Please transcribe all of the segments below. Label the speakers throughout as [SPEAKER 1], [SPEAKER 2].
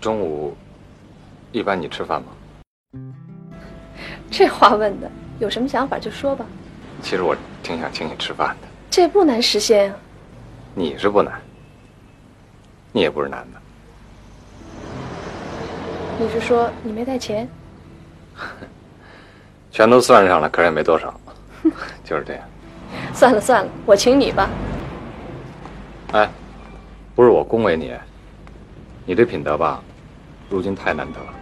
[SPEAKER 1] 中午一般你吃饭吗？
[SPEAKER 2] 这话问的，有什么想法就说吧。
[SPEAKER 1] 其实我挺想请你吃饭的。
[SPEAKER 2] 这不难实现呀。
[SPEAKER 1] 你是不难，你也不是男的。
[SPEAKER 2] 你是说你没带钱？
[SPEAKER 1] 全都算上了，可是也没多少，就是这样。
[SPEAKER 2] 算了算了，我请你吧。
[SPEAKER 1] 哎，不是我恭维你，你这品德吧，如今太难得了。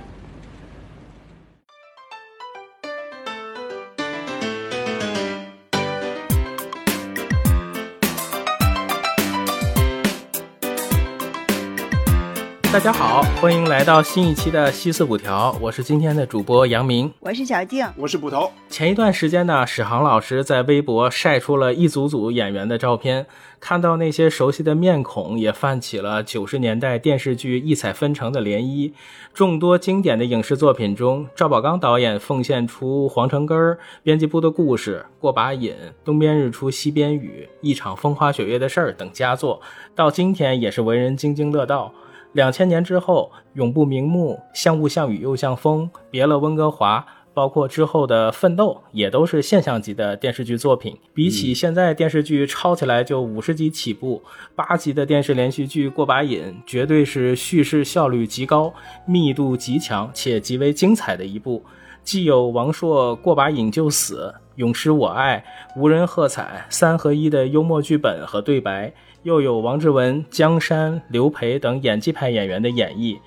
[SPEAKER 3] 大家好，欢迎来到新一期的西四五条，我是今天的主播杨明，
[SPEAKER 4] 我是小静，
[SPEAKER 5] 我是捕头。
[SPEAKER 3] 前一段时间呢，史航老师在微博晒出了一组组演员的照片，看到那些熟悉的面孔，也泛起了九十年代电视剧异彩纷呈的涟漪。众多经典的影视作品中，赵宝刚导演奉献出《黄城根儿》《编辑部的故事》《过把瘾》《东边日出西边雨》《一场风花雪月的事儿》等佳作，到今天也是为人津津乐道。两千年之后，《永不瞑目》《像雾像雨又像风》《别了温哥华》，包括之后的《奋斗》，也都是现象级的电视剧作品。比起现在电视剧抄起来就五十集起步，八集的电视连续剧《过把瘾》绝对是叙事效率极高、密度极强且极为精彩的一部。既有王朔“过把瘾就死”、“永失我爱”、无人喝彩三合一的幽默剧本和对白。又有王志文、江山、刘培等演技派演员的演绎，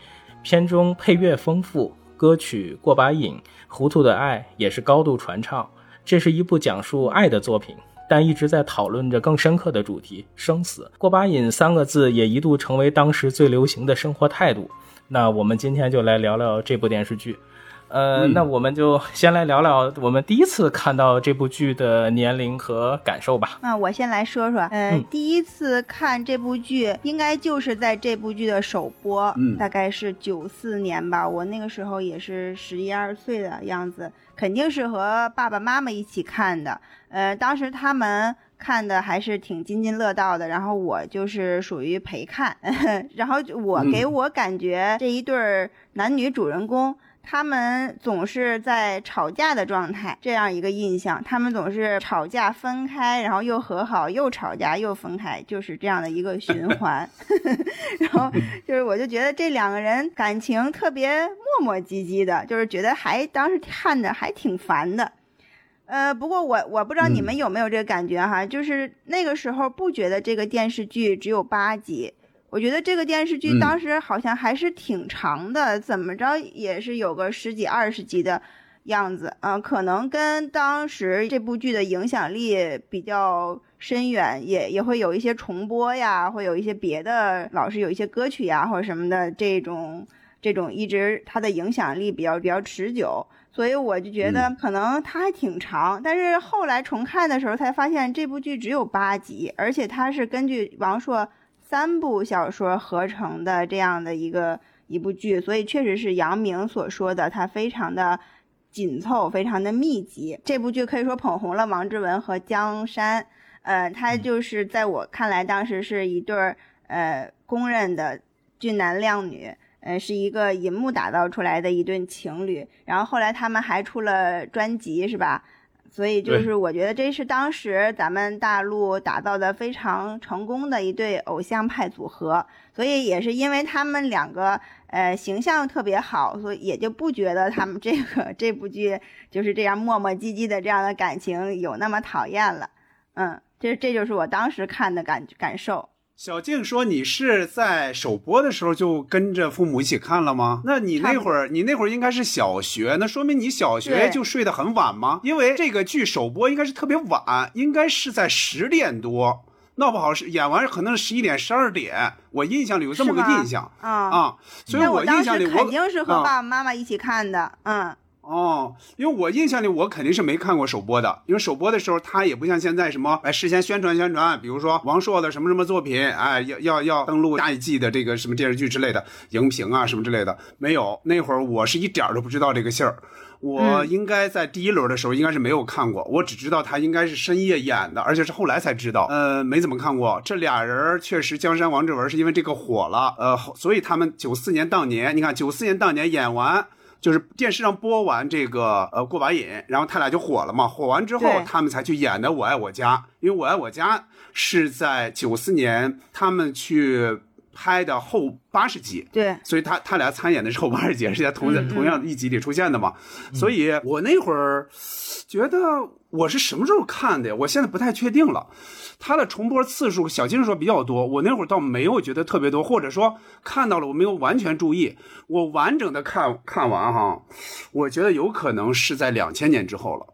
[SPEAKER 3] 片中配乐丰富，歌曲《过把瘾》《糊涂的爱》也是高度传唱。这是一部讲述爱的作品，但一直在讨论着更深刻的主题——生死。过把瘾三个字也一度成为当时最流行的生活态度。那我们今天就来聊聊这部电视剧。呃，那我们就先来聊聊我们第一次看到这部剧的年龄和感受吧。
[SPEAKER 4] 那我先来说说，呃，第一次看这部剧，应该就是在这部剧的首播，
[SPEAKER 5] 嗯，
[SPEAKER 4] 大概是九四年吧。我那个时候也是十一二岁的样子，肯定是和爸爸妈妈一起看的。呃，当时他们看的还是挺津津乐道的，然后我就是属于陪看。然后我给我感觉这一对男女主人公。他们总是在吵架的状态，这样一个印象。他们总是吵架分开，然后又和好，又吵架又分开，就是这样的一个循环。然后就是，我就觉得这两个人感情特别磨磨唧唧的，就是觉得还当时看着还挺烦的。呃，不过我我不知道你们有没有这个感觉哈，就是那个时候不觉得这个电视剧只有八集。我觉得这个电视剧当时好像还是挺长的，怎么着也是有个十几二十集的样子，嗯，可能跟当时这部剧的影响力比较深远，也也会有一些重播呀，会有一些别的老师有一些歌曲呀或者什么的这种这种一直它的影响力比较比较持久，所以我就觉得可能它还挺长，但是后来重看的时候才发现这部剧只有八集，而且它是根据王朔。三部小说合成的这样的一个一部剧，所以确实是杨明所说的，它非常的紧凑，非常的密集。这部剧可以说捧红了王志文和江山，呃，他就是在我看来，当时是一对儿呃公认的俊男靓女，呃，是一个银幕打造出来的一对情侣。然后后来他们还出了专辑，是吧？所以就是我觉得这是当时咱们大陆打造的非常成功的一对偶像派组合，所以也是因为他们两个呃形象特别好，所以也就不觉得他们这个这部剧就是这样磨磨唧唧的这样的感情有那么讨厌了。嗯，这这就是我当时看的感感受。
[SPEAKER 5] 小静说：“你是在首播的时候就跟着父母一起看了吗？那你那会儿，你那会儿应该是小学，那说明你小学就睡得很晚吗？因为这个剧首播应该是特别晚，应该是在十点多，闹不好是演完可能是十一点、十二点。我印象里有这么个印象啊啊，所以我印象里我
[SPEAKER 4] 肯定是和爸爸妈妈一起看的，嗯。”
[SPEAKER 5] 哦，因为我印象里我肯定是没看过首播的，因为首播的时候他也不像现在什么哎事先宣传宣传，比如说王朔的什么什么作品，哎要要要登录下一季的这个什么电视剧之类的荧屏啊什么之类的，没有。那会儿我是一点儿都不知道这个信儿，我应该在第一轮的时候应该是没有看过，我只知道他应该是深夜演的，而且是后来才知道，呃，没怎么看过。这俩人确实，江山王志文是因为这个火了，呃，所以他们九四年当年，你看九四年当年演完。就是电视上播完这个呃过把瘾，然后他俩就火了嘛。火完之后，他们才去演的《我爱我家》，因为《我爱我家》是在九四年他们去拍的后八十集。
[SPEAKER 4] 对，
[SPEAKER 5] 所以他他俩参演的是后 八十集，是在同同样一集里出现的嘛。所以我那会儿觉得我是什么时候看的呀？我现在不太确定了。它的重播次数，小金说比较多，我那会儿倒没有觉得特别多，或者说看到了我没有完全注意，我完整的看看完哈，我觉得有可能是在两千年之后了，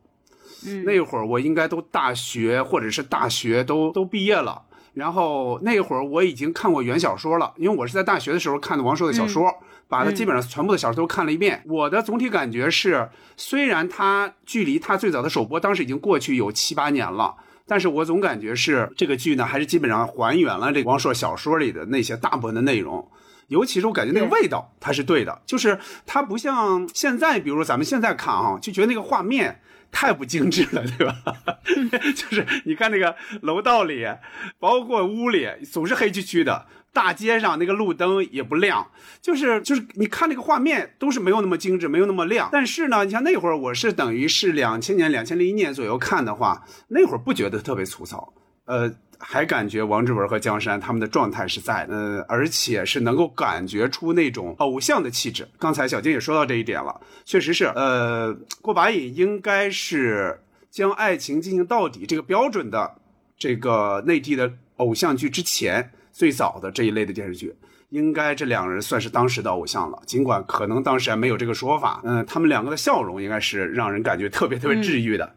[SPEAKER 4] 嗯，
[SPEAKER 5] 那会儿我应该都大学或者是大学都都毕业了，然后那会儿我已经看过原小说了，因为我是在大学的时候看的王朔的小说，把他基本上全部的小说都看了一遍，我的总体感觉是，虽然他距离他最早的首播当时已经过去有七八年了。但是我总感觉是这个剧呢，还是基本上还原了这王朔小说里的那些大部分的内容，尤其是我感觉那个味道，它是对的，就是它不像现在，比如说咱们现在看啊，就觉得那个画面太不精致了，对吧？就是你看那个楼道里，包括屋里，总是黑黢黢的。大街上那个路灯也不亮，就是就是你看那个画面都是没有那么精致，没有那么亮。但是呢，你像那会儿我是等于是两千年、两千零一年左右看的话，那会儿不觉得特别粗糙，呃，还感觉王志文和江山他们的状态是在，呃，而且是能够感觉出那种偶像的气质。刚才小金也说到这一点了，确实是，呃，过把瘾应该是将爱情进行到底这个标准的这个内地的偶像剧之前。最早的这一类的电视剧，应该这两个人算是当时的偶像了。尽管可能当时还没有这个说法，嗯，他们两个的笑容应该是让人感觉特别特别治愈的。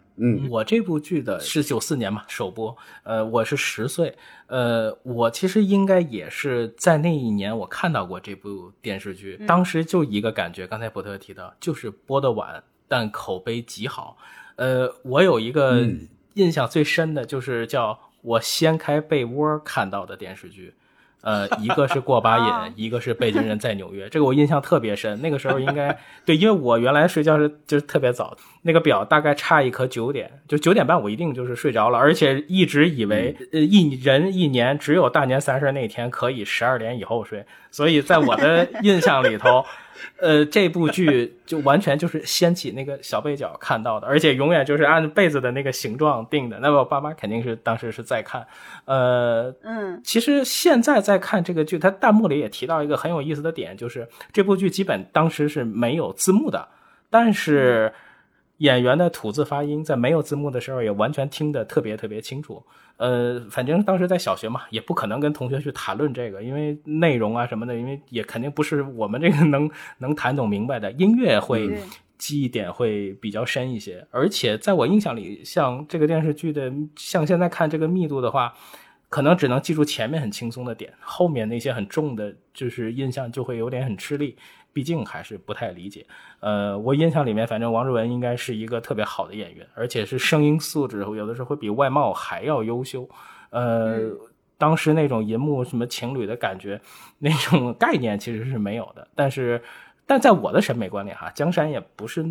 [SPEAKER 3] 我这部剧的是九四年嘛首播，呃，我是十岁，呃，我其实应该也是在那一年我看到过这部电视剧，当时就一个感觉，刚才伯特提到，就是播的晚，但口碑极好。呃，我有一个印象最深的就是叫。我掀开被窝看到的电视剧，呃，一个是过把 瘾，一个是北京人在纽约，这个我印象特别深。那个时候应该对，因为我原来睡觉是就是特别早，那个表大概差一刻九点，就九点半我一定就是睡着了，而且一直以为呃一人一年只有大年三十那天可以十二点以后睡，所以在我的印象里头。呃，这部剧就完全就是掀起那个小被角看到的，而且永远就是按被子的那个形状定的。那么我爸妈肯定是当时是在看，呃，
[SPEAKER 4] 嗯，
[SPEAKER 3] 其实现在在看这个剧，它弹幕里也提到一个很有意思的点，就是这部剧基本当时是没有字幕的，但是演员的吐字发音在没有字幕的时候也完全听得特别特别清楚。呃，反正当时在小学嘛，也不可能跟同学去谈论这个，因为内容啊什么的，因为也肯定不是我们这个能 能谈懂明白的。音乐会记忆点会比较深一些，而且在我印象里，像这个电视剧的，像现在看这个密度的话，可能只能记住前面很轻松的点，后面那些很重的，就是印象就会有点很吃力。毕竟还是不太理解，呃，我印象里面，反正王志文应该是一个特别好的演员，而且是声音素质有的时候会比外貌还要优秀。呃，当时那种银幕什么情侣的感觉，那种概念其实是没有的。但是，但在我的审美观里哈，江山也不是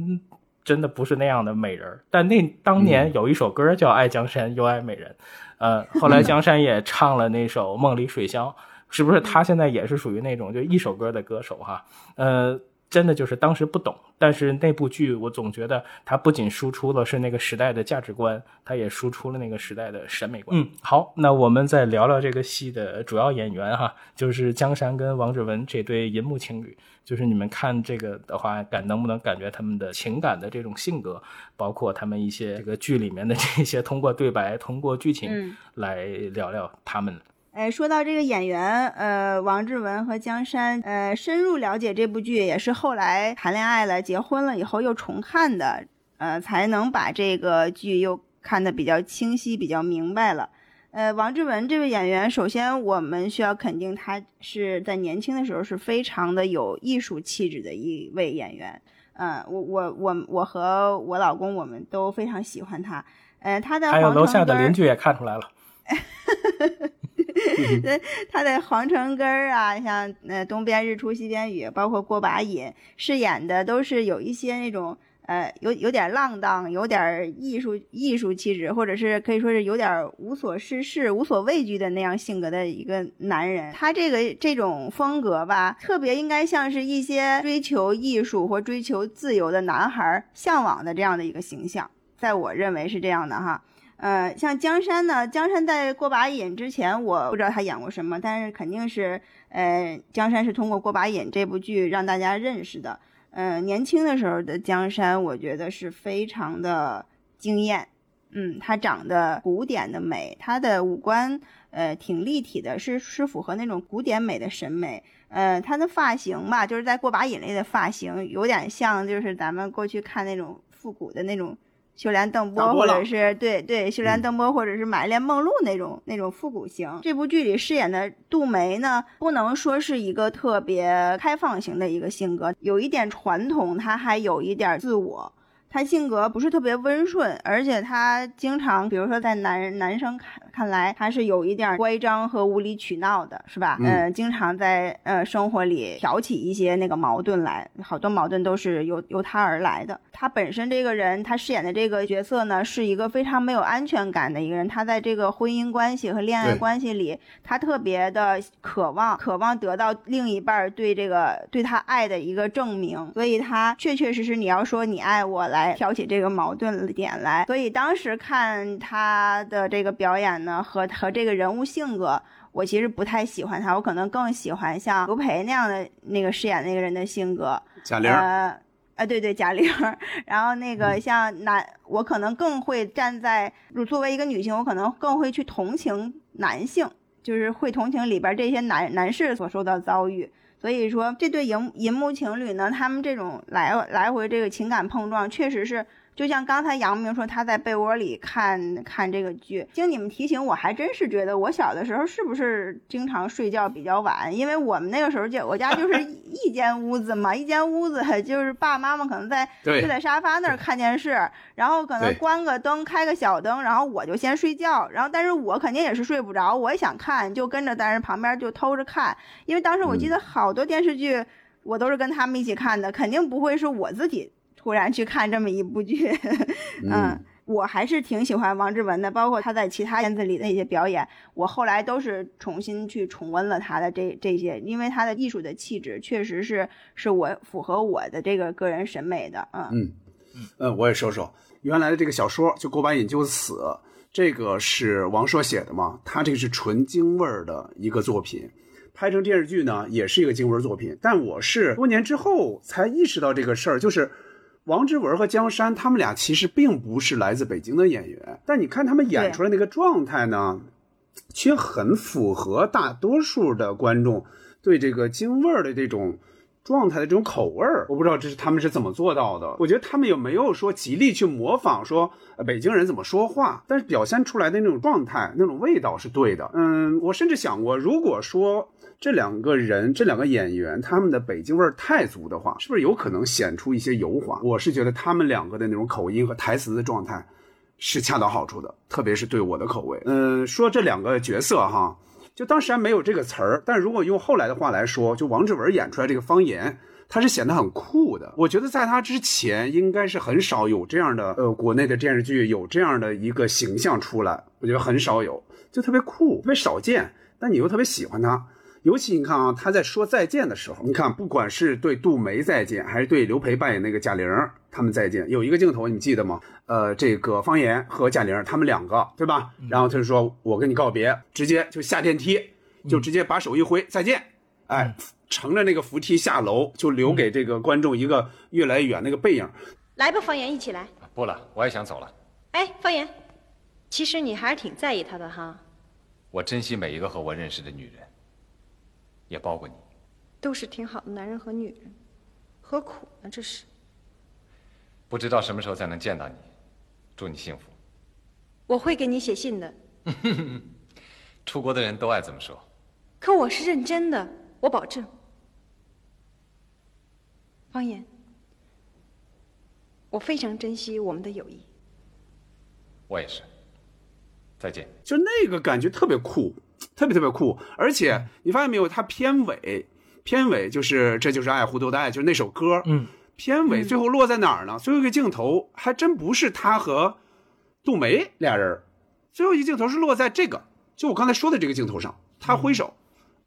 [SPEAKER 3] 真的不是那样的美人。但那当年有一首歌叫《爱江山又爱美人》，呃，后来 江山也唱了那首《梦里水乡》。是不是他现在也是属于那种就一首歌的歌手哈？呃，真的就是当时不懂，但是那部剧我总觉得它不仅输出了是那个时代的价值观，它也输出了那个时代的审美观。嗯，好，那我们再聊聊这个戏的主要演员哈，就是江山跟王志文这对银幕情侣。就是你们看这个的话，感能不能感觉他们的情感的这种性格，包括他们一些这个剧里面的这些通过对白、通过剧情来聊聊他们。
[SPEAKER 4] 哎，说到这个演员，呃，王志文和江山，呃，深入了解这部剧也是后来谈恋爱了、结婚了以后又重看的，呃，才能把这个剧又看得比较清晰、比较明白了。呃，王志文这位演员，首先我们需要肯定他是在年轻的时候是非常的有艺术气质的一位演员。嗯，我我我我和我老公我们都非常喜欢他。呃，他的
[SPEAKER 3] 还有楼下的邻居也看出来了。
[SPEAKER 4] 对，他的皇城根儿啊，像呃东边日出西边雨，包括过把瘾，饰演的都是有一些那种呃有有点浪荡，有点艺术艺术气质，或者是可以说是有点无所事事、无所畏惧的那样性格的一个男人。他这个这种风格吧，特别应该像是一些追求艺术或追求自由的男孩向往的这样的一个形象，在我认为是这样的哈。呃，像江山呢，江山在过把瘾之前，我不知道他演过什么，但是肯定是，呃，江山是通过过把瘾这部剧让大家认识的。呃，年轻的时候的江山，我觉得是非常的惊艳。嗯，他长得古典的美，他的五官呃挺立体的，是是符合那种古典美的审美。呃，他的发型吧，就是在过把瘾类的发型，有点像就是咱们过去看那种复古的那种秀莲邓波，或者是对对秀莲邓波，或者是买莲梦露那种那种复古型。这部剧里饰演的杜梅呢，不能说是一个特别开放型的一个性格，有一点传统，她还有一点自我。她性格不是特别温顺，而且他经常，比如说在男人男生看看来，他是有一点乖张和无理取闹的，是吧？
[SPEAKER 5] 嗯
[SPEAKER 4] 呃，经常在呃生活里挑起一些那个矛盾来，好多矛盾都是由由他而来的。他本身这个人，他饰演的这个角色呢，是一个非常没有安全感的一个人。他在这个婚姻关系和恋爱关系里，他特别的渴望，渴望得到另一半儿对这个对他爱的一个证明，所以他确确实实，你要说你爱我来挑起这个矛盾点来。所以当时看他的这个表演呢，和和这个人物性格。我其实不太喜欢他，我可能更喜欢像刘培那样的那个饰演那个人的性格。
[SPEAKER 5] 贾玲儿，
[SPEAKER 4] 呃，啊，对对，贾玲儿。然后那个像男，我可能更会站在，就作为一个女性，我可能更会去同情男性，就是会同情里边这些男男士所受到遭遇。所以说，这对银银幕情侣呢，他们这种来来回这个情感碰撞，确实是。就像刚才杨明说，他在被窝里看看这个剧。经你们提醒，我还真是觉得我小的时候是不是经常睡觉比较晚？因为我们那个时候就我家就是 一间屋子嘛，一间屋子 就是爸爸妈妈可能在就在沙发那儿看电视，然后可能关个灯，开个小灯，然后我就先睡觉。然后但是我肯定也是睡不着，我也想看，就跟着在人旁边就偷着看。因为当时我记得好多电视剧，我都是跟他们一起看的，肯定不会是我自己突然去看这么一部剧。嗯，我还是挺喜欢王志文的，包括他在其他片子里的一些表演，我后来都是重新去重温了他的这这些，因为他的艺术的气质确实是是我符合我的这个个人审美的。嗯
[SPEAKER 5] 嗯嗯，我也说说原来的这个小说，就《过把瘾就死》，这个是王朔写的嘛？他这个是纯京味儿的一个作品，拍成电视剧呢，也是一个京味儿作品。但我是多年之后才意识到这个事儿，就是王志文和江山他们俩其实并不是来自北京的演员，但你看他们演出来那个状态呢，却很符合大多数的观众对这个京味儿的这种状态的这种口味儿。我不知道这是他们是怎么做到的。我觉得他们有没有说极力去模仿说呃北京人怎么说话，但是表现出来的那种状态、那种味道是对的。嗯，我甚至想过，如果说这两个人、这两个演员他们的北京味儿太足的话，是不是有可能显出一些油滑？我是觉得他们两个的那种口音和台词的状态。是恰到好处的，特别是对我的口味。嗯、说这两个角色哈，就当时还没有这个词儿，但如果用后来的话来说，就王志文演出来这个方言，他是显得很酷的。我觉得在他之前，应该是很少有这样的呃国内的电视剧有这样的一个形象出来，我觉得很少有，就特别酷，特别少见，但你又特别喜欢他。尤其你看啊，他在说再见的时候，你看不管是对杜梅再见，还是对刘培扮演那个贾玲儿他们再见，有一个镜头你记得吗？呃，这个方言和贾玲儿他们两个，对吧？然后他就说：“我跟你告别，直接就下电梯，就直接把手一挥，再见。”哎，乘着那个扶梯下楼，就留给这个观众一个越来越远那个背影。
[SPEAKER 6] 来吧，方言，一起来。
[SPEAKER 1] 不了，我也想走了。
[SPEAKER 6] 哎，方言，其实你还是挺在意他的哈，
[SPEAKER 1] 我珍惜每一个和我认识的女人，也包括你。
[SPEAKER 6] 都是挺好的男人和女人，何苦呢？这是。
[SPEAKER 1] 不知道什么时候才能见到你，祝你幸福。
[SPEAKER 6] 我会给你写信的，
[SPEAKER 1] 出国的人都爱这么说。
[SPEAKER 6] 可我是认真的，我保证。方言，我非常珍惜我们的友谊。
[SPEAKER 1] 我也是。再见。
[SPEAKER 5] 就那个感觉特别酷，特别特别酷。而且你发现没有，它片尾，片尾就是这就是爱，糊涂的爱，就是那首歌。
[SPEAKER 3] 嗯，
[SPEAKER 5] 片尾最后落在哪儿呢？最后一个镜头还真不是他和杜梅俩人，最后一个镜头是落在这个，就我刚才说的这个镜头上，他挥手。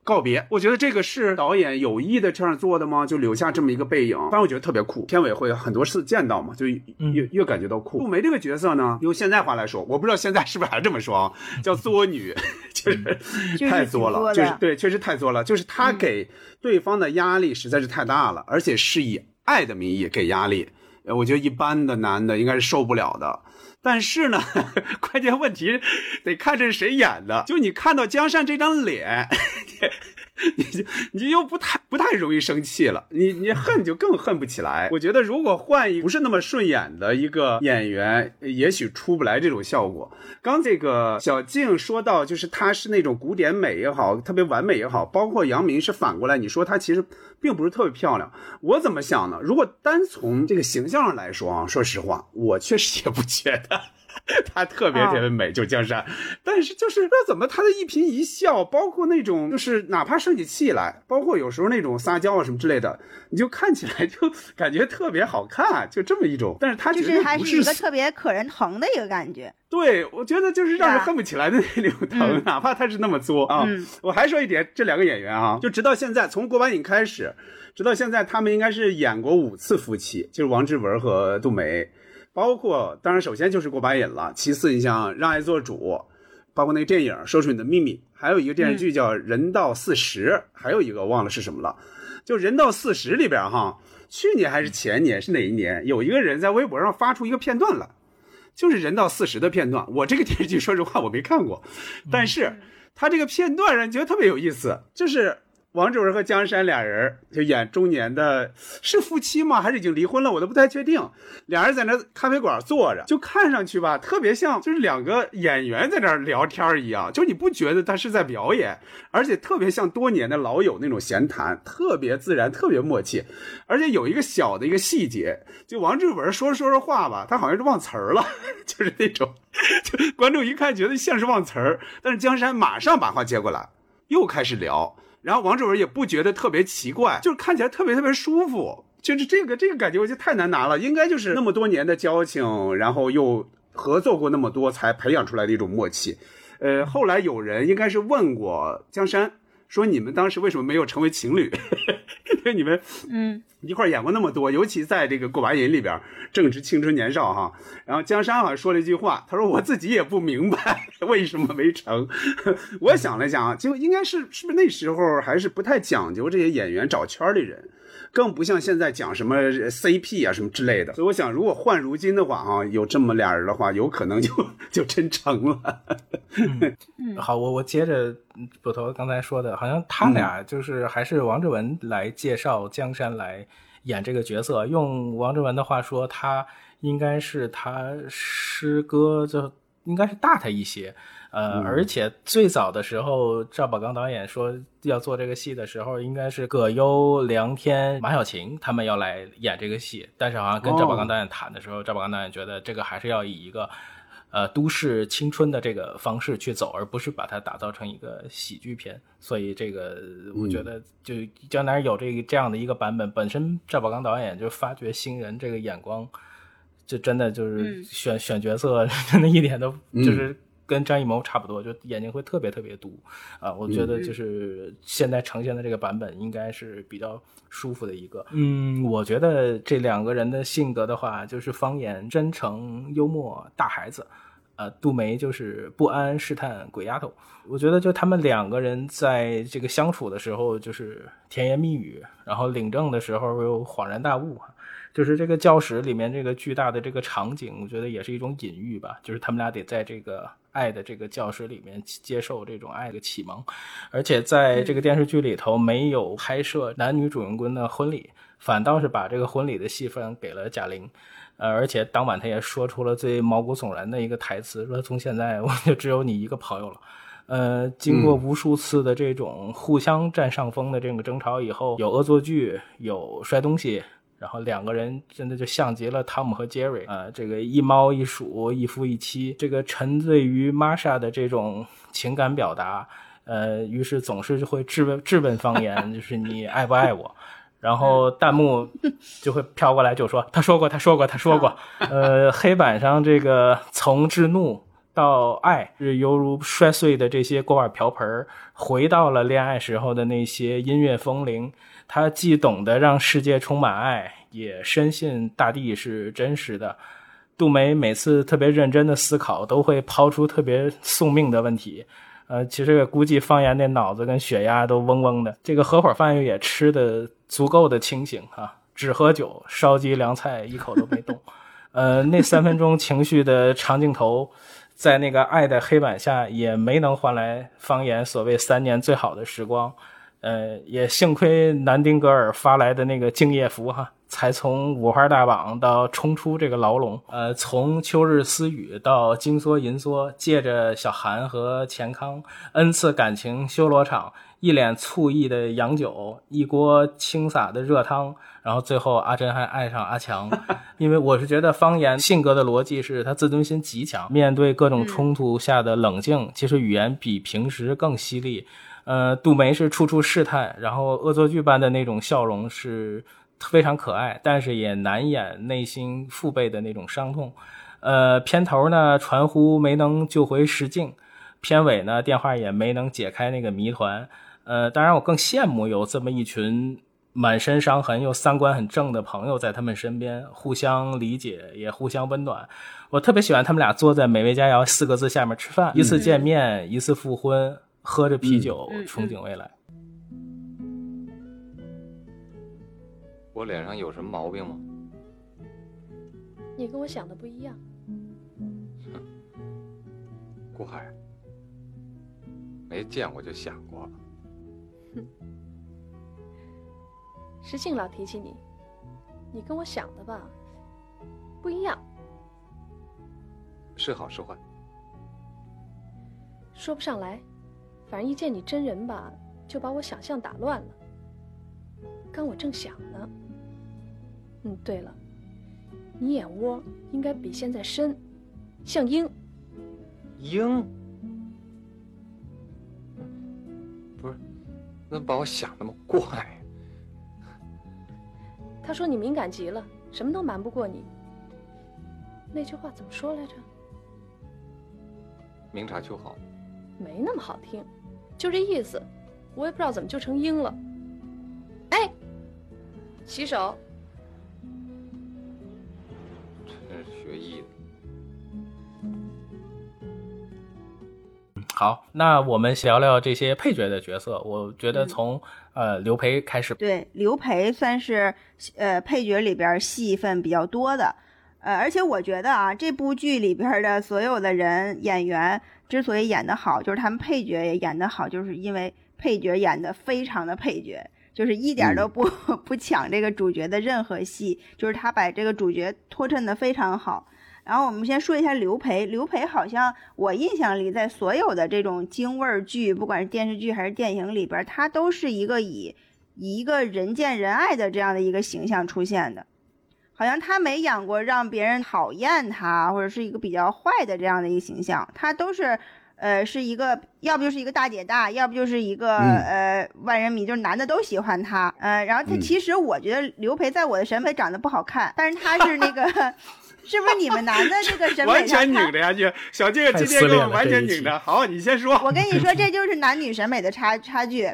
[SPEAKER 5] 告别，我觉得这个是导演有意的这样做的吗？就留下这么一个背影，反正我觉得特别酷。片尾会很多次见到嘛，就越越感觉到酷。杜梅这个角色呢，用现在话来说，我不知道现在是不是还这么说啊，叫作女，就是太作了，就是对，确实太作了。就是他给对方的压力实在是太大了，而且是以爱的名义给压力，我觉得一般的男的应该是受不了的。但是呢，关键问题得看这是谁演的。就你看到江山这张脸，你就你又不太不太容易生气了。你你恨就更恨不起来。我觉得如果换一不是那么顺眼的一个演员，也许出不来这种效果。刚这个小静说到，就是她是那种古典美也好，特别完美也好，包括杨明是反过来，你说她其实并不是特别漂亮。我怎么想呢？如果单从这个形象上来说啊，说实话，我确实也不觉得。她特别特别美，就江山，但是就是那怎么她的一颦一笑，包括那种就是哪怕生起气来，包括有时候那种撒娇啊什么之类的，你就看起来就感觉特别好看，就这么一种。但是她
[SPEAKER 4] 就是还是一个特别可人疼的一个感觉。
[SPEAKER 5] 对，我觉得就是让人恨不起来的那种疼，哪怕他是那么作啊。我还说一点，这两个演员啊，就直到现在，从郭板瘾开始，直到现在，他们应该是演过五次夫妻，就是王志文和杜梅。包括，当然，首先就是过把瘾了。其次，你像《让爱做主》，包括那个电影《说出你的秘密》，还有一个电视剧叫《人到四十》，还有一个忘了是什么了。就《人到四十》里边哈，去年还是前年是哪一年？有一个人在微博上发出一个片段来，就是《人到四十》的片段。我这个电视剧说实话我没看过，但是他这个片段让人觉得特别有意思，就是。王志文和江山俩人就演中年的，是夫妻吗？还是已经离婚了？我都不太确定。俩人在那咖啡馆坐着，就看上去吧，特别像就是两个演员在那聊天一样，就你不觉得他是在表演，而且特别像多年的老友那种闲谈，特别自然，特别默契。而且有一个小的一个细节，就王志文说着说着话吧，他好像是忘词儿了，就是那种，就观众一看觉得像是忘词儿，但是江山马上把话接过来，又开始聊。然后王志文也不觉得特别奇怪，就是看起来特别特别舒服，就是这个这个感觉，我觉得太难拿了，应该就是那么多年的交情，然后又合作过那么多，才培养出来的一种默契。呃，后来有人应该是问过江山，说你们当时为什么没有成为情侣？因为你们嗯一块演过那么多，尤其在这个过把瘾里边正值青春年少哈。然后江山好像说了一句话，他说我自己也不明白 为什么没成。我想了想啊，就应该是是不是那时候还是不太讲究这些演员找圈里人。更不像现在讲什么 CP 啊什么之类的，所以我想，如果换如今的话啊，有这么俩人的话，有可能就就真成了。
[SPEAKER 3] 好，我我接着捕头刚才说的，好像他俩就是还是王志文来介绍江山来演这个角色。用王志文的话说，他应该是他师哥，就应该是大他一些。呃，而且最早的时候，赵宝刚导演说要做这个戏的时候，应该是葛优、梁天、马小晴他们要来演这个戏。但是好像跟赵宝刚导演谈的时候，赵宝刚导演觉得这个还是要以一个，呃，都市青春的这个方式去走，而不是把它打造成一个喜剧片。所以这个我觉得，就江南有这个这样的一个版本，本身赵宝刚导演就发掘新人这个眼光，就真的就是选选角色，真的一点都就是。跟张艺谋差不多，就眼睛会特别特别毒，啊，我觉得就是现在呈现的这个版本应该是比较舒服的一个。嗯，我觉得这两个人的性格的话，就是方言真诚、幽默、大孩子，呃，杜梅就是不安、试探、鬼丫头。我觉得就他们两个人在这个相处的时候，就是甜言蜜语，然后领证的时候又恍然大悟。就是这个教室里面这个巨大的这个场景，我觉得也是一种隐喻吧。就是他们俩得在这个爱的这个教室里面接受这种爱的启蒙，而且在这个电视剧里头没有拍摄男女主人公的婚礼，反倒是把这个婚礼的戏份给了贾玲。呃，而且当晚他也说出了最毛骨悚然的一个台词，说从现在我就只有你一个朋友了。呃，经过无数次的这种互相占上风的这个争吵以后，有恶作剧，有摔东西。然后两个人真的就像极了汤姆和杰瑞啊，这个一猫一鼠，一夫一妻。这个沉醉于玛莎的这种情感表达，呃，于是总是就会质问质问方言，就是你爱不爱我？然后弹幕就会飘过来就说他说过，他说过，他说过。呃，黑板上这个从至怒。到爱是犹如摔碎的这些锅碗瓢盆，回到了恋爱时候的那些音乐风铃。他既懂得让世界充满爱，也深信大地是真实的。杜梅每次特别认真的思考，都会抛出特别送命的问题。呃，其实估计方言那脑子跟血压都嗡嗡的。这个合伙饭也吃的足够的清醒啊，只喝酒，烧鸡凉菜一口都没动。呃，那三分钟情绪的长镜头。在那个爱的黑板下，也没能换来方言所谓三年最好的时光，呃，也幸亏南丁格尔发来的那个敬业福哈，才从五花大绑到冲出这个牢笼，呃，从秋日私语到金梭银梭，借着小韩和钱康恩赐感情修罗场。一脸醋意的洋酒，一锅清洒的热汤，然后最后阿珍还爱上阿强，因为我是觉得方言性格的逻辑是他自尊心极强，面对各种冲突下的冷静，其实语言比平时更犀利。呃，杜梅是处处试探，然后恶作剧般的那种笑容是非常可爱，但是也难掩内心父辈的那种伤痛。呃，片头呢传呼没能救回石静，片尾呢电话也没能解开那个谜团。呃，当然，我更羡慕有这么一群满身伤痕又三观很正的朋友在他们身边，互相理解，也互相温暖。我特别喜欢他们俩坐在“美味佳肴”四个字下面吃饭，一次见面，一次复婚，喝着啤酒，憧憬未来。
[SPEAKER 1] 我脸上有什么毛病吗？
[SPEAKER 2] 你跟我想的不一样。
[SPEAKER 1] 哼顾海，没见过就想过。
[SPEAKER 2] 哼石庆老提起你，你跟我想的吧不一样，
[SPEAKER 1] 是好是坏，
[SPEAKER 2] 说不上来。反正一见你真人吧，就把我想象打乱了。刚我正想呢，嗯，对了，你眼窝应该比现在深，像鹰。
[SPEAKER 1] 鹰？不是，那把我想那么怪？
[SPEAKER 2] 他说你敏感极了，什么都瞒不过你。那句话怎么说来着？
[SPEAKER 1] 明察秋毫。
[SPEAKER 2] 没那么好听，就这意思。我也不知道怎么就成鹰了。哎，洗手。
[SPEAKER 1] 真是学艺的。
[SPEAKER 3] 好，那我们聊聊这些配角的角色。我觉得从呃刘培开始，
[SPEAKER 4] 对刘培算是呃配角里边戏份比较多的，呃，而且我觉得啊，这部剧里边的所有的人演员之所以演得好，就是他们配角也演得好，就是因为配角演得非常的配角，就是一点都不 不抢这个主角的任何戏，就是他把这个主角托衬得非常好。然后我们先说一下刘培，刘培好像我印象里，在所有的这种京味儿剧，不管是电视剧还是电影里边，他都是一个以以一个人见人爱的这样的一个形象出现的，好像他没演过让别人讨厌他或者是一个比较坏的这样的一个形象，他都是呃是一个要不就是一个大姐大，要不就是一个呃万人迷，就是男的都喜欢他，呃，然后他其实我觉得刘培在我的审美长得不好看，但是他是那个。是不是你们男的这个审美
[SPEAKER 5] 完全拧着呀？就小静今天给我完全拧着。好，你先说。
[SPEAKER 4] 我跟你说，这就是男女审美的差差距。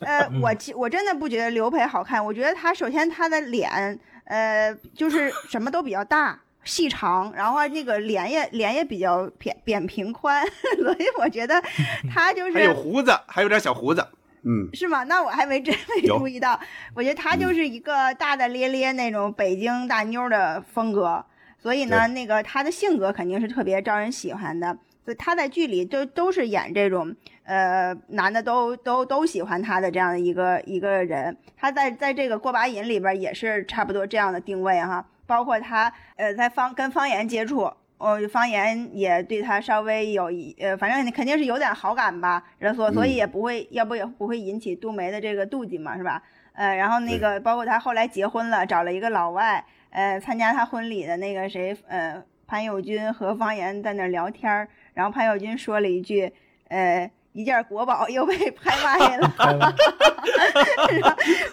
[SPEAKER 4] 呃，我其我真的不觉得刘培好看。我觉得他首先他的脸，呃，就是什么都比较大、细长，然后那个脸也脸也比较扁扁平宽，所以我觉得 他就是
[SPEAKER 5] 还有胡子，还有点小胡子。嗯，
[SPEAKER 4] 是吗？那我还没真没注意到。我觉得他就是一个大大咧咧那种北京大妞的风格。所以呢，那个他的性格肯定是特别招人喜欢的。所以他在剧里都都是演这种，呃，男的都都都喜欢他的这样的一个一个人。他在在这个过把瘾里边也是差不多这样的定位哈。包括他呃在方跟方言接触，哦，方言也对他稍微有一呃，反正肯定是有点好感吧。所所以也不会，要不也不会引起杜梅的这个妒忌嘛，是吧？呃，然后那个包括他后来结婚了，找了一个老外，呃，参加他婚礼的那个谁，呃，潘友军和方言在那儿聊天儿，然后潘友军说了一句，呃。一件国宝又被拍卖了，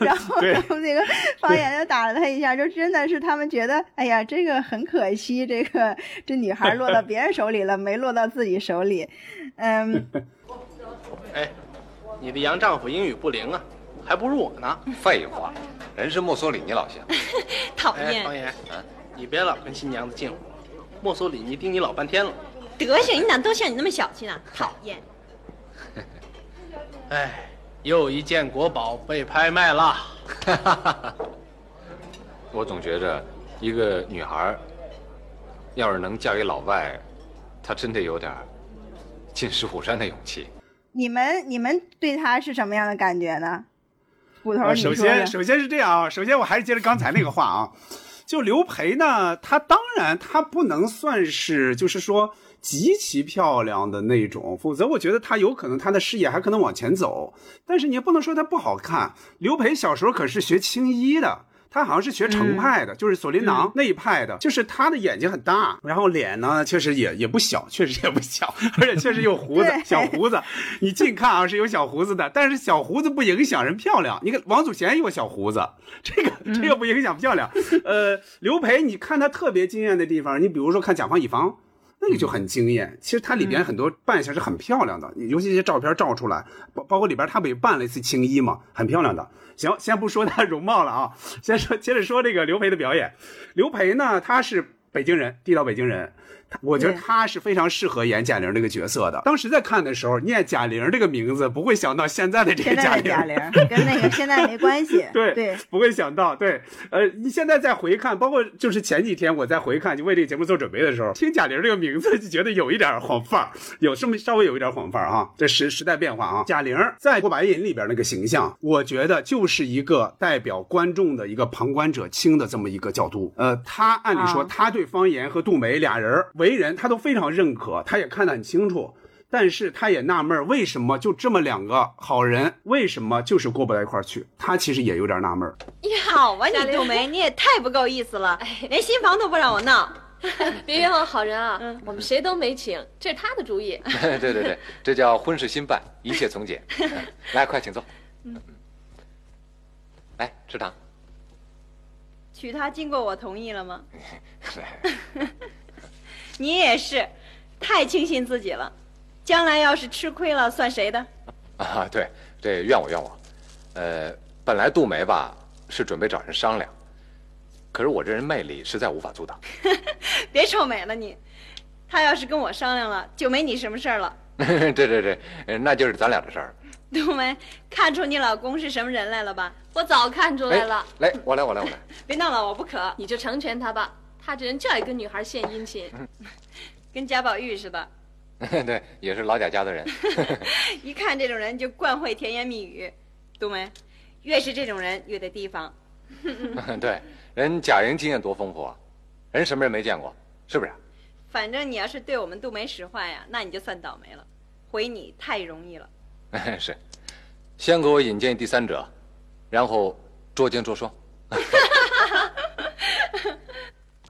[SPEAKER 4] 然后然后那个方言就打了他一下，就真的是他们觉得，哎呀，这个很可惜，这个这女孩落到别人手里了，没落到自己手里，嗯。
[SPEAKER 7] 哎，你的洋丈夫英语不灵啊，还不如我呢。
[SPEAKER 1] 废话，人是墨索里尼老乡。
[SPEAKER 8] 讨厌。
[SPEAKER 7] 方言，你别老跟新娘子近乎，墨索里尼盯你老半天了。
[SPEAKER 8] 德行，你咋都像你那么小气呢？讨厌。
[SPEAKER 7] 哎，又一件国宝被拍卖了。
[SPEAKER 1] 我总觉着，一个女孩要是能嫁给老外，她真得有点进石虎山的勇气。
[SPEAKER 4] 你们你们对她是什么样的感觉呢？骨头，
[SPEAKER 5] 首先首先是这样啊，首先我还是接着刚才那个话啊，就刘培呢，他当然他不能算是就是说。极其漂亮的那种，否则我觉得他有可能他的事业还可能往前走。但是你也不能说他不好看。刘培小时候可是学青衣的，他好像是学程派的，就是锁麟囊那一派的。就是他的眼睛很大，然后脸呢确实也也不小，确实也不小，而且确实有胡子，小胡子。你近看啊是有小胡子的，但是小胡子不影响人漂亮。你看王祖贤有小胡子，这个这个不影响漂亮。呃，刘培，你看他特别惊艳的地方，你比如说看甲方乙方。那个就很惊艳，其实它里边很多扮相是很漂亮的，尤其一些照片照出来，包包括里边他不也扮了一次青衣嘛，很漂亮的。行，先不说他容貌了啊，先说接着说这个刘培的表演。刘培呢，他是北京人，地道北京人。我觉得他是非常适合演贾玲这个角色的。当时在看的时候，念贾玲这个名字，不会想到现在的这个贾玲，
[SPEAKER 4] 贾玲跟那个现在没关系。
[SPEAKER 5] 对
[SPEAKER 4] 对，
[SPEAKER 5] 不会想到。对，呃，你现在再回看，包括就是前几天我在回看，就为这个节目做准备的时候，听贾玲这个名字就觉得有一点晃范儿，有这么稍微有一点晃范儿啊。这时时代变化啊，贾玲在《过白瘾》里边那个形象，我觉得就是一个代表观众的一个旁观者清的这么一个角度。呃，他按理说他对方言和杜梅俩人为人，他都非常。认可，他也看得很清楚，但是他也纳闷为什么就这么两个好人，为什么就是过不到一块儿去？他其实也有点纳闷
[SPEAKER 8] 你好啊，你杜梅，你也太不够意思了，连新房都不让我闹。
[SPEAKER 2] 别冤枉好人啊！我们谁都没请，这是他的主意。
[SPEAKER 1] 对对对，这叫婚事新办，一切从简。来，快请坐。嗯，来吃糖。
[SPEAKER 8] 娶她经过我同意了吗？你也是，太轻信自己了，将来要是吃亏了，算谁的？
[SPEAKER 1] 啊，对，这怨我怨我。呃，本来杜梅吧是准备找人商量，可是我这人魅力实在无法阻挡。
[SPEAKER 8] 别臭美了你，他要是跟我商量了，就没你什么事儿了。
[SPEAKER 1] 对对对，那就是咱俩的事儿。
[SPEAKER 8] 杜梅，看出你老公是什么人来了吧？
[SPEAKER 2] 我早看出来了。
[SPEAKER 1] 来，我来，我来，我来。
[SPEAKER 8] 别闹了，我不渴。
[SPEAKER 2] 你就成全他吧。他这人就爱跟女孩献殷勤，
[SPEAKER 8] 跟贾宝玉似的。
[SPEAKER 1] 对，也是老贾家的人。
[SPEAKER 8] 一看这种人就惯会甜言蜜语，懂没？越是这种人越得提防。
[SPEAKER 1] 对，人贾莹经验多丰富啊，人什么人没见过，是不是？
[SPEAKER 8] 反正你要是对我们杜梅使坏呀，那你就算倒霉了，回你太容易了。
[SPEAKER 1] 是，先给我引荐第三者，然后捉奸捉双。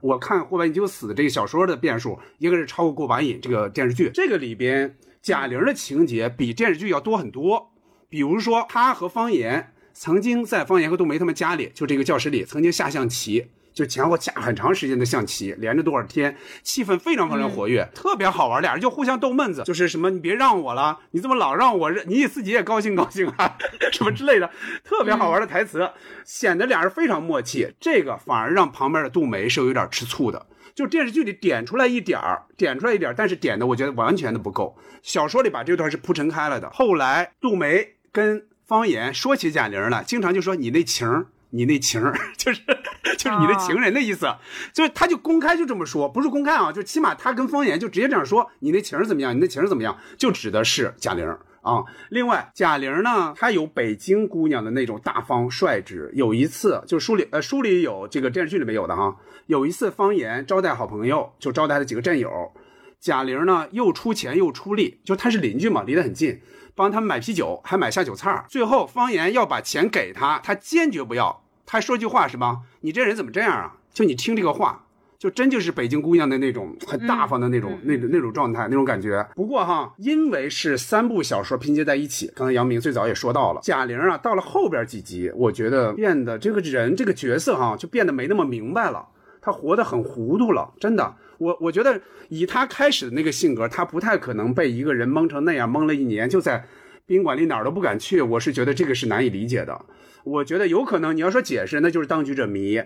[SPEAKER 5] 我看《过把瘾就死》这个小说的变数，应该是超过《过把瘾》这个电视剧。这个里边贾玲的情节比电视剧要多很多。比如说，她和方言曾经在方言和杜梅他们家里，就这个教室里曾经下象棋。就前后下很长时间的象棋，连着多少天，气氛非常非常活跃，特别好玩。俩人就互相逗闷子，就是什么你别让我了，你怎么老让我？你自己也高兴高兴啊，什么之类的，特别好玩的台词，显得俩人非常默契。这个反而让旁边的杜梅是有点吃醋的。就电视剧里点出来一点儿，点出来一点儿，但是点的我觉得完全的不够。小说里把这段是铺陈开了的。后来杜梅跟方言说起贾玲了，经常就说你那情儿。你那情儿 就是 就是你的情人的意思，就是他就公开就这么说，不是公开啊，就起码他跟方言就直接这样说，你那情儿怎么样？你那情儿怎么样？就指的是贾玲啊。另外，贾玲呢，她有北京姑娘的那种大方率直。有一次，就书里呃书里有这个电视剧里面有的哈。有一次，方言招待好朋友，就招待了几个战友。贾玲呢又出钱又出力，就她是邻居嘛，离得很近，帮他们买啤酒，还买下酒菜。最后方言要把钱给他，他坚决不要。他还说句话是吧？你这人怎么这样啊？就你听这个话。就真就是北京姑娘的那种很大方的那种、那种、那种状态、那种感觉。不过哈，因为是三部小说拼接在一起，刚才杨明最早也说到了，贾玲啊，到了后边几集，我觉得变得这个人这个角色哈，就变得没那么明白了，她活得很糊涂了，真的。我我觉得以她开始的那个性格，她不太可能被一个人蒙成那样，蒙了一年就在宾馆里哪儿都不敢去。我是觉得这个是难以理解的。我觉得有可能你要说解释，那就是当局者迷。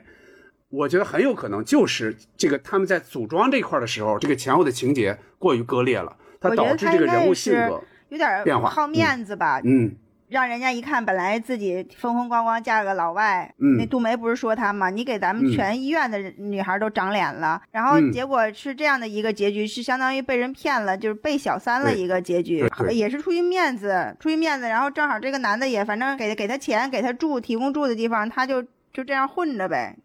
[SPEAKER 5] 我觉得很有可能就是这个他们在组装这块的时候，这个前后的情节过于割裂了，它导致这个人物性格
[SPEAKER 4] 有点
[SPEAKER 5] 变化，
[SPEAKER 4] 好面子吧？
[SPEAKER 5] 嗯，
[SPEAKER 4] 让人家一看，本来自己风风光光嫁个老外，
[SPEAKER 5] 嗯，
[SPEAKER 4] 那杜梅不是说她吗？你给咱们全医院的女孩都长脸了，然后结果是这样的一个结局，是相当于被人骗了，就是被小三了一个结局，也是出于面子，出于面子，然后正好这个男的也反正给给他钱，给他住，提供住的地方，他就就这样混着呗。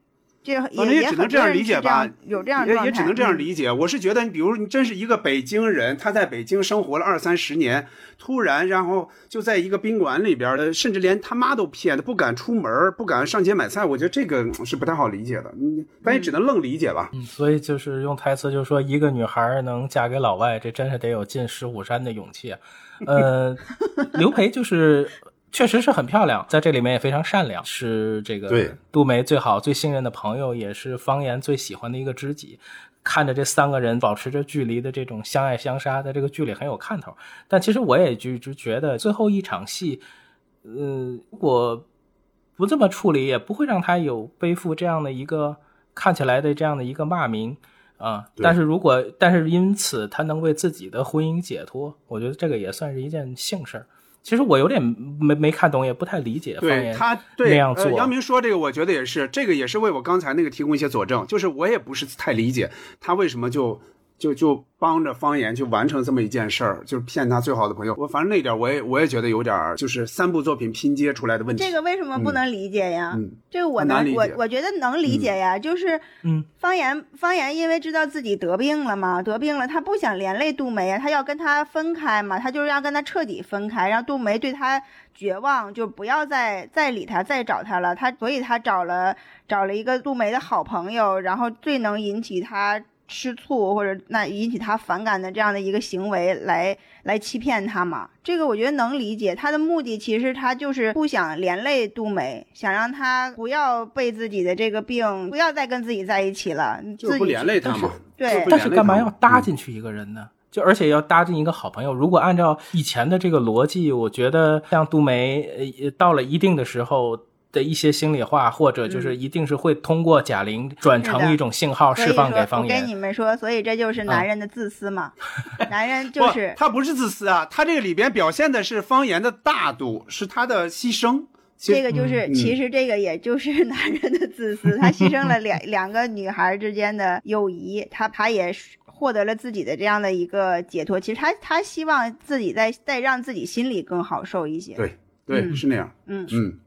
[SPEAKER 5] 反正也只能这样理解吧，
[SPEAKER 4] 有这样
[SPEAKER 5] 也也只能这样理解。我是觉得，你比如你真是一个北京人，他在北京生活了二三十年，突然然后就在一个宾馆里边的，甚至连他妈都骗，他不敢出门，不敢上街买菜。我觉得这个是不太好理解的，你反正只能愣理解吧。
[SPEAKER 3] 嗯，所以就是用台词就说，一个女孩能嫁给老外，这真是得有进石虎山的勇气。呃，刘培就是。确实是很漂亮，在这里面也非常善良，是这个杜梅最好、最信任的朋友，也是方言最喜欢的一个知己。看着这三个人保持着距离的这种相爱相杀，在这个剧里很有看头。但其实我也就就觉得最后一场戏，呃，如果不这么处理，也不会让他有背负这样的一个看起来的这样的一个骂名啊。但是如果但是因此他能为自己的婚姻解脱，我觉得这个也算是一件幸事儿。其实我有点没没看懂，也不太理解。
[SPEAKER 5] 对他那样做，杨明说这个，我觉得也是，这个也是为我刚才那个提供一些佐证。就是我也不是太理解他为什么就就就。帮着方言去完成这么一件事儿，就是骗他最好的朋友。我反正那点我也我也觉得有点就是三部作品拼接出来的问题。
[SPEAKER 4] 这个为什么不能理解呀？
[SPEAKER 5] 嗯，
[SPEAKER 4] 这个我能我我觉得能理解呀。就是
[SPEAKER 3] 嗯，
[SPEAKER 4] 方言方言因为知道自己得病了嘛，得病了，他不想连累杜梅呀，他要跟他分开嘛，他就是要跟他彻底分开，让杜梅对他绝望，就不要再再理他，再找他了。他所以他找了找了一个杜梅的好朋友，然后最能引起他。吃醋或者那引起他反感的这样的一个行为来来欺骗他嘛？这个我觉得能理解。他的目的其实他就是不想连累杜梅，想让他不要被自己的这个病，不要再跟自己在一起了。
[SPEAKER 5] 就不连累他嘛？
[SPEAKER 4] 对。
[SPEAKER 3] 但是干嘛要搭进去一个人呢？就而且要搭进一个好朋友。如果按照以前的这个逻辑，我觉得像杜梅呃到了一定的时候。的一些心里话，或者就是一定是会通过贾玲转成一种信号释放给方言。
[SPEAKER 4] 我跟你们说，所以这就是男人的自私嘛。男人就是
[SPEAKER 5] 他不是自私啊，他这个里边表现的是方言的大度，是他的牺牲。
[SPEAKER 4] 这个就是，其实这个也就是 男人的自私。他牺牲了两两个女孩之间的友谊，他他也获得了自己的这样的一个解脱。其实他他希望自己再再让自己心里更好受一些。
[SPEAKER 5] 对对，是那样。
[SPEAKER 4] 嗯
[SPEAKER 5] 嗯。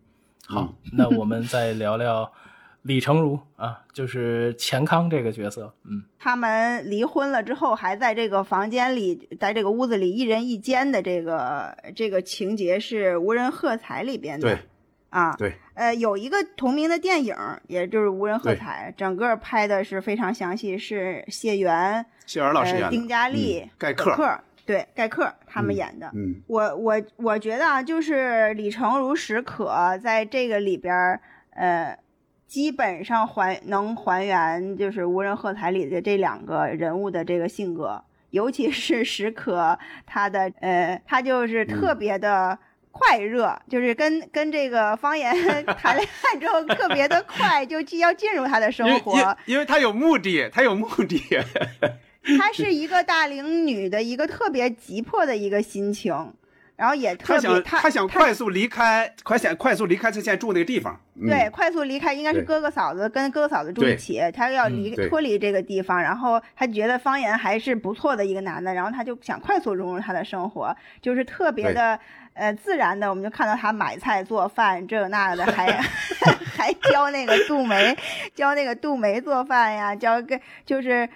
[SPEAKER 3] 好，那我们再聊聊 李成儒啊，就是钱康这个角色。嗯，
[SPEAKER 4] 他们离婚了之后，还在这个房间里，在这个屋子里一人一间的这个这个情节是《无人喝彩》里边的。
[SPEAKER 5] 对，
[SPEAKER 4] 啊，
[SPEAKER 5] 对，
[SPEAKER 4] 呃，有一个同名的电影，也就是《无人喝彩》，整个拍的是非常详细，是谢元、
[SPEAKER 5] 谢元老师演
[SPEAKER 4] 的，丁嘉丽、
[SPEAKER 5] 盖克。
[SPEAKER 4] 对盖克他们演的，
[SPEAKER 5] 嗯，
[SPEAKER 4] 我我我觉得啊，就是李成儒、史可在这个里边，呃，基本上还能还原，就是《无人喝彩》里的这两个人物的这个性格，尤其是史可，他的呃，他就是特别的快热，就是跟跟这个方言 谈恋爱之后特别的快，就既要进入他的生活，
[SPEAKER 5] 因为他有目的，他有目的。
[SPEAKER 4] 她是一个大龄女的一个特别急迫的一个心情，然后也特别
[SPEAKER 5] 她她想快速离开，快想快速离开她现在住那个地方。
[SPEAKER 4] 对，快速离开应该是哥哥嫂子跟哥哥嫂子住一起，她要离脱离这个地方，然后她觉得方言还是不错的一个男的，然后她就想快速融入他的生活，就是特别的呃自然的，我们就看到他买菜做饭这那的，还 还教那个杜梅教那个杜梅做饭呀，教跟就是。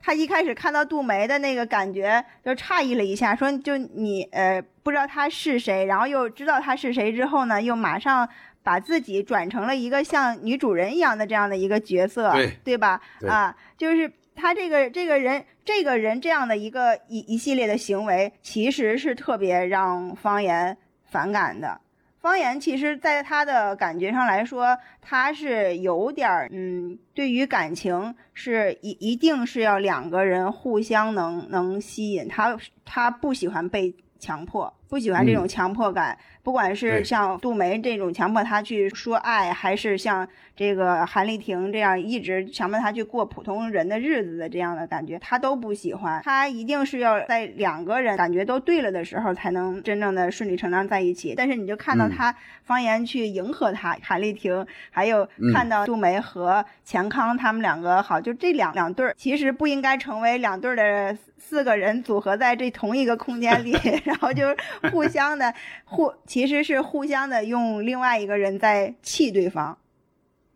[SPEAKER 4] 他一开始看到杜梅的那个感觉，就诧异了一下，说就你呃不知道他是谁，然后又知道他是谁之后呢，又马上把自己转成了一个像女主人一样的这样的一个角色，
[SPEAKER 5] 对
[SPEAKER 4] 对吧？
[SPEAKER 5] 对
[SPEAKER 4] 啊，就是他这个这个人这个人这样的一个一一系列的行为，其实是特别让方言反感的。方言其实，在他的感觉上来说，他是有点儿，嗯，对于感情是一一定是要两个人互相能能吸引他，他不喜欢被强迫，不喜欢这种强迫感。不管是像杜梅这种强迫他去说爱，还是像这个韩丽婷这样一直强迫他去过普通人的日子的这样的感觉，他都不喜欢。他一定是要在两个人感觉都对了的时候，才能真正的顺理成章在一起。但是你就看到
[SPEAKER 5] 嗯
[SPEAKER 4] 他方言去迎合他，韩丽婷，还有
[SPEAKER 5] 嗯
[SPEAKER 4] 看到杜梅和钱康他们两个好，就这两两对儿，其实不应该成为两对儿的四个人组合在这同一个空间里，然后就 互相的互，其实是互相的用另外一个人在气对方。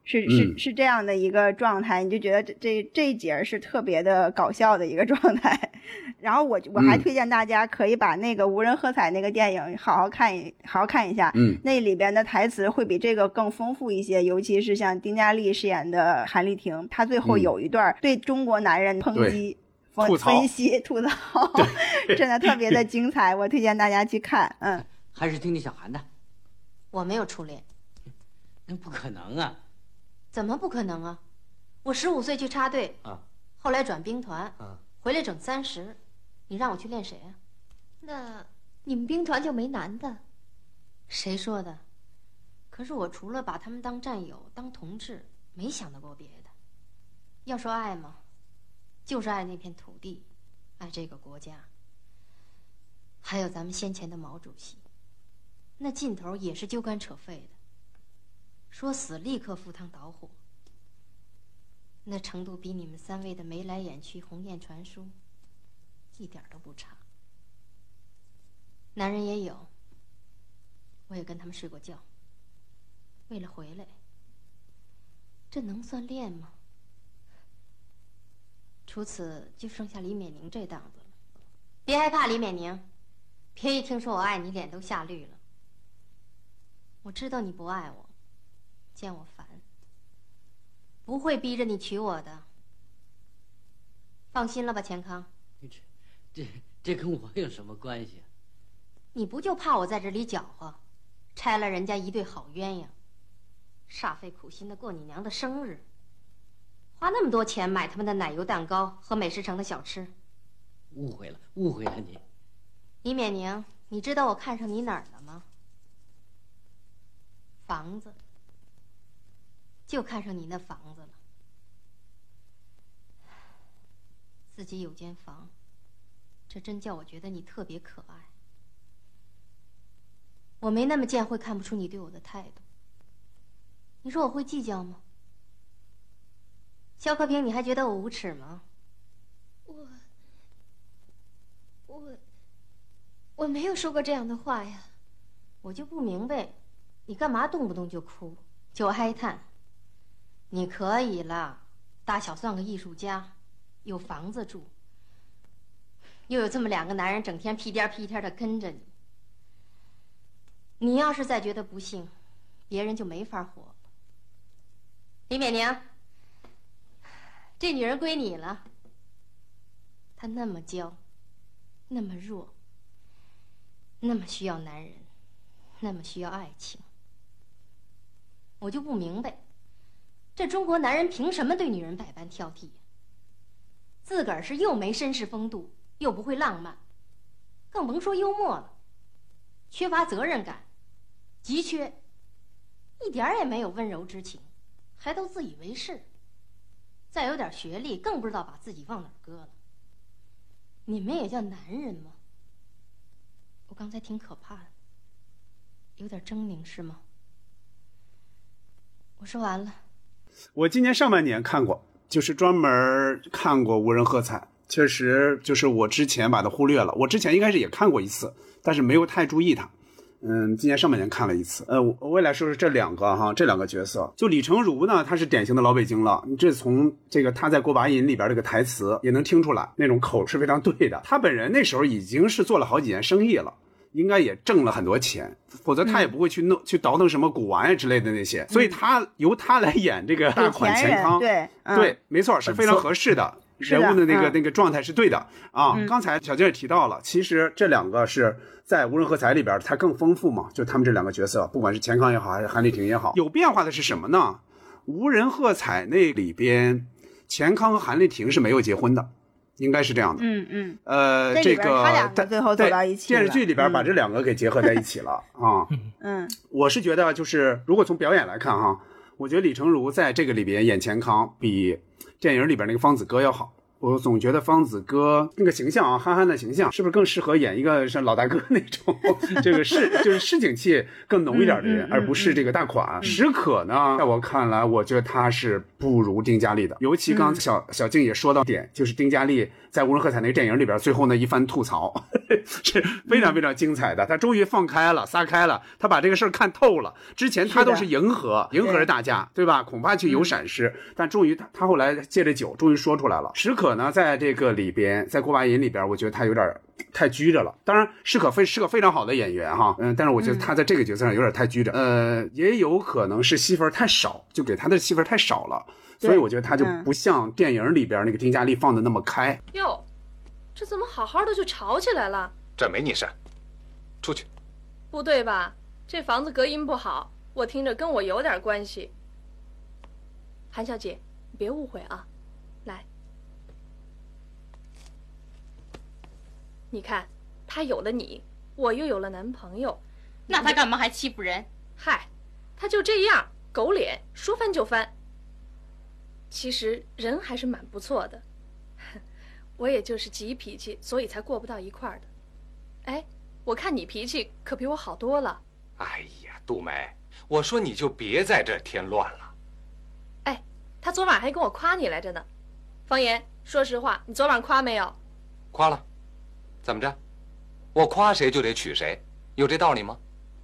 [SPEAKER 4] 是是
[SPEAKER 5] 嗯。
[SPEAKER 4] 是这样的一个状态，你就觉得这这这一节儿是特别的搞笑的一个状态。然后我我还
[SPEAKER 5] 嗯。
[SPEAKER 4] 推荐大家可以把那个无人喝彩那个电影好好看一好好看一下，
[SPEAKER 5] 嗯。
[SPEAKER 4] 那里边的台词会比这个更丰富一些，尤其是像丁嘉丽饰演的韩丽婷，她最后
[SPEAKER 5] 嗯。
[SPEAKER 4] 有一段对中国男人抨击、分
[SPEAKER 5] 吐槽
[SPEAKER 4] 分析、吐槽，真的特别的精彩，我推荐大家去看。嗯，
[SPEAKER 9] 还是听听小韩的。
[SPEAKER 10] 我没有初恋，
[SPEAKER 9] 那不可能啊！
[SPEAKER 10] 怎么不可能啊？我十五岁去插队，
[SPEAKER 9] 啊
[SPEAKER 10] 后来转兵团，
[SPEAKER 9] 啊，
[SPEAKER 10] 回来整三十，你让我去练谁啊？
[SPEAKER 11] 那你们兵团就没男的？
[SPEAKER 10] 谁说的？可是我除了把他们当战友、当同志，没想到过别的。要说爱嘛，就是爱那片土地，爱这个国家，还有咱们先前的毛主席。那劲头也是揪肝扯肺的，说死立刻赴汤蹈火。那程度比你们三位的眉来眼去、鸿雁传书，一点都不差。男人也有，我也跟他们睡过觉。为了回来，这能算恋吗？除此，就剩下李勉宁这档子了。别害怕，李勉宁，别一听说我爱你，脸都吓绿了。我知道你不爱我，见我烦，不会逼着你娶我的。放心了吧，钱康，
[SPEAKER 9] 这这跟我有什么关系啊？
[SPEAKER 10] 你不就怕我在这里搅和，拆了人家一对好鸳鸯，煞费苦心的过你娘的生日，花那么多钱买他们的奶油蛋糕和美食城的小吃。
[SPEAKER 9] 误会了，误会了你。
[SPEAKER 10] 李勉宁，你知道我看上你哪儿了吗？房子，就看上你那房子了。自己有间房，这真叫我觉得你特别可爱。我没那么贱，会看不出你对我的态度。你说我会计较吗？肖克平，你还觉得我无耻吗？
[SPEAKER 11] 我我我没有说过这样的话呀。
[SPEAKER 10] 我就不明白，你干嘛动不动就哭，就哀叹？你可以了，大小算个艺术家，有房子住，又有这么两个男人整天屁颠屁颠的跟着你。你要是再觉得不幸，别人就没法活了。李勉宁，这女人归你了。她那么娇，那么弱，那么需要男人。那么需要爱情，我就不明白，这中国男人凭什么对女人百般挑剔？自个儿是又没绅士风度，又不会浪漫，更甭说幽默了，缺乏责任感，急缺，一点儿也没有温柔之情，还都自以为是。再有点学历，更不知道把自己往哪儿搁了。你们也叫男人吗？我刚才挺可怕的。有点狰狞是吗？我说完了。
[SPEAKER 5] 我今年上半年看过，就是专门看过《无人喝彩》，确实就是我之前把它忽略了。我之前应该是也看过一次，但是没有太注意它。嗯，今年上半年看了一次。呃，我我也来说说这两个哈，这两个角色。就李成儒呢，他是典型的老北京了。你这从这个他在《过把瘾》里边这个台词也能听出来，那种口是非常对的。他本人那时候已经是做了好几年生意了。应该也挣了很多钱，否则他也不会去弄、去倒腾什么古玩呀之类的那些。所以他由他来演这个大款钱康，
[SPEAKER 4] 对
[SPEAKER 5] 对，没错，是非常合适的。人物的那个那个状态是对的啊。刚才小静也提到了，其实这两个是在《无人喝彩》里边，它更丰富嘛。就他们这两个角色，不管是钱康也好，还是韩丽婷也好，有变化的是什么呢？《无人喝彩》那里边，钱康和韩丽婷是没有结婚的。应该是这样的，
[SPEAKER 4] 嗯嗯，
[SPEAKER 5] 呃，这个
[SPEAKER 4] 他俩最后走到一起，
[SPEAKER 5] 电视剧里边把这两个给结合在一起了啊。
[SPEAKER 4] 嗯，
[SPEAKER 5] 我是觉得就是如果从表演来看哈，我觉得李成儒在这个里边演钱康比电影里边那个方子哥要好。我总觉得方子哥那个形象啊，憨憨的形象，是不是更适合演一个像老大哥那种，这个市就是市井气更浓一点的人，而不是这个大款。史可呢，在我看来，我觉得他是不如丁嘉丽的。尤其刚才小小静也说到点，就是丁嘉丽在《无人喝彩》那个电影里边，最后那一番吐槽 是非常非常精彩的。他终于放开了，撒开了，他把这个事儿看透了。之前他都是迎合，迎合着大家，对吧？恐怕就有闪失。但终于他他后来借着酒，终于说出来了。史可。呢在这个里边，在《过把瘾》里边，我觉得他有点太拘着了。当然，是可非是个非常好的演员哈，嗯，但是我觉得他在这个角色上有点太拘着。呃，也有可能是戏份太少，就给他的戏份太少了，所以我觉得他就不像电影里边那个丁佳丽放的那么开。
[SPEAKER 2] 哟，这怎么好好的就吵起来了？
[SPEAKER 1] 这没你事，出去。
[SPEAKER 2] 不对吧？这房子隔音不好，我听着跟我有点关系。韩小姐，你别误会啊。来你看，他有了你，我又有了男朋友，
[SPEAKER 8] 那他干嘛还欺负人？
[SPEAKER 2] 嗨，他就这样，狗脸，说翻就翻。其实人还是蛮不错的，我也就是急脾气，所以才过不到一块儿的。哎，我看你脾气可比我好多了。
[SPEAKER 1] 哎呀，杜梅，我说你就别在这添乱了。
[SPEAKER 2] 哎，他昨晚还跟我夸你来着呢。方言，说实话，你昨晚夸没有？
[SPEAKER 1] 夸了。怎么着？我夸谁就得娶谁，有这道理吗？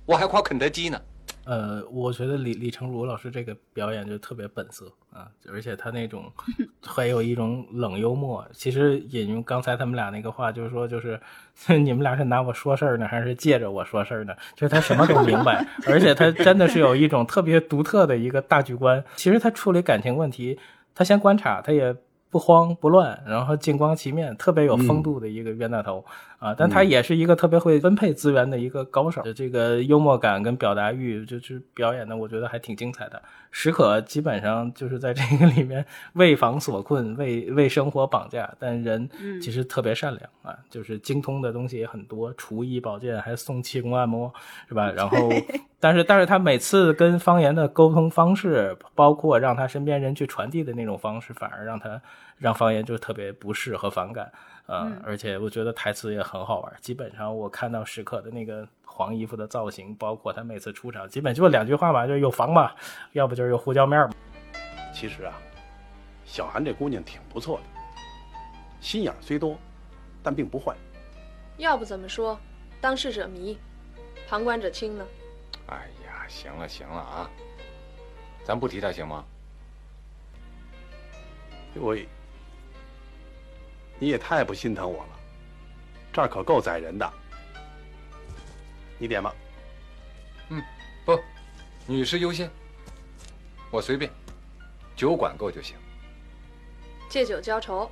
[SPEAKER 1] 我还夸肯德基呢。
[SPEAKER 3] 呃，我觉得李李成儒老师这个表演就特别本色啊，而且他那种 还有一种冷幽默。其实引用刚才他们俩那个话，就是说，就是 你们俩是拿我说事儿呢，还是借着我说事儿呢？就是他什么都明白，而且他真的是有一种特别独特的一个大局观。其实他处理感情问题，他先观察，他也。不慌不乱，然后静光其面，特别有风度的一个冤大头啊！但他也是一个特别会分配资源的一个高手，这个幽默感跟表达欲，就是表演的，我觉得还挺精彩的。史可基本上就是在这个 里面为防所困，为为生活绑架，但人其实特别善良啊，就是精通的东西也很多，厨艺保健还送气功按摩，是吧？然后，但是但是他每次跟方言的沟通方式，包括让他身边人去传递的那种方式，反而让他。让方言就特别不适和反感，嗯，而且我觉得台词也很好玩。基本上我看到史可的那个黄衣服的造型，包括他每次出场，基本就两句话吧，就有房吧，要不就是有胡椒面
[SPEAKER 12] 其实啊，小韩这姑娘挺不错的，心眼虽多，但并不坏。
[SPEAKER 2] 要不怎么说当事者迷，旁观者清呢？
[SPEAKER 1] 哎呀，行了行了啊，咱不提他行吗？
[SPEAKER 12] 我，你也太不心疼我了，这儿可够宰人的。你点吧。
[SPEAKER 1] 嗯，不，女士优先。我随便，酒管够就行。
[SPEAKER 2] 借酒浇愁。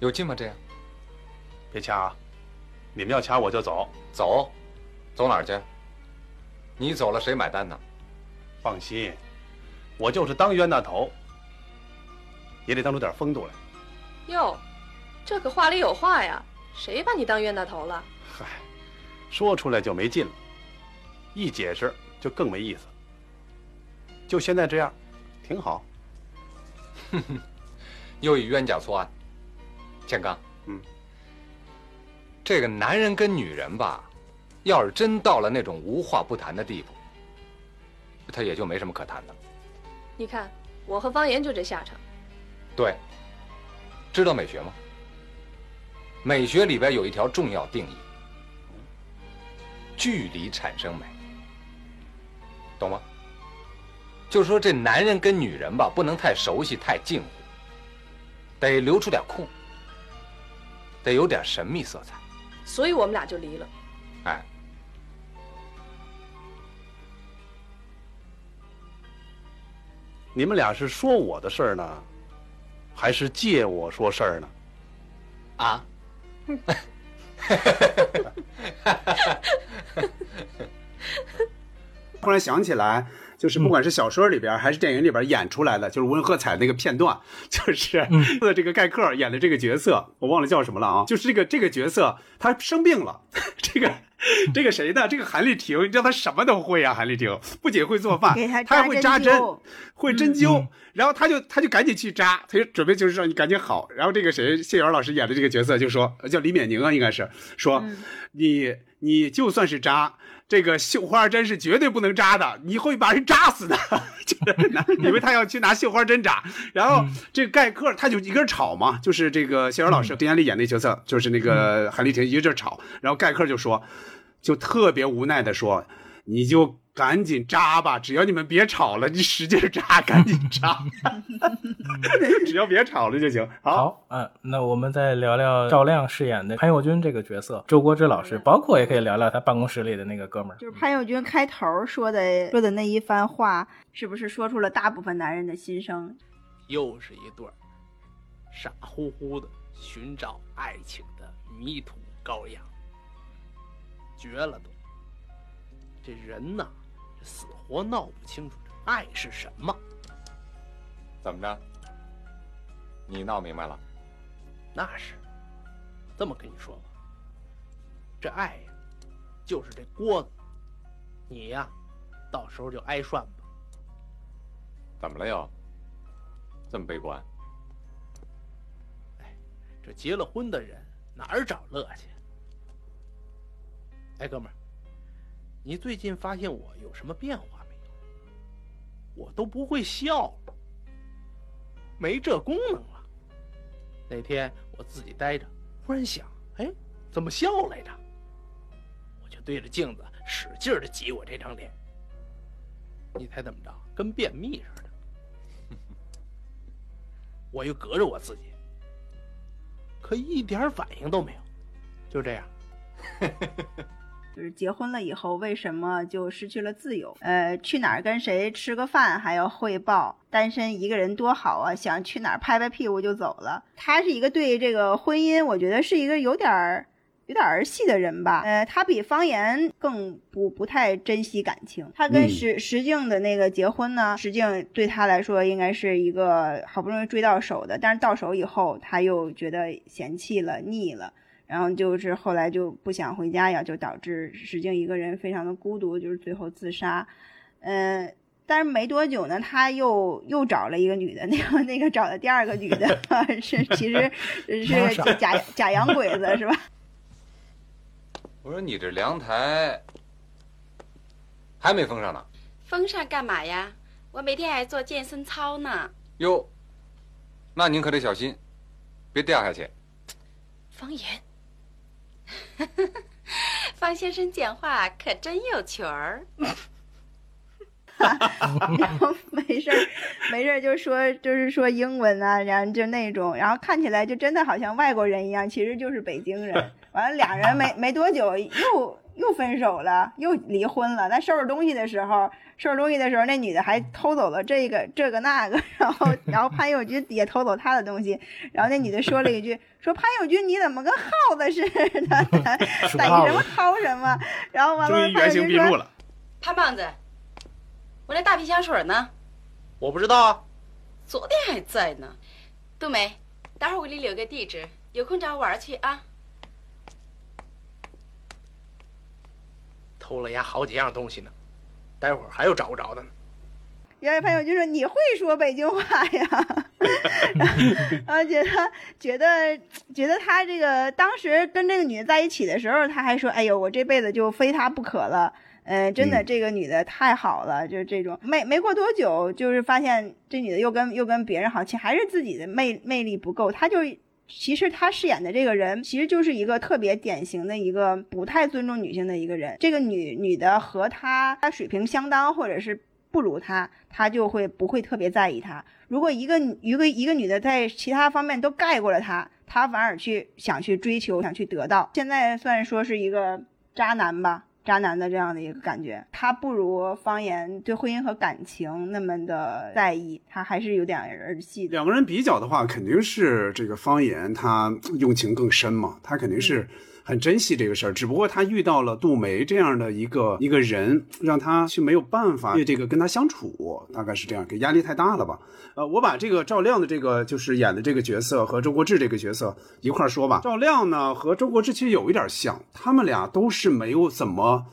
[SPEAKER 1] 有劲吗？这样？
[SPEAKER 12] 别掐啊！你们要掐我就走。
[SPEAKER 1] 走？走哪儿去？你走了谁买单呢？
[SPEAKER 12] 放心，我就是当冤大头。也得当出点风度来。
[SPEAKER 2] 哟，这可话里有话呀！谁把你当冤大头了？
[SPEAKER 12] 嗨，说出来就没劲了，一解释就更没意思。就现在这样，挺好。
[SPEAKER 1] 哼哼，又一冤假错案。建刚，
[SPEAKER 12] 嗯，
[SPEAKER 1] 这个男人跟女人吧，要是真到了那种无话不谈的地步，他也就没什么可谈的了。
[SPEAKER 2] 你看，我和方言就这下场。
[SPEAKER 1] 对，知道美学吗？美学里边有一条重要定义，距离产生美，懂吗？就是说，这男人跟女人吧，不能太熟悉、太近乎，得留出点空，得有点神秘色彩。
[SPEAKER 2] 所以我们俩就离了。
[SPEAKER 1] 哎，
[SPEAKER 12] 你们俩是说我的事儿呢，还是借我说事儿呢？
[SPEAKER 7] 啊？
[SPEAKER 5] 突然想起来，就是不管是小说里边还是电影里边演出来的，就是文赫彩那个片段，就是的 这个盖克演的这个角色，我忘了叫什么了啊，就是这个这个角色他生病了，这个这个谁呢？这个韩丽婷，你知道她什么都会啊，韩丽婷不仅会做饭，她还会扎针，会针灸，然后她就她就赶紧去扎，她就准备就是让你赶紧好。然后这个谁谢元老师演的这个角色就说叫李勉宁啊，应该是说你你就算是扎。这个绣花针是绝对不能扎的，你会把人扎死的。以为他要去拿绣花针扎，然后这个盖克他就一个人吵嘛，就是这个谢元老师丁安丽演那角色，就是那个韩丽婷一个劲吵，然后盖克就说，就特别无奈的说，你就。赶紧扎吧！只要你们别吵了，你使劲扎，赶紧扎，只要别吵了就行。
[SPEAKER 3] 好，嗯，那我们再聊聊赵亮饰演的潘友军这个角色，周国志老师，包括也可以聊聊他办公室里的那个哥们儿，
[SPEAKER 4] 就是潘友军开头说的 说的那一番话，是不是说出了大部分男人的心声？
[SPEAKER 7] 又是一对傻乎乎的寻找爱情的迷途羔羊，绝了都！这人呐。死活闹不清楚这爱是什么？
[SPEAKER 1] 怎么着？你闹明白了？
[SPEAKER 7] 那是。这么跟你说吧，这爱呀，就是这锅子。你呀，到时候就挨涮吧。
[SPEAKER 1] 怎么了又？这么悲观？
[SPEAKER 7] 哎，这结了婚的人哪儿找乐去？哎，哥们儿。你最近发现我有什么变化没有？我都不会笑，没这功能了。那天我自己待着，忽然想，哎，怎么笑来着？我就对着镜子使劲的挤我这张脸。你猜怎么着？跟便秘似的。我又隔着我自己，可一点反应都没有。就这样。
[SPEAKER 4] 就是结婚了以后，为什么就失去了自由？呃，去哪儿跟谁吃个饭还要汇报，单身一个人多好啊！想去哪儿拍拍屁股就走了。他是一个对这个婚姻，我觉得是一个有点儿有点儿戏的人吧。呃，他比方言更不不太珍惜感情。他跟石石静的那个结婚呢，石静对他来说应该是一个好不容易追到手的，但是到手以后他又觉得嫌弃了、腻了。然后就是后来就不想回家呀，就导致石静一个人非常的孤独，就是最后自杀。嗯，但是没多久呢，他又又找了一个女的，那个那个找的第二个女的 是其实 是假假洋鬼子是吧？
[SPEAKER 1] 我说你这凉台还没封上呢？
[SPEAKER 8] 封上干嘛呀？我每天还做健身操呢。
[SPEAKER 1] 哟，那您可得小心，别掉下去。
[SPEAKER 8] 方言。方先生讲话可真有趣儿，
[SPEAKER 4] 然 后没事儿没事儿就说就是说英文啊，然后就那种，然后看起来就真的好像外国人一样，其实就是北京人。完了，俩人没没多久又又分手了，又离婚了。在收拾东西的时候。收拾东西的时候，那女的还偷走了这个、这个、那个，然后，然后潘友军也偷走她的东西，然后那女的说了一句：“说潘友军你怎么跟耗子似的，逮什么薅什么。”然后完了，
[SPEAKER 5] 原形毕露了。
[SPEAKER 8] 潘胖子，我那大瓶香水呢？
[SPEAKER 7] 我不知道啊。
[SPEAKER 8] 昨天还在呢。杜梅，待会儿我给你留个地址，有空找我玩去啊。
[SPEAKER 7] 偷了丫好几样东西呢。待会儿还有找不着的呢。
[SPEAKER 4] 原来朋友就说你会说北京话呀，然后觉得觉得觉得他这个当时跟这个女的在一起的时候，他还说：“哎呦，我这辈子就非她不可了。”嗯，真的，这个女的太好了，就是这种。没没过多久，就是发现这女的又跟又跟别人好，其实还是自己的魅魅力不够，他就其实他饰演的这个人，其实就是一个特别典型的一个不太尊重女性的一个人。这个女女的和他他水平相当，或者是不如他，他就会不会特别在意他。如果一个一个一个女的在其他方面都盖过了他，他反而去想去追求，想去得到。现在算说是一个渣男吧。渣男的这样的一个感觉，他不如方言对婚姻和感情那么的在意，他还是有点儿戏。
[SPEAKER 5] 两个人比较的话，肯定是这个方言他用情更深嘛，他肯定是。很珍惜这个事儿，只不过他遇到了杜梅这样的一个一个人，让他去没有办法这个跟他相处，大概是这样，给压力太大了吧？呃，我把这个赵亮的这个就是演的这个角色和周国志这个角色一块儿说吧。赵亮呢和周国志其实有一点像，他们俩都是没有怎么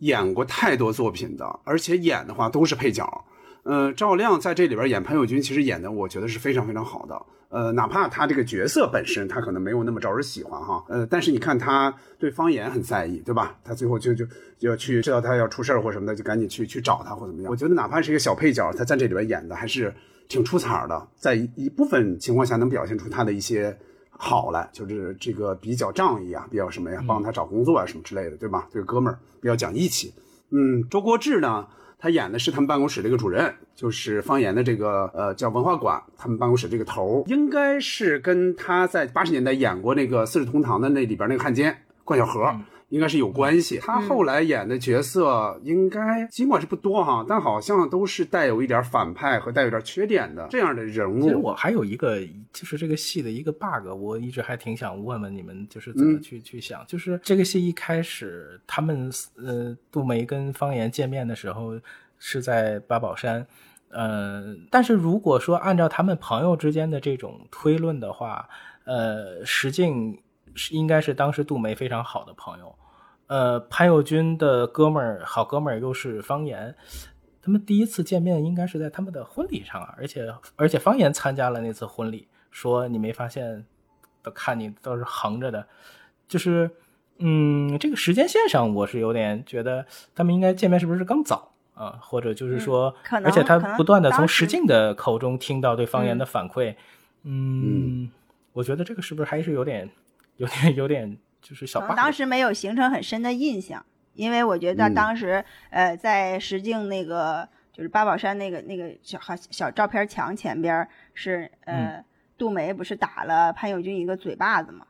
[SPEAKER 5] 演过太多作品的，而且演的话都是配角。呃，赵亮在这里边演潘友军，其实演的我觉得是非常非常好的。呃，哪怕他这个角色本身他可能没有那么招人喜欢哈，呃，但是你看他对方言很在意，对吧？他最后就就就要去知道他要出事儿或什么的，就赶紧去去找他或怎么样。我觉得哪怕是一个小配角，他在这里边演的还是挺出彩的，在一部分情况下能表现出他的一些好来，就是这个比较仗义啊，比较什么呀，帮他找工作啊什么之类的，对吧？这个哥们儿比较讲义气。嗯，周国志呢？他演的是他们办公室这个主任，就是方言的这个呃叫文化馆，他们办公室这个头，应该是跟他在八十年代演过那个《四世同堂》的那里边那个汉奸关小河。应该是有关系。他后来演的角色应该尽管是不多哈，但好像都是带有一点反派和带有点缺点的这样的人物。
[SPEAKER 3] 其实我还有一个，就是这个戏的一个 bug，我一直还挺想问问你们，就是怎么去去想。就是这个戏一开始，他们呃杜梅跟方言见面的时候是在八宝山，呃，但是如果说按照他们朋友之间的这种推论的话，呃，石敬是应该是当时杜梅非常好的朋友。呃，潘友军的哥们儿，好哥们儿又是方言，他们第一次见面应该是在他们的婚礼上啊，而且而且方言参加了那次婚礼，说你没发现，都看你都是横着的，就是嗯，这个时间线上我是有点觉得他们应该见面是不是更早啊？或者就是说，而且他不断的从石静的口中听到对方言的反馈，嗯，我觉得这个是不是还是有点有点有点。就是小
[SPEAKER 4] 当时没有形成很深的印象，因为我觉得当时，呃，在石敬那个就是八宝山那个那个小小照片墙前边是呃，杜梅不是打了潘友军一个嘴巴子嘛？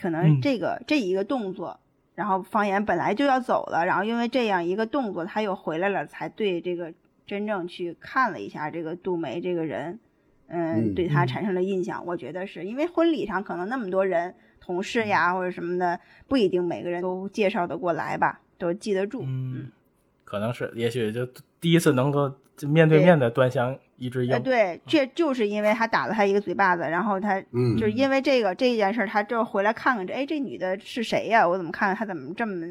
[SPEAKER 4] 可能这个这一个动作，然后方言本来就要走了，然后因为这样一个动作，他又回来了，才对这个真正去看了一下这个杜梅这个人，嗯，对他产生了印象。我觉得是因为婚礼上可能那么多人。同事呀，或者什么的，不一定每个人都介绍得过来吧，都记得住。
[SPEAKER 3] 嗯，可能是，也许就第一次能够面对面的端详一只鹰。
[SPEAKER 4] 对，这就是因为他打了他一个嘴巴子，然后他，就是因为这个这件事，他就回来看看这，哎，这女的是谁呀？我怎么看他怎么这么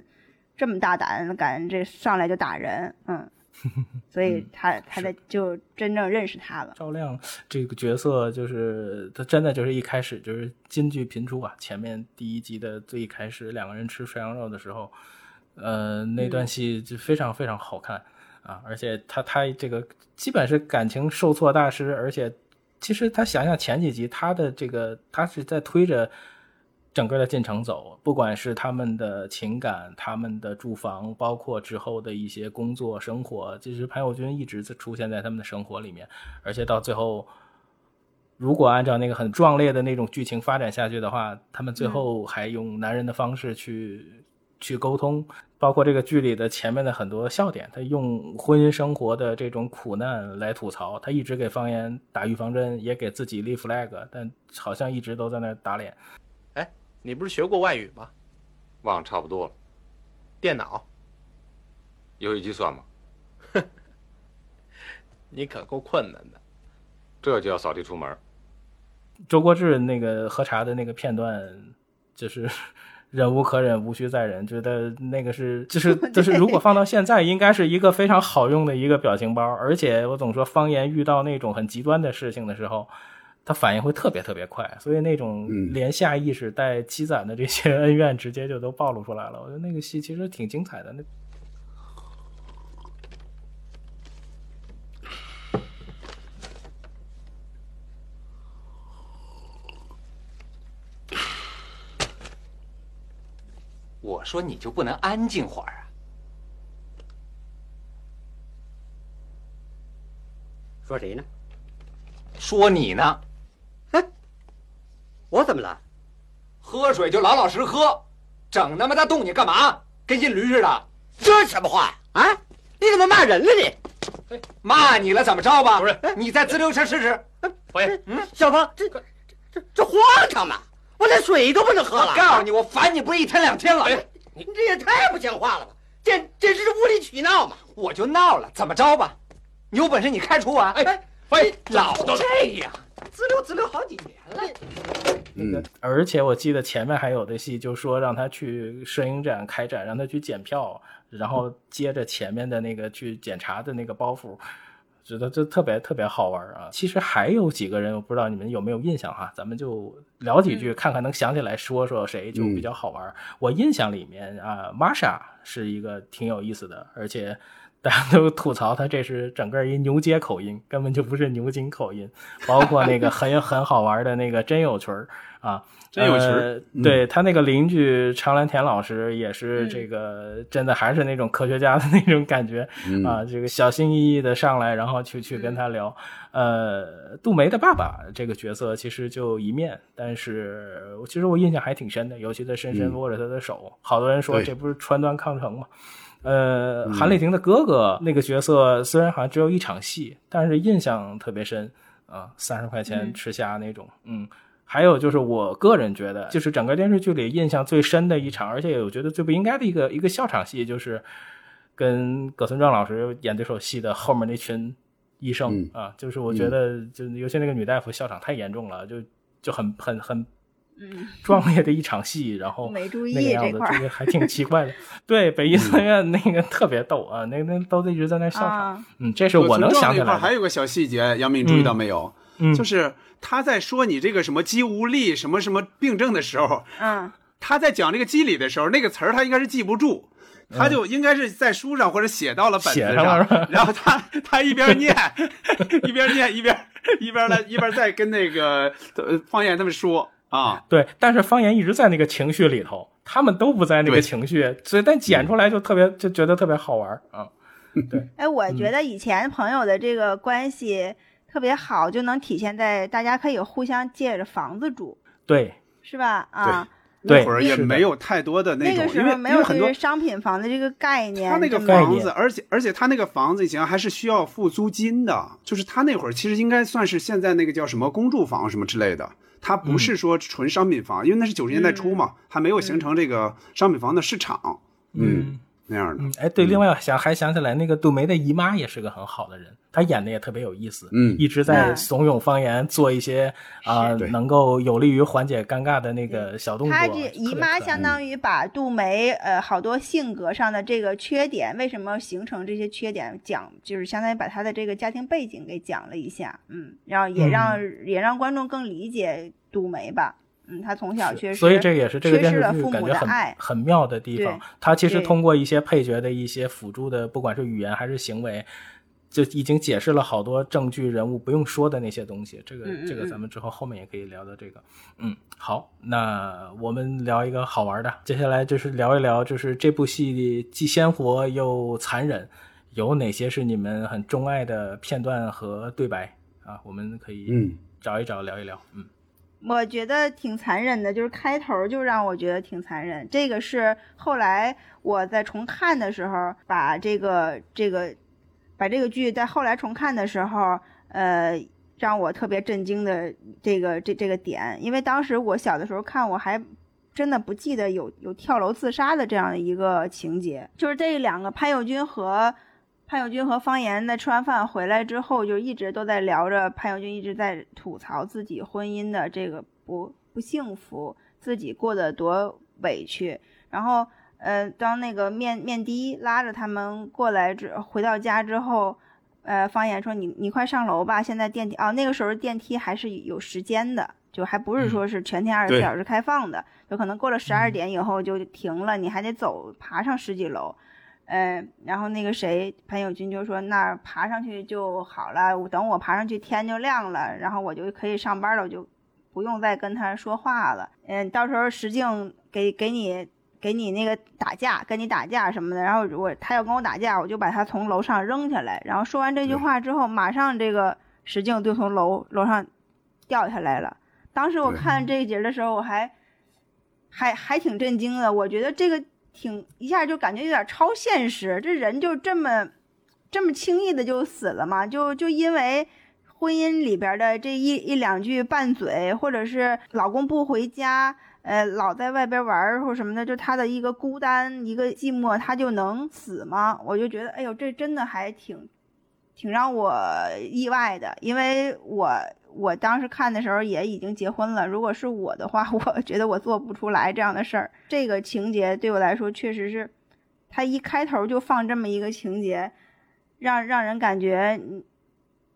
[SPEAKER 4] 这么大胆，敢这上来就打人？嗯。所以他他的就真正认识他了。
[SPEAKER 3] 赵亮这个角色就是他真的就是一开始就是金句频出啊！前面第一集的最一开始两个人吃涮羊肉的时候，呃，那段戏就非常非常好看啊！而且他他这个基本是感情受挫大师，而且其实他想想前几集他的这个他是在推着。整个的进程走，不管是他们的情感、他们的住房，包括之后的一些工作生活，其实潘友军一直在出现在他们的生活里面。而且到最后，如果按照那个很壮烈的那种剧情发展下去的话，他们最后还用男人的方式去去沟通。包括这个剧里的前面的很多笑点，他用婚姻生活的这种苦难来吐槽，他一直给方言打预防针，也给自己立 flag，但好像一直都在那打脸。
[SPEAKER 7] 你不是学过外语吗？
[SPEAKER 1] 忘差不多了。
[SPEAKER 7] 电脑，
[SPEAKER 1] 游戏机算吗？
[SPEAKER 7] 你可够困难的。
[SPEAKER 1] 这就要扫地出门。
[SPEAKER 3] 周国志那个喝茶的那个片段，就是 忍无可忍，无需再忍。觉得那个是，就是 就是，如果放到现在，应该是一个非常好用的一个表情包。而且我总说，方言遇到那种很极端的事情的时候。他反应会特别特别快所以那种连下意识带积攒的这些 恩怨直接就都暴露出来了。我觉得那个戏其实挺精彩的那
[SPEAKER 1] 我说你就不能安静会儿啊？
[SPEAKER 13] 说谁呢？
[SPEAKER 1] 说你呢？
[SPEAKER 13] 我怎么了？
[SPEAKER 1] 喝水就老老实实喝，整那么大动静干嘛？跟印驴似的。
[SPEAKER 13] 这什么话啊？你怎么骂人了你？
[SPEAKER 1] 骂你了怎么着吧？不是，你再滋溜一下试试。
[SPEAKER 13] 我也，嗯，小芳，这这这这荒唐嘛！我连水都不能喝了。
[SPEAKER 1] 我告诉你，我烦你不是一天两天了。
[SPEAKER 13] 你这也太不像话了吧！简简直是无理取闹嘛！
[SPEAKER 1] 我就闹了，怎么着吧？你有本事你开除我！啊哎哎，老这样，
[SPEAKER 13] 滋溜滋溜好几年了。
[SPEAKER 3] 嗯，而且我记得前面还有的戏，就说让他去摄影展开展，让他去检票，然后接着前面的那个去检查的那个包袱，觉得这特别特别好玩啊。其实还有几个人，我不知道你们有没有印象哈，咱们就聊几句，看看能想起来说说谁就比较好玩。我印象里面啊，玛莎是一个挺有意思的，而且。大家都吐槽他这是整个一牛街口音，根本就不是牛津口音。包括那个很 很好玩的那个真有群儿啊，
[SPEAKER 5] 真有群儿，
[SPEAKER 3] 对他那个邻居常兰田老师也是这个真的还是那种科学家的那种感觉啊，这个小心翼翼的上来，然后去去跟他聊。呃，杜梅的爸爸这个角色其实就一面，但是其实我印象还挺深的，尤其他深深握着他的手。好多人说这不是川端康成吗？呃，韩丽婷的哥哥那个角色虽然好像只有一场戏，但是印象特别深啊，三十块钱吃虾那种。嗯，还有就是我个人觉得，就是整个电视剧里印象最深的一场，而且我觉得最不应该的一个一个笑场戏，就是跟葛存壮老师演这首戏的后面那群医生啊，就是我觉得就尤其那个女大夫笑场太严重了，就就很很很。
[SPEAKER 4] 嗯，
[SPEAKER 3] 壮烈的一场戏，然后
[SPEAKER 4] 没注意这
[SPEAKER 3] 这个还挺奇怪的。对，北医三院那个特别逗啊，那那都一直在那笑场。嗯，这是我能想起来。
[SPEAKER 5] 还有个小细节，杨敏注意到没有？
[SPEAKER 3] 嗯，
[SPEAKER 5] 就是他在说你这个什么肌无力什么什么病症的时候，
[SPEAKER 4] 嗯，
[SPEAKER 5] 他在讲这个机理的时候，那个词儿他应该是记不住，他就应该是在书上或者写到了本子上，然后他 他一边念一边念一边一边来一边在跟那个方言他们说。啊，
[SPEAKER 3] 对，但是方言一直在那个情绪里头，他们都不在那个情绪，所以但剪出来就特别就觉得特别好玩啊。对，
[SPEAKER 4] 哎，我觉得以前朋友的这个关系特别好，就能体现在大家可以互相借着房子住，
[SPEAKER 3] 对，
[SPEAKER 4] 是吧？啊，
[SPEAKER 5] 那会儿也没有太多的
[SPEAKER 4] 那
[SPEAKER 5] 种，因为
[SPEAKER 4] 没有
[SPEAKER 5] 很多
[SPEAKER 4] 商品房的这个概念。
[SPEAKER 5] 他那个房子，而且而且他那个房子以前还是需要付租金的，就是他那会儿其实应该算是现在那个叫什么公住房什么之类的。它不是说纯商品房，因为那是九十年代初嘛，还没有形成这个商品房的市场，嗯，那样的。
[SPEAKER 3] 嗯哎，对，另外想还想起来，那个杜梅的姨妈也是个很好的人，她演的也特别有意思，
[SPEAKER 5] 嗯，
[SPEAKER 3] 一直在怂恿方言做一些啊，能够有利于缓解尴尬的那个小动作。
[SPEAKER 4] 她这姨妈相当于把杜梅呃好多性格上的这个缺点，为什么形成这些缺点，讲就是相当于把她的这个家庭背景给讲了一下，嗯，然后也让也让观众更理解。杜梅吧，嗯，他从小缺失，
[SPEAKER 3] 所以这也是这个电视剧
[SPEAKER 4] 感
[SPEAKER 3] 觉很很妙的地方。他其实通过一些配角的一些辅助的，不管是语言还是行为，就已经解释了好多证据人物不用说的那些东西。这个这个咱们之后后面也可以聊到这个。嗯，好，那我们聊一个好玩的，接下来就是聊一聊，就是这部戏既鲜活又残忍，有哪些是你们很钟爱的片段和对白啊？我们可以
[SPEAKER 5] 嗯
[SPEAKER 3] 找一找聊一聊，嗯。
[SPEAKER 4] 我觉得挺残忍的，就是开头就让我觉得挺残忍。这个是后来我在重看的时候，把这个这个把这个剧在后来重看的时候，呃，让我特别震惊的这个这这个点，因为当时我小的时候看，我还真的不记得有有跳楼自杀的这样的一个情节，就是这两个潘友军和。潘友军和方言在吃完饭回来之后，就一直都在聊着。潘友军一直在吐槽自己婚姻的这个不不幸福，自己过得多委屈。然后，呃，当那个面面的拉着他们过来之回到家之后，呃，方言说：“你你快上楼吧，现在电梯哦，那个时候电梯还是有时间的，就还不是说是全天二十四小时开放的，就可能过了十二点以后就停了，你还得走爬上十几楼。”嗯，然后那个谁，潘友军就说：“那爬上去就好了，等我爬上去天就亮了，然后我就可以上班了，我就不用再跟他说话了。嗯，到时候石静给给你给你那个打架，跟你打架什么的。然后我他要跟我打架，我就把他从楼上扔下来。然后说完这句话之后，马上这个石静就从楼楼上掉下来了。当时我看这一节的时候，我还还还挺震惊的。我觉得这个挺一下就感觉有点超现实，这人就这么这么轻易的就死了吗？就就因为。婚姻里边的这一一两句拌嘴，或者是老公不回家，呃，老在外边玩或什么的，就他的一个孤单，一个寂寞，他就能死吗？我就觉得，哎呦，这真的还挺，挺让我意外的，因为我我当时看的时候也已经结婚了，如果是我的话，我觉得我做不出来这样的事儿。这个情节对我来说确实是，他一开头就放这么一个情节，让让人感觉。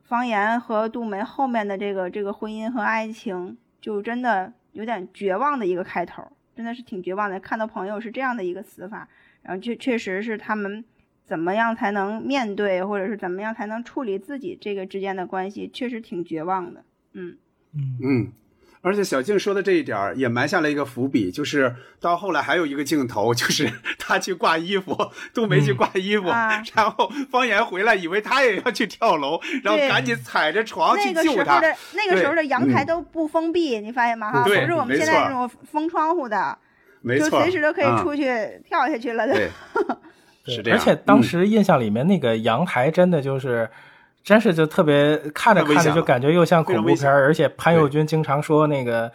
[SPEAKER 4] 方言和杜梅后面的这个这个婚姻和爱情，就真的有点绝望的一个开头，真的是挺绝望的。看到朋友是这样的一个死法，然后确确实是他们怎么样才能面对，或者是怎么样才能处理自己这个之间的关系，确实挺绝望的。嗯
[SPEAKER 5] 嗯嗯。而且小静说的这一点也埋下了一个伏笔，就是到后来还有一个镜头，就是 他去挂衣服，杜梅去挂衣服，然后方言回来，以为他也要去跳楼，然后赶紧踩着床去救他。
[SPEAKER 4] 那个时候的那个时候的阳台都不封闭，你发现吗？哈，不是我们现在这种封窗户的，
[SPEAKER 5] 没错，
[SPEAKER 4] 就随时都可以出去跳下去了。
[SPEAKER 5] 对，是这样。
[SPEAKER 3] 而且当时印象里面那个阳台真的就是。真是就特别看着看着就感觉又像恐怖片而且潘友军经常说那个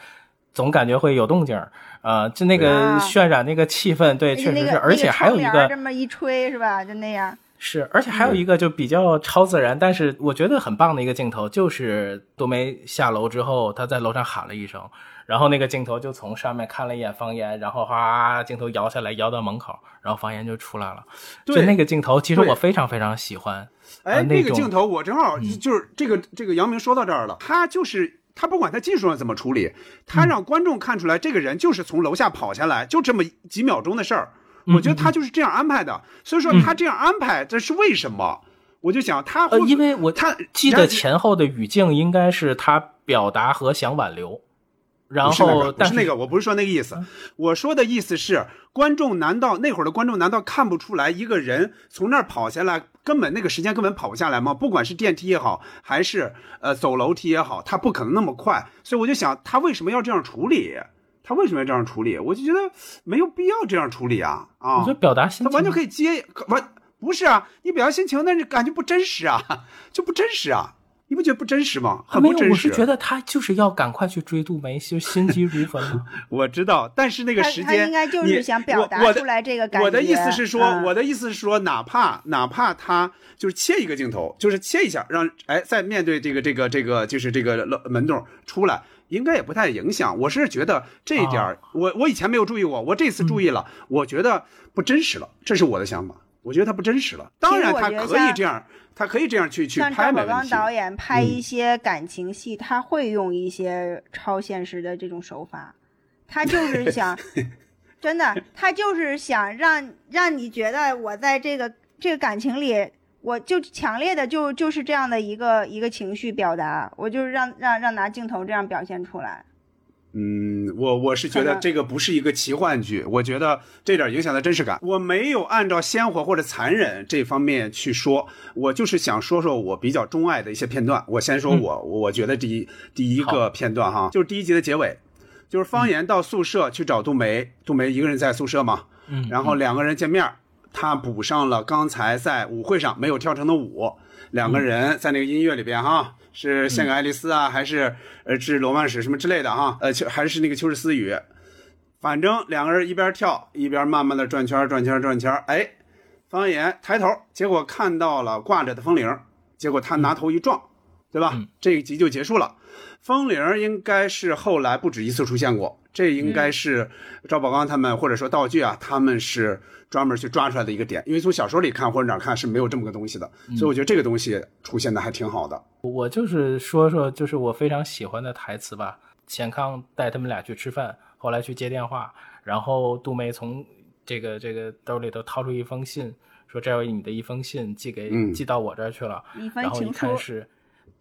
[SPEAKER 3] 总感觉会有动静呃，就那个渲染那个气氛，对，确实是，而且还有一个
[SPEAKER 4] 这么一吹是吧？就那样。
[SPEAKER 3] 是，而且还有一个就比较超自然，但是我觉得很棒的一个镜头，就是杜梅下楼之后，他在楼上喊了一声，然后那个镜头就从上面看了一眼方言，然后哗，镜头摇下来摇到门口，然后方言就出来了，就那个镜头，其实我非常非常喜欢。
[SPEAKER 5] 哎，那个镜头我正好就是这个这个杨明说到这儿了，他就是他不管他技术上怎么处理，他让观众看出来这个人就是从楼下跑下来，就这么几秒钟的事儿。我觉得他就是这样安排的，所以说他这样安排这是为什么？我就想他会，
[SPEAKER 3] 因为我
[SPEAKER 5] 他
[SPEAKER 3] 记得前后的语境应该是他表达和想挽留。然后，
[SPEAKER 5] 不是那个，我不是说那个意思。我说的意思是，观众难道那会儿的观众难道看不出来一个人从那儿跑下来，根本那个时间根本跑不下来吗？不管是电梯也好，还是呃走楼梯也好，他不可能那么快。所以我就想，他为什么要这样处理？他为什么要这样处理？我就觉得没有必要这样处理啊！啊，
[SPEAKER 3] 我觉得表达心情，
[SPEAKER 5] 他完全可以接完，不是啊？你表达心情，那你感觉不真实啊，就不真实啊。你不觉得不真实吗？很不真实。
[SPEAKER 3] 我是觉得他就是要赶快去追杜梅，就心急如焚嘛。
[SPEAKER 5] 我知道，但是那个时间，他
[SPEAKER 4] 应该就是想表达出来这个感
[SPEAKER 5] 觉。我的意思是说，我的意思是说，哪怕哪怕他就是切一个镜头，就是切一下，让哎再面对这个这个这个就是这个门洞出来，应该也不太影响。我是觉得这一点，我我以前没有注意过，我这次注意了，我觉得不真实了，这是我的想法。我觉得他不真实了。当然，他可以这样。他可以这样去去拍，
[SPEAKER 4] 像赵宝刚导演拍一些感情戏，他会用一些超现实的这种手法，他就是想，真的，他就是想让让你觉得我在这个这个感情里，我就强烈的就就是这样的一个一个情绪表达，我就是让让让拿镜头这样表现出来。
[SPEAKER 5] 嗯，我我是觉得这个不是一个奇幻剧，我觉得这点影响的真实感，我没有按照鲜活或者残忍这方面去说，我就是想说说我比较钟爱的一些片段。我先说我我觉得第一第一个片段哈，就是第一集的结尾，就是方言到宿舍去找杜梅，杜梅一个人在宿舍嘛，
[SPEAKER 3] 嗯，
[SPEAKER 5] 然后两个人见面，他补上了刚才在舞会上没有跳成的舞，两个人在那个音乐里边哈。是献给爱丽丝啊，还是呃致罗曼史什么之类的哈？呃，就还是那个秋日私语，反正两个人一边跳一边慢慢的转圈转圈转圈哎，方言抬头，结果看到了挂着的风铃，结果他拿头一撞，对吧？这一集就结束了。风铃应该是后来不止一次出现过，这应该是赵宝刚他们或者说道具啊，他们是。专门去抓出来的一个点，因为从小说里看或者哪看是没有这么个东西的，所以我觉得这个东西出现的还挺好的。
[SPEAKER 3] 我就是说说，就是我非常喜欢的台词吧。钱康带他们俩去吃饭，后来去接电话，然后杜梅从这个这个兜里头掏出一封信，说这有你的一封信，寄给寄到我这儿去了。然后一看是，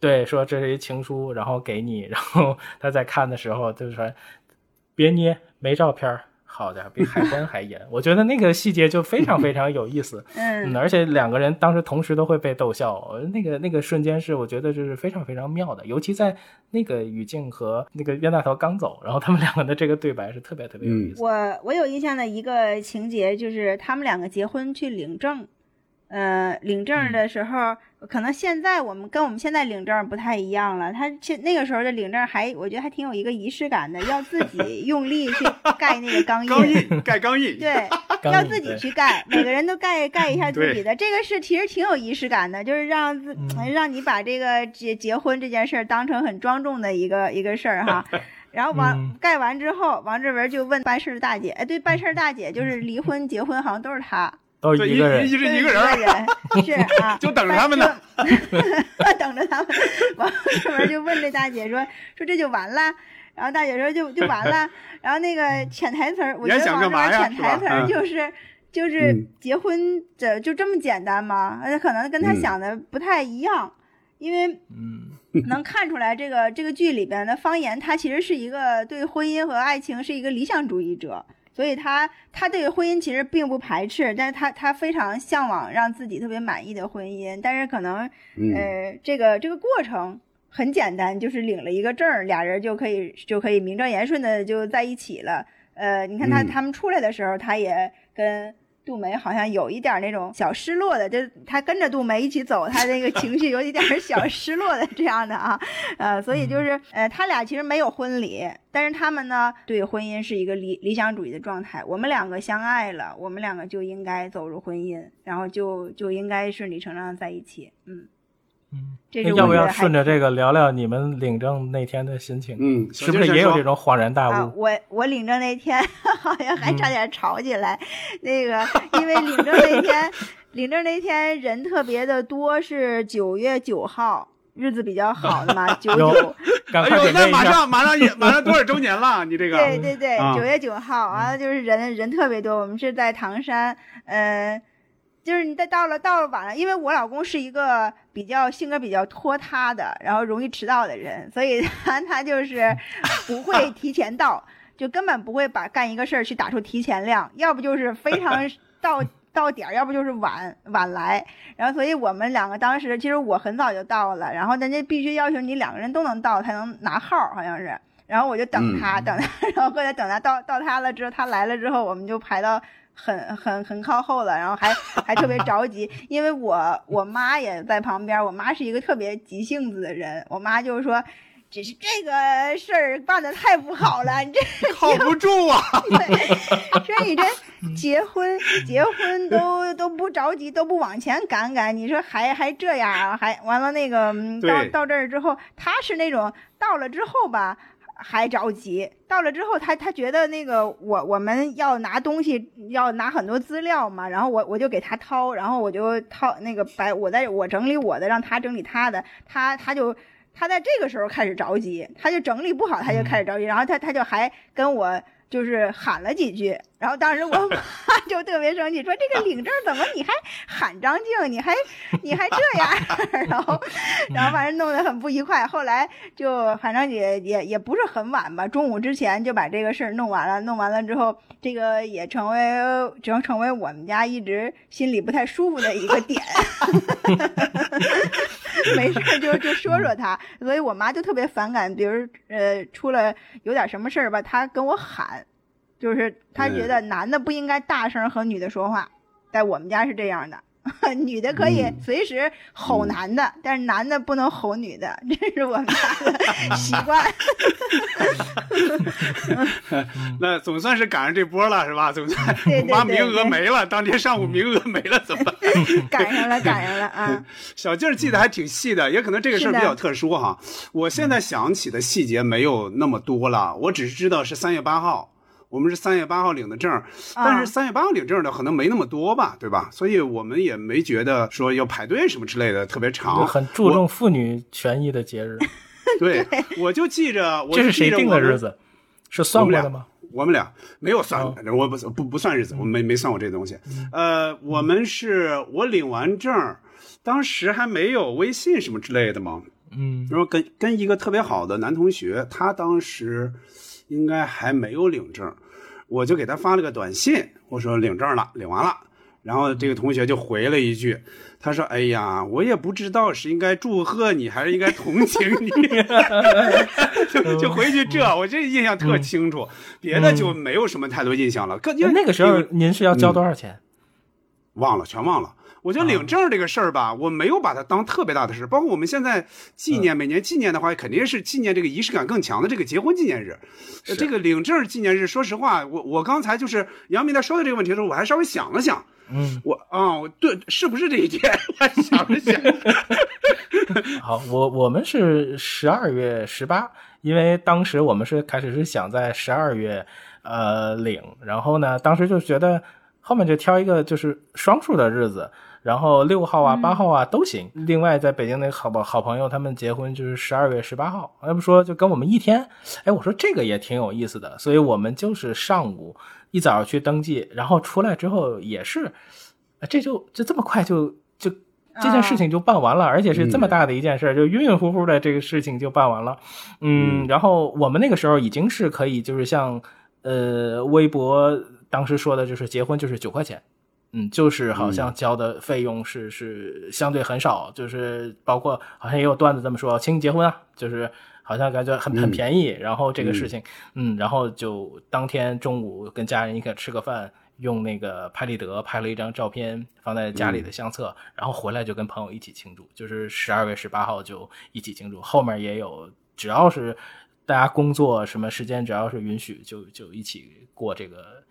[SPEAKER 3] 对，说这是一情书，然后给你。然后 他在看的时候就是说，别捏，没照片好家伙，比海关还严。我觉得那个细节就非常非常有意思，
[SPEAKER 4] 嗯，
[SPEAKER 3] 而且两个人当时同时都会被逗笑，那个那个瞬间是我觉得就是非常非常妙的，尤其在那个语境和那个冤大头刚走，然后他们两个的这个对白是特别特别有意思。
[SPEAKER 4] 我我有印象的一个情节就是他们两个结婚去领证。呃，领证的时候，可能现在我们跟我们现在领证不太一样了。他现那个时候的领证还，我觉得还挺有一个仪式感的，要自己 用力去盖那个钢印，
[SPEAKER 5] 钢印盖钢印，
[SPEAKER 4] 对，要自己去盖，每个人都盖 盖一下自己的。这个是其实挺有仪式感的，就是让自让你把这个结结婚这件事儿当成很庄重的一个一个事儿哈。然后完盖完之后，王志文就问办事的大姐，哎，对，办事大姐就是离婚结婚好像都是她。
[SPEAKER 3] 都一个人，
[SPEAKER 5] 一直一
[SPEAKER 4] 个
[SPEAKER 5] 人，
[SPEAKER 4] 是啊，
[SPEAKER 5] 就等着他们呢，
[SPEAKER 4] 等着他们。完了，这边就问这大姐说：“说这就完了？”然后大姐说：“就就完了。”然后那个潜台词儿，我觉得王志文潜台词儿就是就是结婚这就这么简单吗？而且可能跟他想的不太一样，因为能看出来这个这个剧里边的方言，他其实是一个对婚姻和爱情是一个理想主义者。所以他他对婚姻其实并不排斥，但是他他非常向往让自己特别满意的婚姻，但是可能呃这个这个过程很简单，就是领了一个证，俩人就可以就可以名正言顺的就在一起了。呃，你看他他们出来的时候，他也跟。杜梅好像有一点那种小失落的，就他跟着杜梅一起走，他那个情绪有一点小失落的这样的啊，呃，所以就是呃，他俩其实没有婚礼，但是他们呢对婚姻是一个理理想主义的状态。我们两个相爱了，我们两个就应该走入婚姻，然后就就应该顺理成章在一起，嗯。
[SPEAKER 3] 嗯，
[SPEAKER 4] 要
[SPEAKER 3] 不要顺着这个聊聊你们领证那天的心情？
[SPEAKER 5] 嗯，
[SPEAKER 3] 是不是也有这种恍然大悟？
[SPEAKER 4] 啊、我我领证那天 好像还差点吵起来，那个因为领证那天，领证那天人特别的多，是九月九号，日子比较好的嘛，九九。
[SPEAKER 5] 哎呦，那马上马上也 马上多少周年了？你这个？
[SPEAKER 4] 对对对，九月九号，完了就是人人特别多。我们是在唐山，呃。就是你再到了到了晚上，因为我老公是一个比较性格比较拖沓的，然后容易迟到的人，所以 他他就是 不会提前到，就根本不会把干一个事儿去打出提前量，要不就是非常 到到点儿，要不就是晚晚来。然后所以我们两个当时其实我很早就到了，然后人家必须要求你两个人都能到才能拿号，好像是。然后我就等他等他，然后后来等他到到他了之后，他来了之后，我们就排到。很很很靠后了，然后还 还特别着急，因为我我妈也在旁边，我妈是一个特别急性子的人，我妈就是说，只是这个事儿办的太不好了，你这
[SPEAKER 5] 靠不住啊，
[SPEAKER 4] 说你这结婚结婚都都不着急，都不往前赶赶，你说还还这样，还完了那个到到这儿之后，他是那种到了之后吧。还着急，到了之后，他他觉得那个我我们要拿东西，要拿很多资料嘛，然后我我就给他掏，然后我就掏那个白，我在我整理我的，让他整理他的，他他就他在这个时候开始着急，他就整理不好，他就开始着急，然后他他就还跟我。就是喊了几句，然后当时我 妈就特别生气，说这个领证怎么你还喊张静，你还你还这样，然后然后反正弄得很不愉快。后来就反正也也也不是很晚吧，中午之前就把这个事儿弄完了。弄完了之后，这个也成为成成为我们家一直心里不太舒服的一个点。没事就就说说他，所以我妈就特别反感，比如呃出了有点什么事儿吧，她跟我喊。就是她觉得男的不应该大声和女的说话，在我们家是这样的，女的可以随时吼男的，但是男的不能吼女的，这是我们家的 习惯。
[SPEAKER 5] 那总算是赶上这波了，是吧？总算我
[SPEAKER 4] 妈
[SPEAKER 5] 名额没了，当天上午名额没了，怎么办？
[SPEAKER 4] 赶上了，赶上了啊！
[SPEAKER 5] 小静记得还挺细的，也可能这个事儿比较特殊哈。我现在想起的细节没有那么多了，我只是知道是三月八号。我们是三月八号领的证，但是三月八号领证的可能没那么多吧，对吧？所以我们也没觉得说要排队什么之类的特别长。
[SPEAKER 3] 很注重妇女权益的节日。
[SPEAKER 5] 对，我就记着，
[SPEAKER 3] 这是谁定的日子？是算过的吗？
[SPEAKER 5] 我们俩没有算，我不不不算日子，我没没算过这东西。呃，我们是我领完证，当时还没有微信什么之类的嘛。
[SPEAKER 3] 嗯，
[SPEAKER 5] 然后跟跟一个特别好的男同学，他当时。应该还没有领证，我就给他发了个短信，我说领证了，领完了。然后这个同学就回了一句，他说：“哎呀，我也不知道是应该祝贺你还是应该同情你。”就就回去这，我这印象特清楚，别的就没有什么太多印象了。可因为
[SPEAKER 3] 那个时候您是要交多少钱？
[SPEAKER 5] 忘了，全忘了。我觉得领证这个事儿吧，我没有把它当特别大的事。包括我们现在纪念，每年纪念的话，肯定是纪念这个仪式感更强的这个结婚纪念日。这个领证纪念日，说实话，我我刚才就是杨明在说的这个问题的时候，我还稍微想了想。
[SPEAKER 3] 嗯，
[SPEAKER 5] 我啊，对，是不是这一天？我想了想。
[SPEAKER 3] 好，我我们是十二月十八，因为当时我们是开始是想在十二月呃领，然后呢，当时就觉得后面就挑一个就是双数的日子。然后六号啊、八号啊都行。另外，在北京那好好朋友他们结婚就是十二月十八号，要不说就跟我们一天。哎，我说这个也挺有意思的，所以我们就是上午一早去登记，然后出来之后也是，这就就这么快就就这件事情就办完了，而且是这么大的一件事，就晕晕乎乎的这个事情就办完了。嗯，然后我们那个时候已经是可以，就是像呃微博当时说的，就是结婚就是九块钱。嗯，就是好像交的费用是是相对很少，就是包括好像也有段子这么说，请你结婚啊，就是好像感觉很很便宜。然后这个事情，嗯，然后就当天中午跟家人一块吃个饭，用那个拍立得拍了一张照片放在家里的相册，然后回来就跟朋友一起庆祝，就是十二月十八号就一起庆祝。后面也有，只要是大家工作什么时间，只要是允许，就就一起过这个。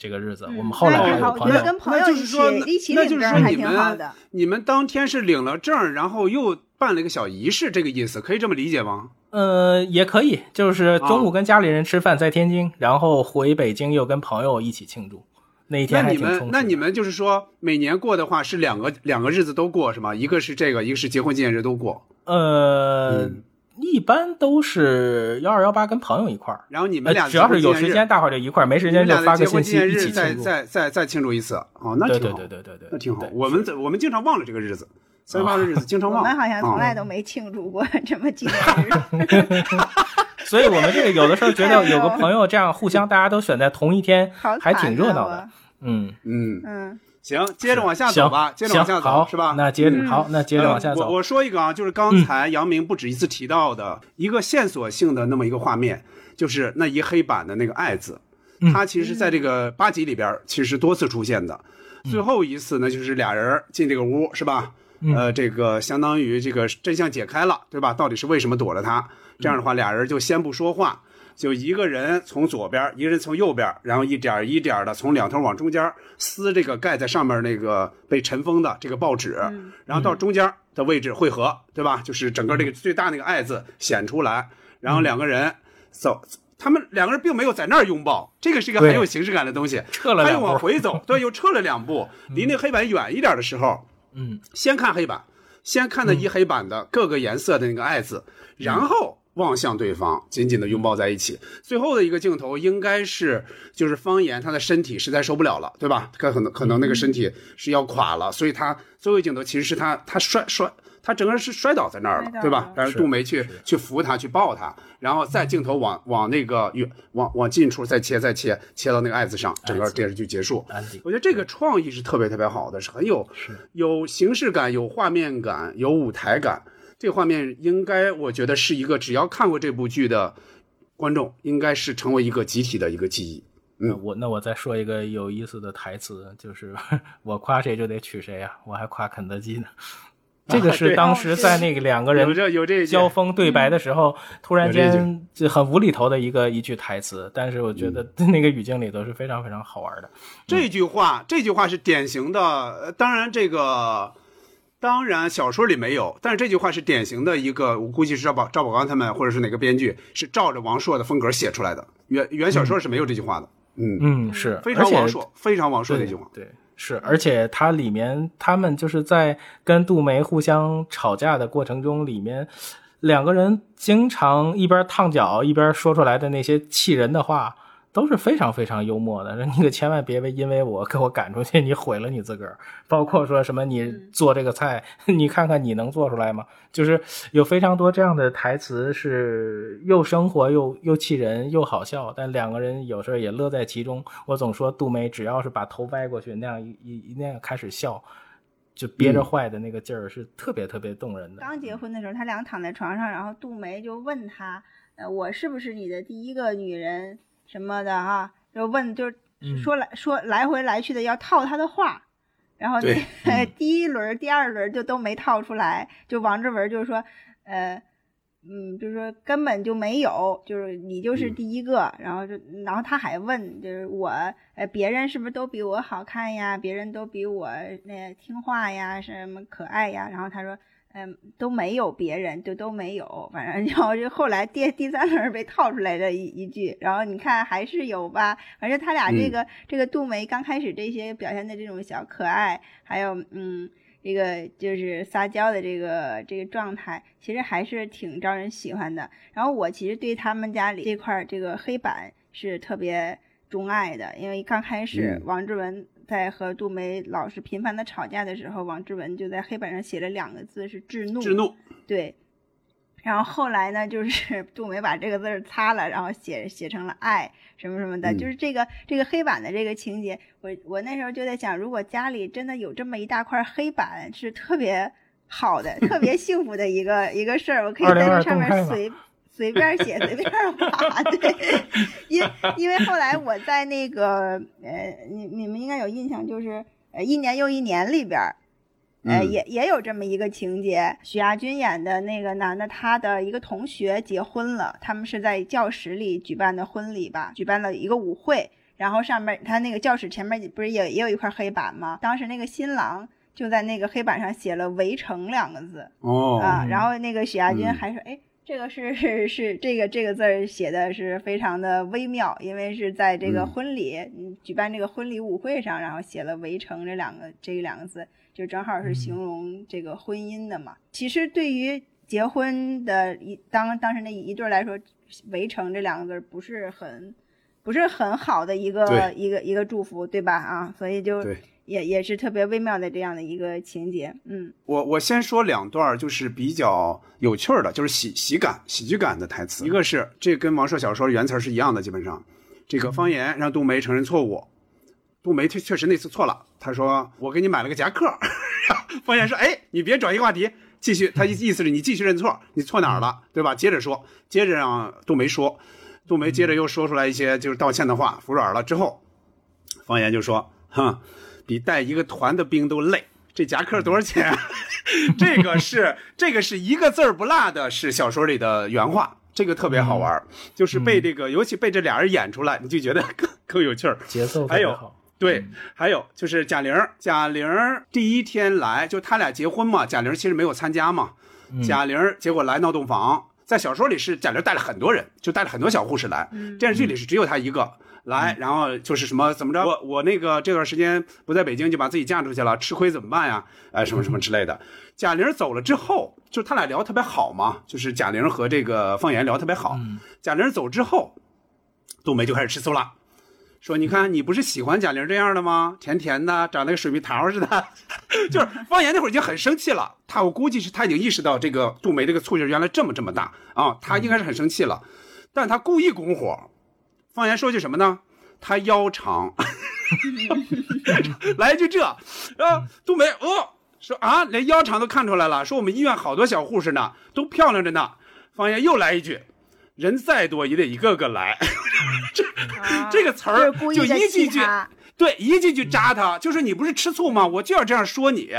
[SPEAKER 3] 这个日子，我们后来还有朋友，
[SPEAKER 5] 那就是说，
[SPEAKER 4] 一起
[SPEAKER 5] 那就是说
[SPEAKER 4] 你
[SPEAKER 5] 们你们当天是领了证，然后又办了一个小仪式，这个意思可以这么理解吗？
[SPEAKER 3] 呃，也可以，就是中午跟家里人吃饭，在天津，然后回北京又跟朋友一起庆祝。那一天
[SPEAKER 5] 那你们那你们就是说每年过的话是两个两个日子都过是吗？一个是这个，一个是结婚纪念日都过。
[SPEAKER 3] 呃。一般都是幺二幺八跟朋友一块儿，
[SPEAKER 5] 然后你们俩
[SPEAKER 3] 只要是有时间，大伙儿就一块儿；没时间就发个信息一起
[SPEAKER 5] 再再再再庆祝一次。哦，那挺好，
[SPEAKER 3] 对对对对对，
[SPEAKER 5] 那挺好。我们我们经常忘了这个日子，三月八的日子经常忘。
[SPEAKER 4] 我们好像从来都没庆祝过 这么纪念日。
[SPEAKER 3] 所以我们这个有的时候觉得有个朋友这样互相大家都选在同一天，还挺热闹的。
[SPEAKER 5] 嗯嗯嗯。行，接着往下走吧，接着往下走，是吧？
[SPEAKER 3] 那接着好，那接着往下走。
[SPEAKER 5] 我我说一个啊，就是刚才杨明不止一次提到的一个线索性的那么一个画面，就是那一黑板的那个“爱”字，它其实在这个八集里边其实多次出现的。最后一次呢，就是俩人进这个屋，是吧？呃，这个相当于这个真相解开了，对吧？到底是为什么躲着他？这样的话，俩人就先不说话。就一个人从左边，一个人从右边，然后一点一点的从两头往中间撕这个盖在上面那个被尘封的这个报纸，然后到中间的位置汇合，对吧？就是整个这个最大那个爱字显出来，然后两个人走，他们两个人并没有在那儿拥抱，这个是一个很有形式感的东西。
[SPEAKER 3] 撤了两
[SPEAKER 5] 步，往回走，对，又撤了两步，离那黑板远一点的时候，
[SPEAKER 3] 嗯，
[SPEAKER 5] 先看黑板，先看那一黑板的各个颜色的那个爱字，然后。望向对方，紧紧的拥抱在一起。最后的一个镜头应该是，就是方言他的身体实在受不了了，对吧？他可能可能那个身体是要垮了，所以他最后一镜头其实是他他摔摔，他整个人是摔倒在那儿了，对吧？然后杜梅去去扶他，去抱他，然后再镜头往往那个远往往近处再切再切切到那个爱字上，整个电视剧结束。我觉得这个创意是特别特别好的，是很有有形式感、有画面感、有舞台感。这个画面应该，我觉得是一个只要看过这部剧的观众，应该是成为一个集体的一个记忆。嗯，
[SPEAKER 3] 我那我再说一个有意思的台词，就是 我夸谁就得娶谁啊，我还夸肯德基呢。这个是当时在那个两个人
[SPEAKER 5] 有这有这
[SPEAKER 3] 交锋对白的时候，突然间就很无厘头的一个一句台词，但是我觉得那个语境里头是非常非常好玩的。
[SPEAKER 5] 这句话，这句话是典型的，当然这个。当然，小说里没有，但是这句话是典型的一个，我估计是赵宝赵宝刚他们或者是哪个编剧是照着王朔的风格写出来的。原原小说是没有这句话的。嗯
[SPEAKER 3] 嗯，是
[SPEAKER 5] 非常王朔，非常王朔那句话。
[SPEAKER 3] 对，是，而且它里面他们就是在跟杜梅互相吵架的过程中，里面两个人经常一边烫脚一边说出来的那些气人的话，都是非常非常幽默的。你可千万别为因为我给我赶出去，你毁了你自个儿。包括说什么你做这个菜，你看看你能做出来吗？就是有非常多这样的台词，是又生活又又气人又好笑，但两个人有时候也乐在其中。我总说杜梅只要是把头歪过去，那样一一那样开始笑，就憋着坏的那个劲儿是特别特别动人的。
[SPEAKER 4] 刚结婚的时候，他俩躺在床上，然后杜梅就问他：“呃，我是不是你的第一个女人？”什么的哈，就问，就是说来说来回来去的要套他的话，然后那 第一轮、第二轮就都没套出来，就王志文就说，呃，嗯，就是说根本就没有，就是你就是第一个，然后就然后他还问，就是我，呃，别人是不是都比我好看呀？别人都比我那听话呀，什么可爱呀？然后他说。嗯，都没有别人，就都没有，反正 然后就后来第第三轮被套出来的一一句，然后你看还是有吧，反正他俩这个这个杜梅刚开始这些表现的这种小可爱，还有嗯这个就是撒娇的这个这个状态，其实还是挺招人喜欢的。然后我其实对他们家里这块这个黑板是特别钟爱的，因为刚开始王志文。在和杜梅老师频繁的吵架的时候，王志文就在黑板上写了两个字，是“怒”。
[SPEAKER 5] 制怒。
[SPEAKER 4] 对。然后后来呢，就是 杜梅把这个字儿擦了，然后写写成了“爱”什么什么的。就是这个这个黑板的这个情节，我我那时候就在想，如果家里真的有这么一大块黑板，是特别好的、特别幸福的一个一个事儿。我可以在这上面随。随便写随便画，对，因因为后来我在那个呃，你你们应该有印象，就是呃一年又一年里边，呃也也有这么一个情节，许亚军演的那个男的，他的一个同学结婚了，他们是在教室里举办的婚礼吧，举办了一个舞会，然后上面他那个教室前面不是也也有一块黑板吗？当时那个新郎就在那个黑板上写了“围城”两个字，
[SPEAKER 5] 哦
[SPEAKER 4] 啊，然后那个许亚军还说，哎。这个是是 是这个这个字儿写的是非常的微妙，因为是在这个婚礼，嗯，举办这个婚礼舞会上，然后写了“围城”这两个这两个字，就正好是形容这个婚姻的嘛。其实对于结婚的一当当时那一对来说，“围城”这两个字不是很不是很好的一个一个一个祝福，对吧？啊，所以就。也也是特别微妙的这样的一个情节，嗯，
[SPEAKER 5] 我我先说两段，就是比较有趣的，就是喜喜感、喜剧感的台词。一个是这跟王朔小说原词是一样的，基本上，这个方言让杜梅承认错误，杜梅确确实那次错了，他说我给你买了个夹克，方言说哎你别转移话题，继续，他意意思是你继续认错，你错哪儿了，对吧？接着说，接着让杜梅说，杜梅接着又说出来一些就是道歉的话，服软了之后，方言就说，哼。比带一个团的兵都累。这夹克多少钱？这个是这个是一个字儿不落的，是小说里的原话。这个特别好玩，就是被这个，尤其被这俩人演出来，你就觉得更更有趣儿。
[SPEAKER 3] 节奏
[SPEAKER 5] 还有对，还有就是贾玲，贾玲第一天来，就他俩结婚嘛，贾玲其实没有参加嘛。贾玲结果来闹洞房，在小说里是贾玲带了很多人，就带了很多小护士来。电视剧里是只有她一个。来，然后就是什么怎么着？我我那个这段时间不在北京，就把自己嫁出去了，吃亏怎么办呀？哎，什么什么之类的。贾玲走了之后，就他俩聊特别好嘛，就是贾玲和这个方言聊特别好。贾玲走之后，杜梅就开始吃醋了，说：“你看，你不是喜欢贾玲这样的吗？甜甜的，长得跟水蜜桃似的。”就是方言那会儿已经很生气了，他我估计是他已经意识到这个杜梅这个醋劲原来这么这么大啊，他应该是很生气了，但他故意拱火。方言说句什么呢？他腰长，来一句这，啊，杜梅哦，说啊，连腰长都看出来了，说我们医院好多小护士呢，都漂亮着呢。方言又来一句，人再多也得一个个来，这这个词儿就一句句。对，一进去扎他，就是你不是吃醋吗？我就要这样说你，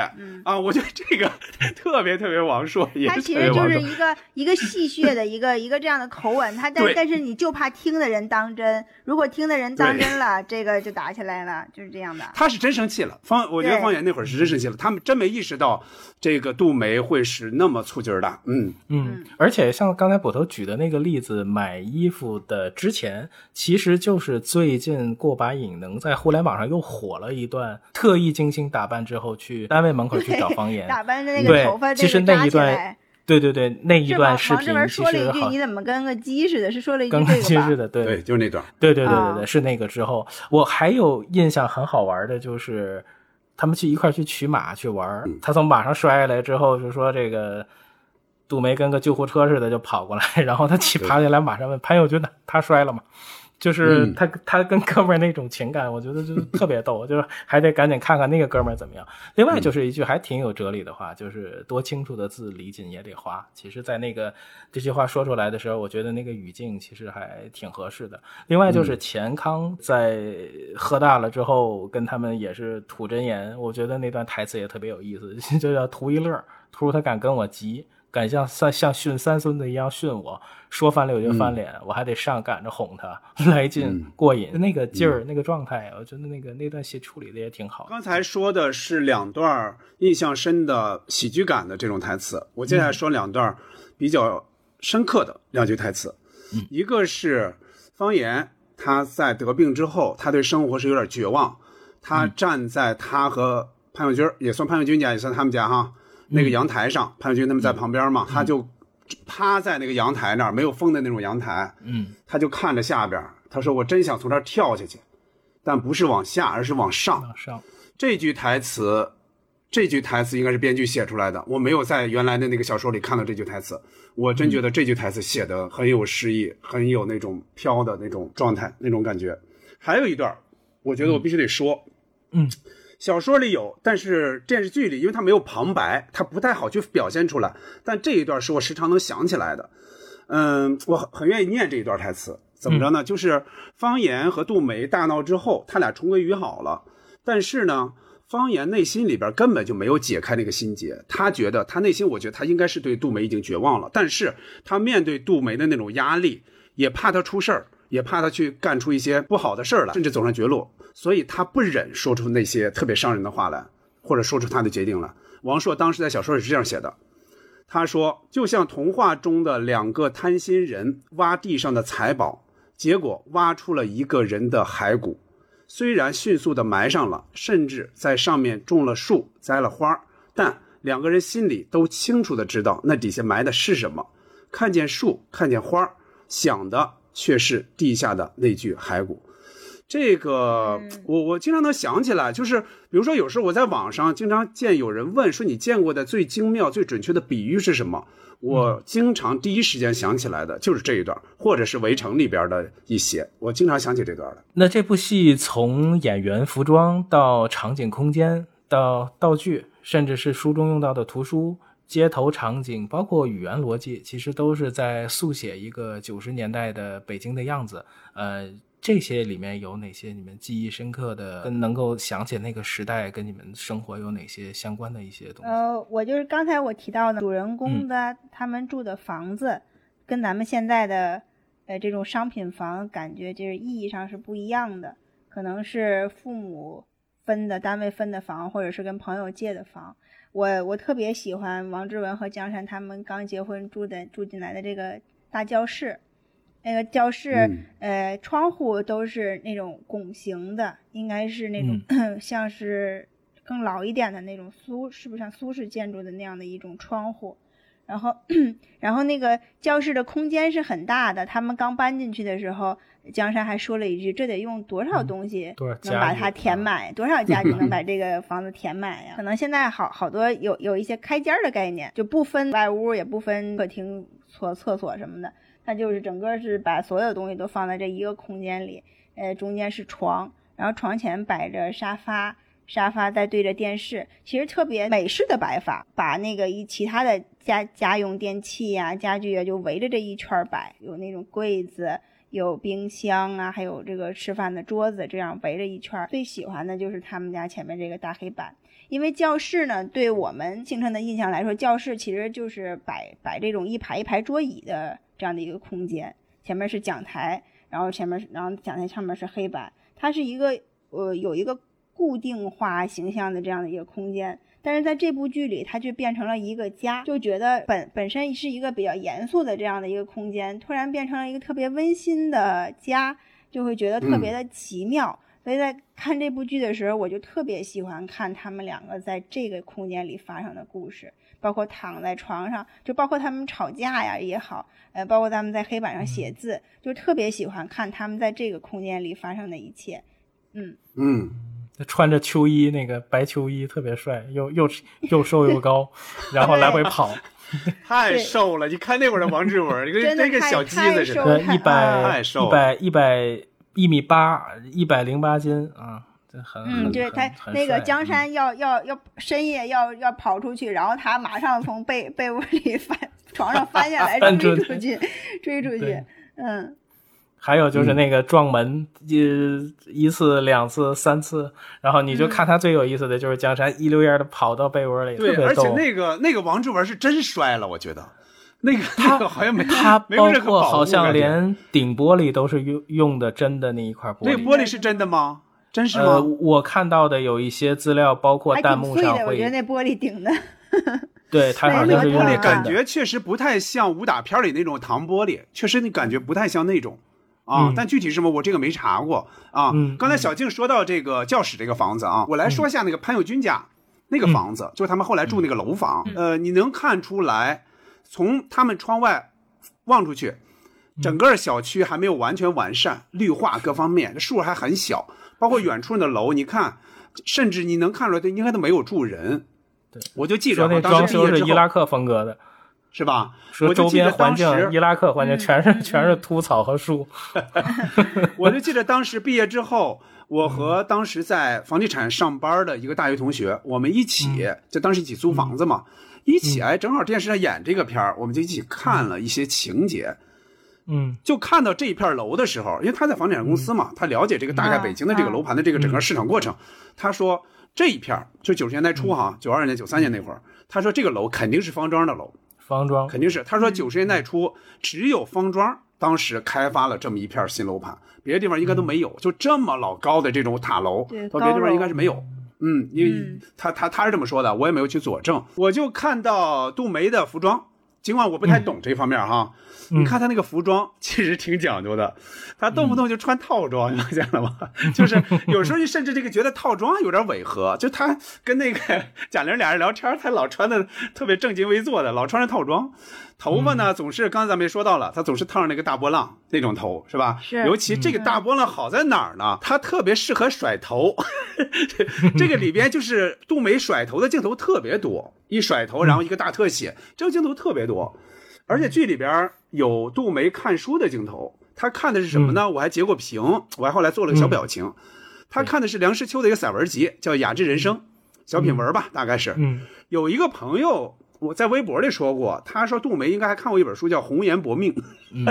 [SPEAKER 5] 啊，我觉得这个 特别特别王朔，
[SPEAKER 4] 他其实就是一个一个戏谑的一个一个这样的口吻，他但但是你就怕听的人当真，如果听的人当真了，这个就打起来了，就是这样的。
[SPEAKER 5] 他是真生气了，方，我觉得方圆那会儿是真生气了，他们真没意识到这个杜梅会是那么醋劲儿的，
[SPEAKER 3] 嗯嗯，而且像刚才捕头举的那个例子，买衣服的之前，其实就是最近过把瘾，能在互联网。上又火了一段，特意精心打扮之后去单位门口去找方言，
[SPEAKER 4] 打扮的那个头发，
[SPEAKER 3] 其实那一段，对对对，那一段视频其
[SPEAKER 4] 说了一句：“
[SPEAKER 3] 实好
[SPEAKER 4] 你怎么跟个鸡似的？”是说了一句
[SPEAKER 3] 跟
[SPEAKER 4] 这个吧？
[SPEAKER 3] 鸡似的，对
[SPEAKER 5] 对，就是那段。
[SPEAKER 3] 对对对对
[SPEAKER 4] 啊
[SPEAKER 3] 对，是那个之后，我还有印象很好玩的，就是他们去一块去取马去玩儿，他从马上摔下来之后，就说这个杜梅跟个救护车似的就跑过来，然后他起爬起来马上问潘友军呢，他摔了吗？就是
[SPEAKER 5] 嗯
[SPEAKER 3] 他他跟哥们儿那种情感，我觉得就是 特别逗，就是还得赶紧看看那个哥们儿怎么样。另外就是一句还挺有哲理的话，就是多清楚的字，离锦也得花。其实，在那个这句话说出来的时候，我觉得那个语境其实还挺合适的。另外就是钱康在喝大了之后，跟他们也是吐真言，我觉得那段台词也特别有意思，就叫图一乐，图他敢跟我急。敢像像像训三孙子一样训我，说翻脸我就翻脸，我还得上赶着哄他，来劲、
[SPEAKER 5] 嗯。
[SPEAKER 3] 过瘾，那个劲儿、那个状态，我觉得那个那段戏处理的也挺好。
[SPEAKER 5] 刚才说的是两段印象深的喜剧感的这种台词，我接下来说两段比较深刻的两句台词。一个是方言，他在得病之后，他对生活是有点绝望，他站在他和潘永军儿也算潘永军家，也算他们家哈，那个阳台上，潘友军他们在旁边嘛，他就趴在那个阳台那儿，没有风的那种阳台，
[SPEAKER 3] 嗯，
[SPEAKER 5] 他就看着下边儿，他说：“我真想从这儿跳下去，但不是往下，而是往上。”
[SPEAKER 3] 往上，
[SPEAKER 5] 这句台词，这句台词应该是编剧写出来的，我没有在原来的那个小说里看到这句台词。我真觉得这句台词写的很有诗意，很有那种飘的那种状态，那种感觉。还有一段，我觉得我必须得说，
[SPEAKER 3] 嗯，
[SPEAKER 5] 小说里有，但是电视剧里，因为它没有旁白，它不太好去表现出来。但这一段是我时常能想起来的。嗯，我很很愿意念这一段台词。怎么着呢？就是方言和杜梅大闹之后，他俩重归于好了。但是呢，方言内心里边根本就没有解开那个心结。他觉得他内心，我觉得他应该是对杜梅已经绝望了。但是他面对杜梅的那种压力，也怕他出事儿，也怕他去干出一些不好的事儿来，甚至走上绝路。所以他不忍说出那些特别伤人的话来，或者说出他的决定来。王朔当时在小说里是这样写的。他说：“就像童话中的两个贪心人挖地上的财宝，结果挖出了一个人的骸骨。虽然迅速的埋上了，甚至在上面种了树、栽了花，但两个人心里都清楚的知道那底下埋的是什么。看见树，看见花，想的却是地下的那具骸骨。”这个我我经常能想起来，就是比如说有时候我在网上经常见有人问说你见过的最精妙、最准确的比喻是什么？我经常第一时间想起来的就是这一段，或者是《围城》里边的一些，我经常想起这段的。
[SPEAKER 3] 那这部戏从演员服装到场景空间到道具，甚至是书中用到的图书、街头场景，包括语言逻辑，其实都是在速写一个九十年代的北京的样子。呃。这些里面有哪些你们记忆深刻的，跟能够想起那个时代跟你们生活有哪些相关的一些东西？
[SPEAKER 4] 呃，我就是刚才我提到的主人公的、他们住的房子，跟咱们现在的呃这种商品房感觉就是意义上是不一样的，可能是父母分的单位分的房，或者是跟朋友借的房。我我特别喜欢王志文和江山他们刚结婚住的住进来的这个大教室。那个教室，
[SPEAKER 5] 嗯
[SPEAKER 4] 呃，窗户都是那种拱形的，应该是那种、像是更老一点的那种苏，是不是像苏式建筑的那样的一种窗户？然后，然后那个教室的空间是很大的。他们刚搬进去的时候，江山还说了一句：“这得用多少东西能把它填满？多少家具能把这个房子填满呀？”可能现在好好多有有一些开间儿的概念，就不分外屋，也不分客厅、厕厕所什么的。它就是整个是把所有东西都放在这一个空间里，呃，中间是床，然后床前摆着沙发，沙发再对着电视，其实特别美式的摆法，把那个一其他的家家用电器呀、家具啊，就围着这一圈摆，有那种柜子，有冰箱啊，还有这个吃饭的桌子，这样围着一圈。最喜欢的就是他们家前面这个大黑板。因为教室呢，对我们形成的印象来说，教室其实就是摆摆这种一排一排桌椅的这样的一个空间，前面是讲台，然后前面然后讲台上面是黑板，它是一个呃有一个固定化形象的这样的一个空间。但是在这部剧里，它却变成了一个家，就觉得本本身是一个比较严肃的这样的一个空间，突然变成了一个特别温馨的家，就会觉得特别的奇妙。所以在看这部剧的时候，我就特别喜欢看他们两个在这个空间里发生的故事。包括躺在床上，就包括他们吵架呀也好，呃，包括他们在黑板上写字，就特别喜欢看他们在这个空间里发生的一切。嗯
[SPEAKER 5] 嗯，
[SPEAKER 3] 穿着秋衣，那个白秋衣特别帅，又又又瘦又高，然后来回跑。
[SPEAKER 5] 太瘦了！你看那会儿的王志文，你跟那个小鸡子似的，
[SPEAKER 3] 对，一百
[SPEAKER 5] 太瘦，
[SPEAKER 3] 一百一百一米八，一百零八斤啊，这很
[SPEAKER 4] 嗯，对他那个江山要要要深夜要要跑出去，然后他马上从被被窝里翻床上翻下来追出去，追出去，嗯。
[SPEAKER 3] 还有就是那个撞门，呃，一次、两次、三次，然后你就看他最有意思的就是江山一溜烟的跑到被窝里，
[SPEAKER 5] 对，而且那个那个王志文是真摔了，我觉得 那个
[SPEAKER 3] 他
[SPEAKER 5] 好像没
[SPEAKER 3] 他
[SPEAKER 5] 包
[SPEAKER 3] 括好像连顶玻璃都是用用的真的那一块玻璃，
[SPEAKER 5] 那玻璃是真的吗？真是吗？
[SPEAKER 3] 呃，我看到的有一些资料，包括弹幕上会，
[SPEAKER 4] 我觉得那玻璃顶的，
[SPEAKER 3] 对，它好像是用那
[SPEAKER 5] 感觉确实不太像武打片里那种糖玻璃，确实你感觉不太像那种。啊，但具体什么我这个没查过啊。刚才小静说到这个教室这个房子啊，我来说一下那个潘友军家那个房子，就是他们后来住那个楼房。呃，你能看出来，从他们窗外望出去，整个小区还没有完全完善，绿化各方面树还很小，包括远处的楼，你看，甚至你能看出来，应该都没有住人。
[SPEAKER 3] 对，
[SPEAKER 5] 我就记着
[SPEAKER 3] 那装修是伊拉克风格的。
[SPEAKER 5] 是吧？
[SPEAKER 3] 说周边环境，伊拉克环境全是全是秃草和树。
[SPEAKER 5] 我就记得当时毕业之后，我和当时在房地产上班的一个大学同学，我们一起就当时一起租房子嘛，一起哎，正好电视上演这个片儿，我们就一起看了一些情节。
[SPEAKER 3] 嗯，
[SPEAKER 5] 就看到这一片楼的时候，因为他在房地产公司嘛，他了解这个大概北京的这个楼盘的这个整个市场过程。他说这一片就九十年代初哈，九二年、九三年那会儿，他说这个楼肯定是方庄的楼。
[SPEAKER 3] 方庄。
[SPEAKER 5] 肯定是，他说九十年代初只有方庄当时开发了这么一片新楼盘，别的地方应该都没有，就这么老高的这种塔楼，到别的地方应该是没有。嗯，因为他他他是这么说的，我也没有去佐证，我就看到杜梅的服装，尽管我不太懂这方面哈。你看他那个服装其实挺讲究的，他动不动就穿套装，你发现了吗？就是有时候你甚至这个觉得套装有点违和，就他跟那个贾玲俩人聊天，他老穿的特别正襟危坐的，老穿着套装，头发呢总是刚才咱们也说到了，他总是烫着那个大波浪那种头，是吧？
[SPEAKER 4] 是。
[SPEAKER 5] 尤其这个大波浪好在哪儿呢？它特别适合甩头，这个里边就是杜梅甩头的镜头特别多，一甩头然后一个大特写，这个镜头特别多。而且剧里边有杜梅看书的镜头，他看的是什么呢？我还截过屏，我还后来做了个小表情。他看的是梁实秋的一个散文集，叫《雅致人生》，小品文吧，大概是。
[SPEAKER 3] 嗯。
[SPEAKER 5] 有一个朋友我在微博里说过，他说杜梅应该还看过一本书叫《红颜薄命 》。
[SPEAKER 3] 嗯。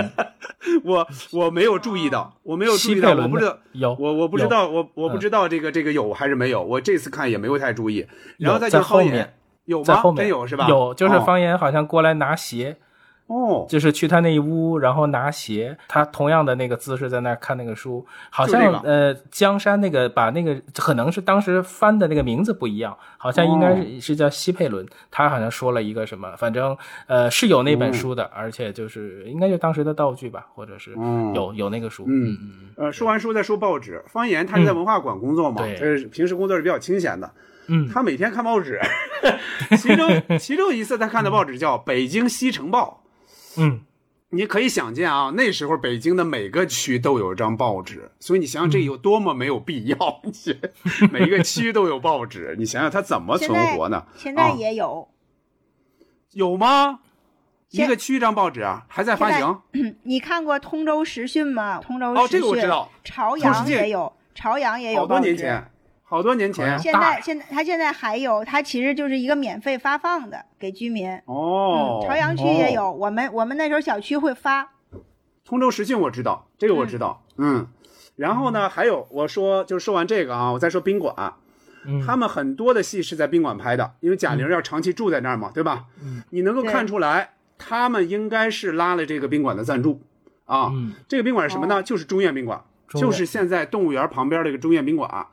[SPEAKER 5] 我我没有注意到，我没有注意到，我不知道
[SPEAKER 3] 有
[SPEAKER 5] 我我不知道我我不知道这个这个有还是没有，我这次看也没有太注意。然后
[SPEAKER 3] 再
[SPEAKER 5] 就
[SPEAKER 3] 后面
[SPEAKER 5] 有吗？
[SPEAKER 3] 真
[SPEAKER 5] 有是吧？
[SPEAKER 3] 有，就是方言好像过来拿鞋。
[SPEAKER 5] 哦，
[SPEAKER 3] 就是去他那一屋，然后拿鞋，他同样的那个姿势在那儿看那个书，好像呃江山那个把那个可能是当时翻的那个名字不一样，好像应该是是叫西佩伦，他好像说了一个什么，反正呃是有那本书的，而且就是应该就当时的道具吧，或者是有有那个书，
[SPEAKER 5] 嗯嗯呃说完书再说报纸，方言他是在文化馆工作嘛，就是平时工作是比较清闲的，
[SPEAKER 3] 嗯，
[SPEAKER 5] 他每天看报纸，其中其中一次他看的报纸叫《北京西城报》。
[SPEAKER 3] 嗯，
[SPEAKER 5] 你可以想见啊，那时候北京的每个区都有一张报纸，所以你想想这有多么没有必要。每一个区都有报纸，你想想它怎么存活呢？
[SPEAKER 4] 现在也有，
[SPEAKER 5] 有吗？一个区一张报纸啊，还在发行。
[SPEAKER 4] 你看过《通州时讯》吗？通州
[SPEAKER 5] 哦，这个我知道。
[SPEAKER 4] 朝阳也有，朝阳也有。
[SPEAKER 5] 好多年前。好多年前，
[SPEAKER 4] 现在现在他现在还有，他其实就是一个免费发放的给居民。
[SPEAKER 5] 哦，
[SPEAKER 4] 朝阳区也有，我们我们那时候小区会发。
[SPEAKER 5] 通州时讯我知道，这个我知道，嗯。然后呢，还有我说就是说完这个啊，我再说宾馆，他们很多的戏是在宾馆拍的，因为贾玲要长期住在那儿嘛，对吧？
[SPEAKER 3] 嗯，
[SPEAKER 5] 你能够看出来，他们应该是拉了这个宾馆的赞助啊。这个宾馆是什么呢？就是中院宾馆，就是现在动物园旁边这个中院宾馆。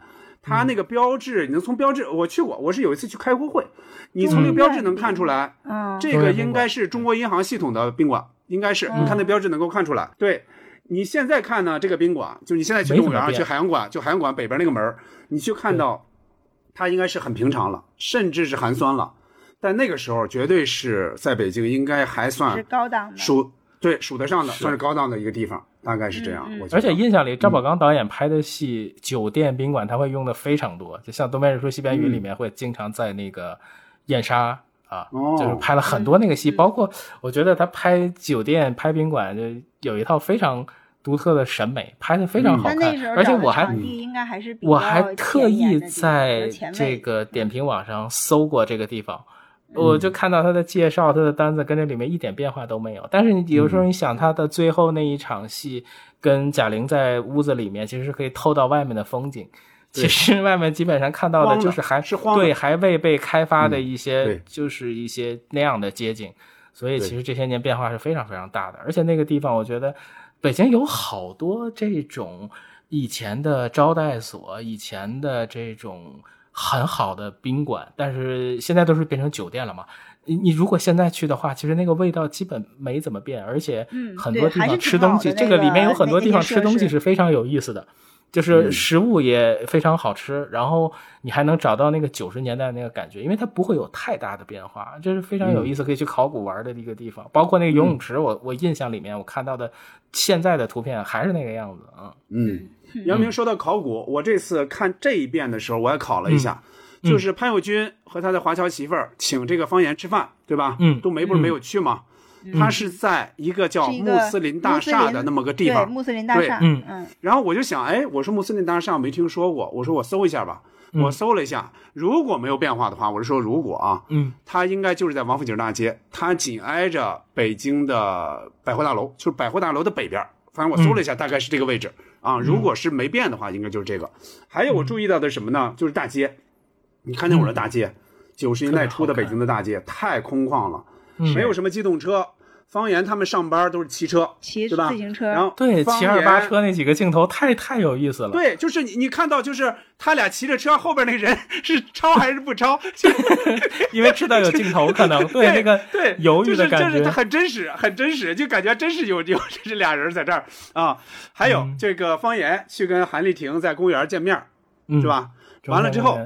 [SPEAKER 5] 它那个标志，你能从标志，我去过，我是有一次去开过会，你从那个标志能看出来，嗯。这个应该是中国银行系统的宾馆，应该是，你看那标志能够看出来。对，你现在看呢，这个宾馆，就你现在去动物园，去海洋馆，就海洋馆北边那个门，你去看到，它应该是很平常了，甚至是寒酸了。但那个时候绝对是在北京应该还算
[SPEAKER 4] 是高档的，
[SPEAKER 5] 数对数得上的，算是高档的一个地方，大概是这样。我
[SPEAKER 3] 而且印象里，赵宝刚导演拍的戏，酒店宾馆他会用的非常多，就像《东边日出西边雨》里面会经常在那个燕莎啊，就是拍了很多那个戏，包括我觉得他拍酒店、拍宾馆就有一套非常。独特的审美拍的非常好看，而且我还我还特意在这个点评网上搜过这个地方，我就看到他的介绍，他的单子跟这里面一点变化都没有。但是你有时候你想他的最后那一场戏，跟贾玲在屋子里面，其实是可以透到外面的风景。其实外面基本上看到的就是还
[SPEAKER 5] 是
[SPEAKER 3] 对还未被开发的一些，就是一些那样的街景。所以其实这些年变化是非常非常大的，而且那个地方我觉得。北京有好多这种以前的招待所，以前的这种很好的宾馆，但是现在都是变成酒店了嘛。你你如果现在去的话，其实那个味道基本没怎么变，而且很多地方吃东西，这个里面有很多地方吃东西是非常有意思的。就是食物也非常好吃，然后你还能找到那个九十年代那个感觉，因为它不会有太大的变化，这是非常有意思，可以去考古玩的一个地方。包括那个游泳池，我我印象里面我看到的现在的图片还是那个样子啊。
[SPEAKER 5] 嗯，杨明说到考古，我这次看这一遍的时候，我也考了一下，就是潘友军和他的华侨媳妇儿请这个方言吃饭，对吧？
[SPEAKER 3] 嗯，
[SPEAKER 5] 杜梅不是没有去吗？他是在一个叫穆斯林大厦的那么个地方，
[SPEAKER 4] 穆斯林大厦。
[SPEAKER 5] 嗯嗯。然后我就想，哎，我说穆斯林大厦没听说过，我说我搜一下吧。我搜了一下，如果没有变化的话，我是说如果啊，
[SPEAKER 3] 嗯，
[SPEAKER 5] 它应该就是在王府井大街，它紧挨着北京的百货大楼，就是百货大楼的北边。反正我搜了一下，大概是这个位置啊。如果是没变的话，应该就是这个。还有我注意到的什么呢？就是大街，你看见我的大街，九十年代初的北京的大街太空旷了，没有什么机动车。方言他们上班都是骑车，
[SPEAKER 4] 骑
[SPEAKER 5] 对吧？
[SPEAKER 4] 自行车。
[SPEAKER 5] 然后
[SPEAKER 3] 对骑二八车那几个镜头太太有意思了。
[SPEAKER 5] 对，就是你你看到就是他俩骑着车，后边那个人是超还是不超？
[SPEAKER 3] 就 因为知道有镜头，可能 对那个
[SPEAKER 5] 对
[SPEAKER 3] 犹豫的
[SPEAKER 5] 感觉，就是很真实，很真实，就感觉真是有有这俩人在这儿啊。还有这个方言去跟韩丽婷在公园见面，是吧？完了之后。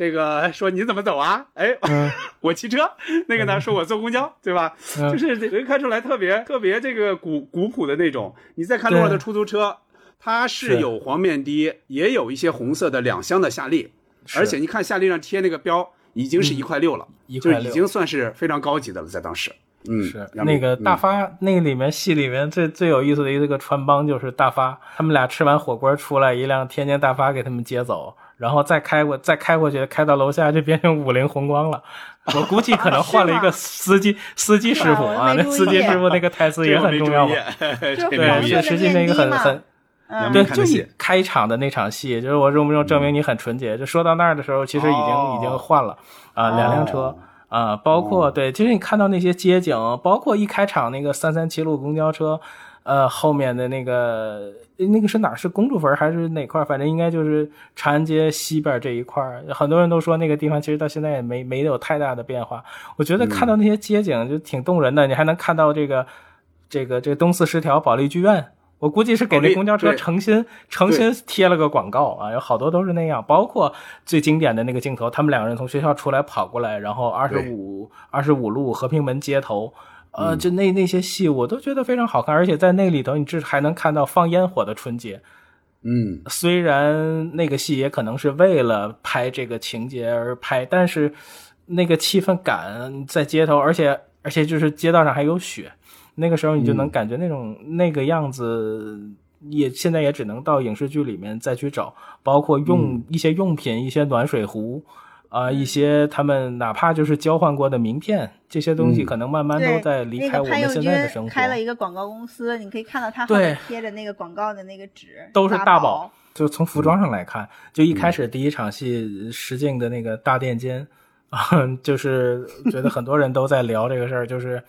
[SPEAKER 5] 这个说你怎么走啊？哎，我骑车。那个呢，说我坐公交，对吧？就是能看出来特别特别这个古古朴的那种。你再看路上的出租车，它是有黄面的，也有一些红色的两厢的夏利，而且你看夏利上贴那个标，已经是一块六了，就已经算是非常高级的了，在当时。嗯，
[SPEAKER 3] 是那个大发，那个里面戏里面最最有意思的一个穿帮就是大发，他们俩吃完火锅出来，一辆天津大发给他们接走。然后再开过，再开过去，开到楼下就变成五菱宏光了。我估计可能换了一个司机，司机师傅啊，那司机师傅那个台词也很重要。对，实际那个很很，对，就一开场的那场戏，就是我用不用证明你很纯洁？就说到那儿的时候，其实已经已经换了啊，两辆车啊，包括对，其实你看到那些街景，包括一开场那个三三七路公交车。呃，后面的那个那个是哪？是公主坟还是哪块？反正应该就是长安街西边这一块很多人都说那个地方其实到现在也没没有太大的变化。我觉得看到那些街景就挺动人的。你还能看到这个这个这个东四十条保利剧院，我估计是给那公交车诚心诚心贴了个广告啊，有好多都是那样。包括最经典的那个镜头，他们两个人从学校出来跑过来，然后二十五二十五路和平门街头。呃，就那那些戏我都觉得非常好看，而且在那里头，你这还能看到放烟火的春节。
[SPEAKER 5] 嗯，
[SPEAKER 3] 虽然那个戏也可能是为了拍这个情节而拍，但是那个气氛感在街头，而且而且就是街道上还有雪，那个时候你就能感觉那种那个样子，也现在也只能到影视剧里面再去找，包括用一些用品，一些暖水壶。啊，一些他们哪怕就是交换过的名片，这些东西可能慢慢都在离开我们现在的生活。
[SPEAKER 4] 开了一个广告公司，你可以看到他后面贴着那个广告的那个纸，
[SPEAKER 3] 都是
[SPEAKER 4] 大
[SPEAKER 3] 宝。就从服装上来看，就一开始第一场戏石敬的那个大垫肩啊，就是觉得很多人都在聊这个事儿，就是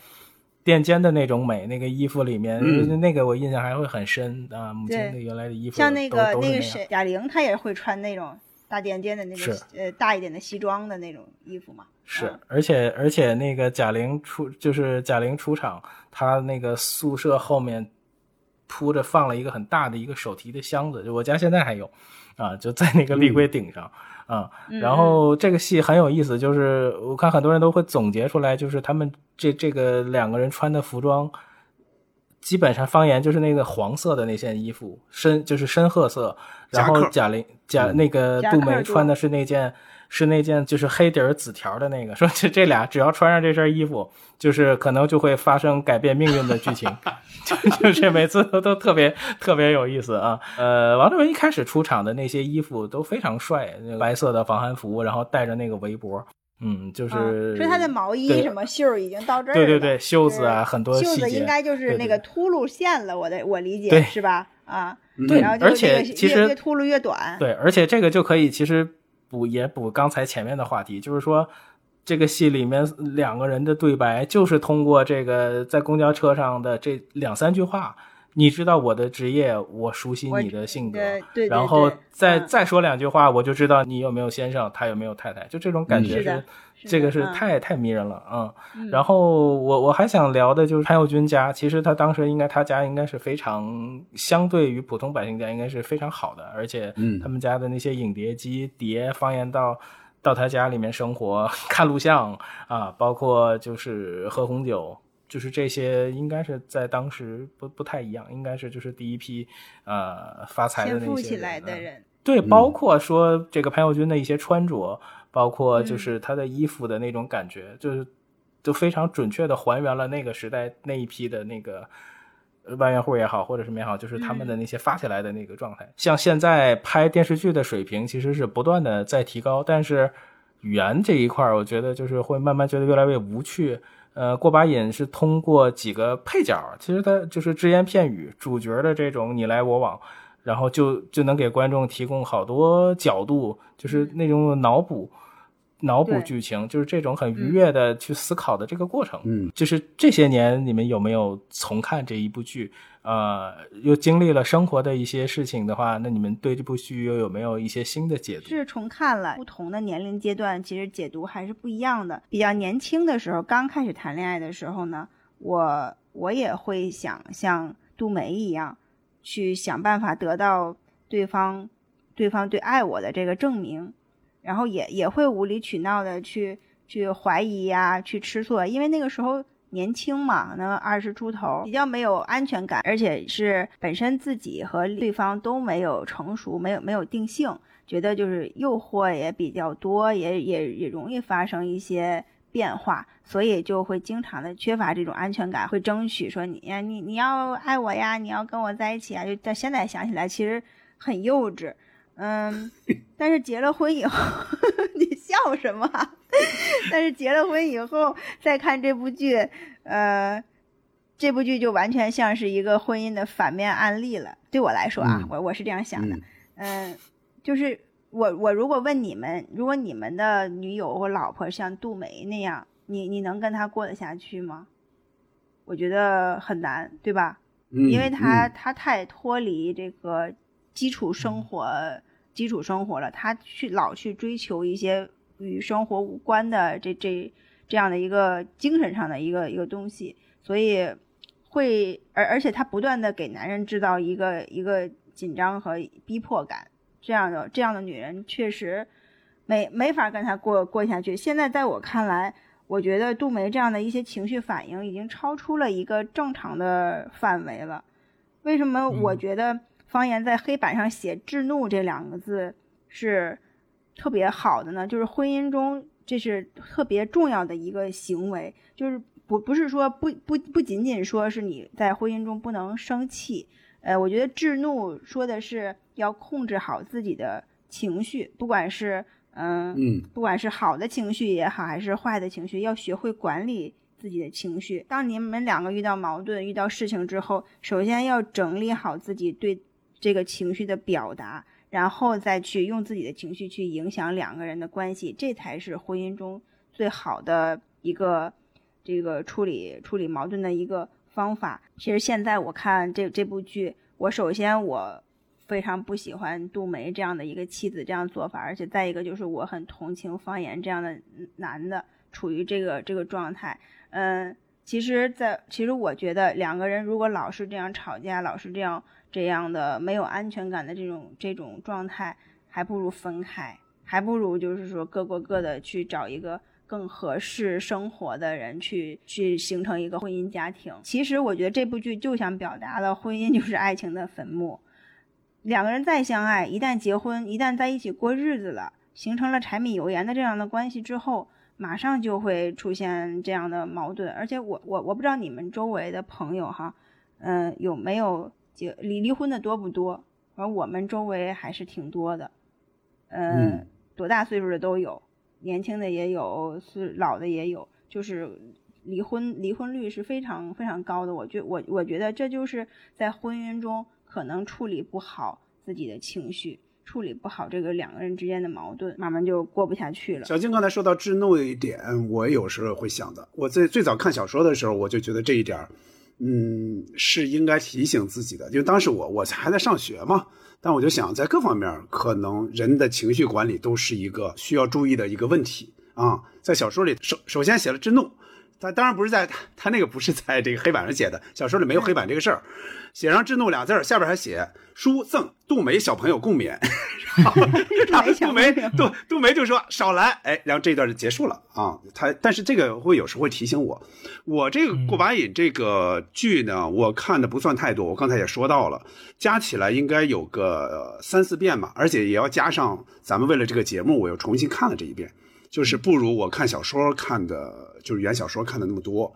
[SPEAKER 3] 垫肩的那种美，那个衣服里面，那个我印象还会很深啊。母亲的原来的衣服，
[SPEAKER 4] 像那个
[SPEAKER 3] 那
[SPEAKER 4] 个谁贾玲，她也会穿那种。大垫肩的那个呃大一点的西装的那种衣服嘛，
[SPEAKER 3] 是，而且而且那个贾玲出就是贾玲出场，她那个宿舍后面铺着放了一个很大的一个手提的箱子，就我家现在还有，啊，就在那个立柜顶上，啊、
[SPEAKER 4] 嗯。
[SPEAKER 3] 然后这个戏很有意思，就是我看很多人都会总结出来，就是他们这这个两个人穿的服装，基本上方言就是那个黄色的那件衣服，深就是深褐色，然后贾玲贾
[SPEAKER 5] 嗯。
[SPEAKER 3] 那个杜梅穿的是那件是那件就是黑底儿紫条的那个，说这这俩只要穿上这身衣服，就是可能就会发生改变命运的剧情，就就是每次都都特别特别有意思啊。呃，王志文一开始出场的那些衣服都非常帅，那个白色的防寒服，然后带着那个围脖，嗯，就是、
[SPEAKER 4] 啊所以他的毛衣什么袖儿已经到这儿了。
[SPEAKER 3] 对对对，袖子啊，很多
[SPEAKER 4] 袖
[SPEAKER 3] 细节，
[SPEAKER 4] 子应该就是那个秃噜线了，我的我理解
[SPEAKER 3] 对
[SPEAKER 4] 是吧？啊，
[SPEAKER 3] 对
[SPEAKER 4] 然后就
[SPEAKER 3] 而且其实
[SPEAKER 4] 越越秃噜越短。
[SPEAKER 3] 对，而且这个就可以其实补也补刚才前面的话题，就是说这个戏里面两个人的对白，就是通过这个在公交车上的这两三句话。你知道我的职业，我熟悉你的性格，
[SPEAKER 4] 对对对
[SPEAKER 3] 然后再、
[SPEAKER 4] 嗯。
[SPEAKER 3] 再说两句话，我就知道你有没有先生，他有没有太太，就这种感觉
[SPEAKER 4] 嗯是
[SPEAKER 3] 这个是太、太迷人了啊、
[SPEAKER 4] 嗯。
[SPEAKER 3] 然后我我还想聊的就是潘友军家，其实他当时应该他家应该是非常相对于普通百姓家应该是非常好的，而且
[SPEAKER 5] 嗯。
[SPEAKER 3] 他们家的那些影碟机碟方言到到他家里面生活 看录像啊，包括就是喝红酒。就是这些，应该是在当时不不太一样，应该是就是第一批呃发财的那些
[SPEAKER 4] 先富起
[SPEAKER 3] 人嗯
[SPEAKER 4] 来的人，
[SPEAKER 3] 对，包括说这个潘友军的一些穿着，包括
[SPEAKER 4] 嗯
[SPEAKER 3] 就是他的衣服的那种感觉，就是都非常准确的还原了那个时代那一批的那个呃万元户也好，或者什么也好，就是他们的那些发起来的那个状态。像现在拍电视剧的水平其实是不断的在提高，但是语言这一块儿，我觉得就是会慢慢觉得越来越无趣。呃，过把瘾是通过几个配角，其实它就是只言片语，主角的这种你来我往，然后就就能给观众提供好多角度，就是那种脑补、脑补剧情，就是这种很愉悦的去思考的这个过程。
[SPEAKER 5] 嗯，
[SPEAKER 3] 就是这些年你们有没有重看这一部剧？呃，又经历了生活的一些事情的话，那你们对这部剧又有没有一些新的解读？
[SPEAKER 4] 是重看了，不同的年龄阶段，其实解读还是不一样的。比较年轻的时候，刚开始谈恋爱的时候呢，我我也会想像杜梅一样，去想办法得到对方对方对爱我的这个证明，然后也也会无理取闹的去去怀疑呀、去吃醋啊，因为那个时候。年轻嘛，那二十出头，比较没有安全感，而且是本身自己和对方都没有成熟，没有没有定性，觉得就是诱惑也比较多，也也也容易发生一些变化，所以就会经常的缺乏这种安全感，会争取说你呀，你你要爱我呀，你要跟我在一起啊。就在现在想起来，其实很幼稚，嗯，但是结了婚以后，你笑什么？但是结了婚以后再看这部剧，呃，这部剧就完全像是一个婚姻的反面案例了。对我来说啊，
[SPEAKER 5] 嗯
[SPEAKER 4] 我我是这样想的，
[SPEAKER 5] 嗯
[SPEAKER 4] 嗯，就是我我如果问你们，如果你们的女友或老婆像杜梅那样，你你能跟她过得下去吗？我觉得很难，对吧？
[SPEAKER 5] 嗯
[SPEAKER 4] 因为她
[SPEAKER 5] 嗯
[SPEAKER 4] 她太脱离这个基础生活基础生活了，她去老去追求一些与生活无关的这这这样的一个精神上的一个一个东西，所以会而而且他不断的给男人制造一个一个紧张和逼迫感，这样的这样的女人确实没没法跟他过过下去。现在在我看来，我觉得杜梅这样的一些情绪反应已经超出了一个正常的范围了。为什么我觉得方言在黑板上写“制怒”这两个字是特别好的呢？就是婚姻中这是特别重要的一个行为，就是不不是说不不不仅仅说是你在婚姻中不能生气，呃，我觉得制怒说的是要控制好自己的情绪，不管是嗯
[SPEAKER 5] 嗯
[SPEAKER 4] 不管是好的情绪也好，还是坏的情绪，要学会管理自己的情绪。当你们两个遇到矛盾、遇到事情之后，首先要整理好自己对这个情绪的表达，然后再去用自己的情绪去影响两个人的关系，这才是婚姻中最好的一个这个处理处理矛盾的一个方法。其实现在我看这这部剧，我首先我非常不喜欢杜梅这样的一个妻子这样做法，而且再一个就是我很同情方言这样的男的处于这个这个状态。嗯，其实在，其实我觉得两个人如果老是这样吵架，老是这样这样的没有安全感的这种这种状态，还不如分开。还不如就是说各过各的去找一个更合适生活的人去去形成一个婚姻家庭。其实我觉得这部剧就想表达了婚姻就是爱情的坟墓，两个人再相爱，一旦结婚，一旦在一起过日子了，形成了柴米油盐的这样的关系之后，马上就会出现这样的矛盾。而且我我我不知道你们周围的朋友哈，嗯、有没有结离离婚的多不多？而我们周围还是挺多的，呃、
[SPEAKER 5] 嗯
[SPEAKER 4] 多大岁数的都有，年轻的也有，是老的也有，就是离婚离婚率是非常非常高的。我觉我我觉得这就是在婚姻中可能处理不好自己的情绪，处理不好这个两个人之间的矛盾，慢慢就过不下去了。
[SPEAKER 5] 小静刚才说到智怒的一点，我有时候会想的。我在最早看小说的时候，我就觉得这一点儿，嗯，是应该提醒自己的。因为当时我我还在上学嘛，但我就想，在各方面，可能人的情绪管理都是一个需要注意的一个问题啊。在小说里，首首先写了震怒，他当然不是在他那个不是在这个黑板上写的，小说里没有黑板这个事儿，写上智怒俩字儿，下边还写书赠杜梅小朋友共勉。然后 杜梅杜杜梅就说少来，哎，然后这一段就结束了啊。他但是这个会有时候会提醒我，我这个过把瘾这个剧呢，我看的不算太多，我刚才也说到了，加起来应该有个三四遍吧，而且也要加上咱们为了这个节目，我又重新看了这一遍，就是不如我看小说看的，就是原小说看的那么多。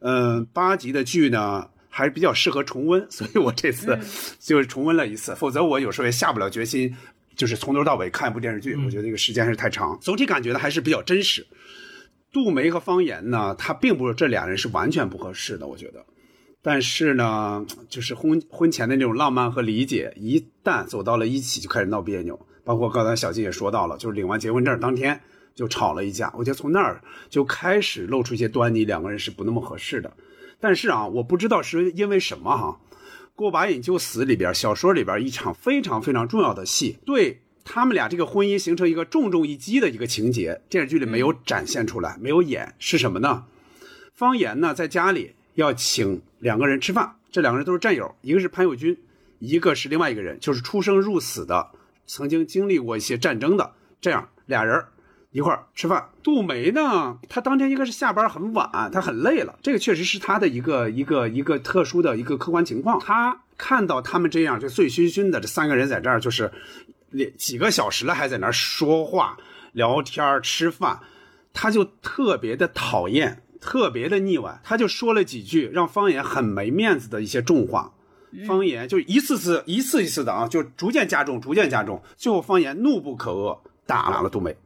[SPEAKER 5] 嗯、八集的剧呢。还是比较适合重温，所以我这次就是重温了一次，否则我有时候也下不了决心，就是从头到尾看一部电视剧，我觉得这个时间还是太长。总体感觉呢还是比较真实。杜梅和方言呢，他并不是这俩人是完全不合适的，我觉得。但是呢，就是婚婚前的那种浪漫和理解，一旦走到了一起，就开始闹别扭。包括刚才小金也说到了，就是领完结婚证当天就吵了一架。我觉得从那儿就开始露出一些端倪，两个人是不那么合适的。但是啊，我不知道是因为什么哈，《过把瘾就死》里边小说里边一场非常非常重要的戏，对他们俩这个婚姻形成一个重重一击的一个情节，电视剧里没有展现出来，没有演，是什么呢？方言呢在家里要请两个人吃饭，这两个人都是战友，一个是潘友军，一个是另外一个人，就是出生入死的，曾经经历过一些战争的，这样俩人一块儿吃饭。杜梅呢，她当天应该是下班很晚，她很累了，这个确实是她的一个一个一个特殊的一个客观情况。她看到他们这样就醉醺醺的，这三个人在这儿就是几个小时了，还在那儿说话、聊天、吃饭，她就特别的讨厌，特别的腻歪。她就说了几句让方言很没面子的一些重话。方言就一次次、一次一次的啊，就逐渐加重、逐渐加重，最后方言怒不可遏，打了杜梅。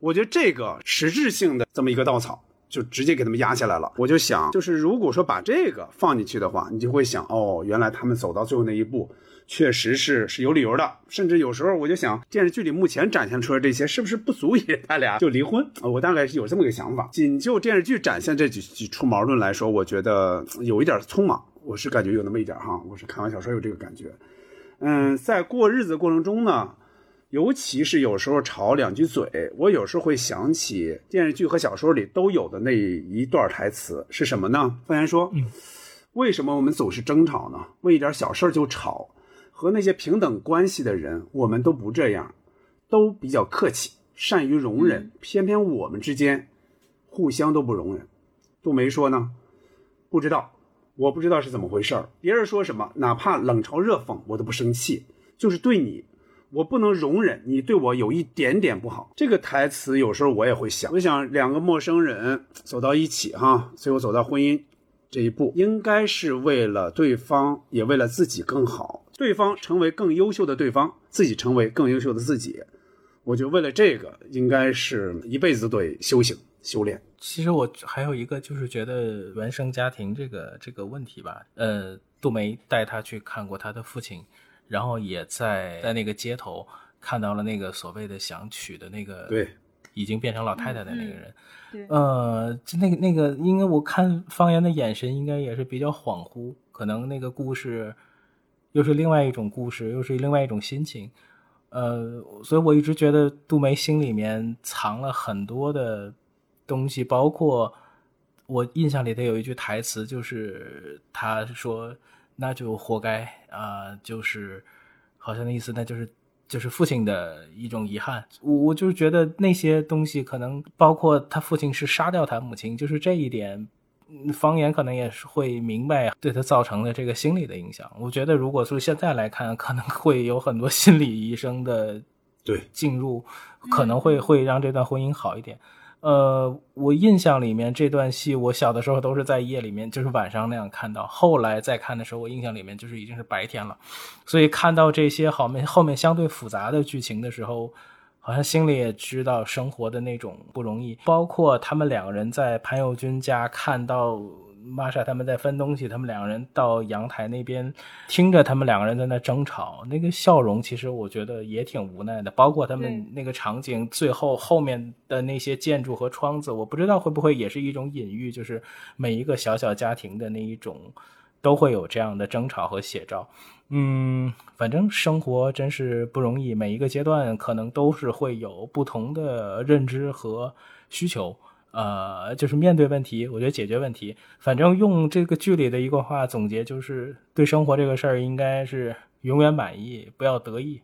[SPEAKER 5] 我觉得这个实质性的这么一个稻草，就直接给他们压下来了。我就想，就是如果说把这个放进去的话，你就会想，哦，原来他们走到最后那一步，确实是是有理由的。甚至有时候我就想，电视剧里目前展现出来这些，是不是不足以他俩就离婚？我大概是有这么个想法。仅就电视剧展现这几几处矛盾来说，我觉得有一点匆忙，我是感觉有那么一点哈。我是看完小说有这个感觉。嗯，在过日子过程中呢。尤其是有时候吵两句嘴，我有时候会想起电视剧和小说里都有的那一段台词是什么呢？方言说：“为什么我们总是争吵呢？为一点小事就吵。和那些平等关系的人，我们都不这样，都比较客气，善于容忍。偏偏我们之间，互相都不容忍。”杜梅说呢：“不知道，我不知道是怎么回事儿。别人说什么，哪怕冷嘲热讽，我都不生气，就是对你。”我不能容忍你对我有一点点不好。这个台词有时候我也会想，我想两个陌生人走到一起，哈，最后走到婚姻这一步，应该是为了对方，也为了自己更好，对方成为更优秀的对方，自己成为更优秀的自己。我觉得为了这个，应该是一辈子都得修行修炼。
[SPEAKER 3] 其实我还有一个就是觉得原生家庭这个这个问题吧，呃，杜梅带他去看过他的父亲。然后也在在那个街头看到了那个所谓的想娶的那个，
[SPEAKER 5] 对，
[SPEAKER 3] 已经变成老太太的那个人，
[SPEAKER 4] 对，
[SPEAKER 3] 呃，就那个那个，应该我看方言的眼神应该也是比较恍惚，可能那个故事又是另外一种故事，又是另外一种心情，呃，所以我一直觉得杜梅心里面藏了很多的东西，包括我印象里头有一句台词，就是他说。那就活该啊、呃！就是好像那意思，那就是就是父亲的一种遗憾。我我就是觉得那些东西可能包括他父亲是杀掉他母亲，就是这一点。方言可能也是会明白对他造成的这个心理的影响。我觉得，如果说现在来看，可能会有很多心理医生的
[SPEAKER 5] 对
[SPEAKER 3] 进入，可能会会让这段婚姻好一点。呃，我印象里面这段戏，我小的时候都是在夜里面，就是晚上那样看到。后来再看的时候，我印象里面就是已经是白天了，所以看到这些好面后面相对复杂的剧情的时候。好像心里也知道生活的那种不容易，包括他们两个人在潘友军家看到玛莎他们在分东西，他们两个人到阳台那边听着他们两个人在那争吵，那个笑容其实我觉得也挺无奈的。包括他们那个场景最后后面的那些建筑和窗子，我不知道会不会也是一种隐喻，就是每一个小小家庭的那一种都会有这样的争吵和写照。嗯，反正生活真是不容易，每一个阶段可能都是会有不同的认知和需求。呃，就是面对问题，我觉得解决问题，反正用这个剧里的一个话总结，就是对生活这个事儿应该是永远满意，不要得意。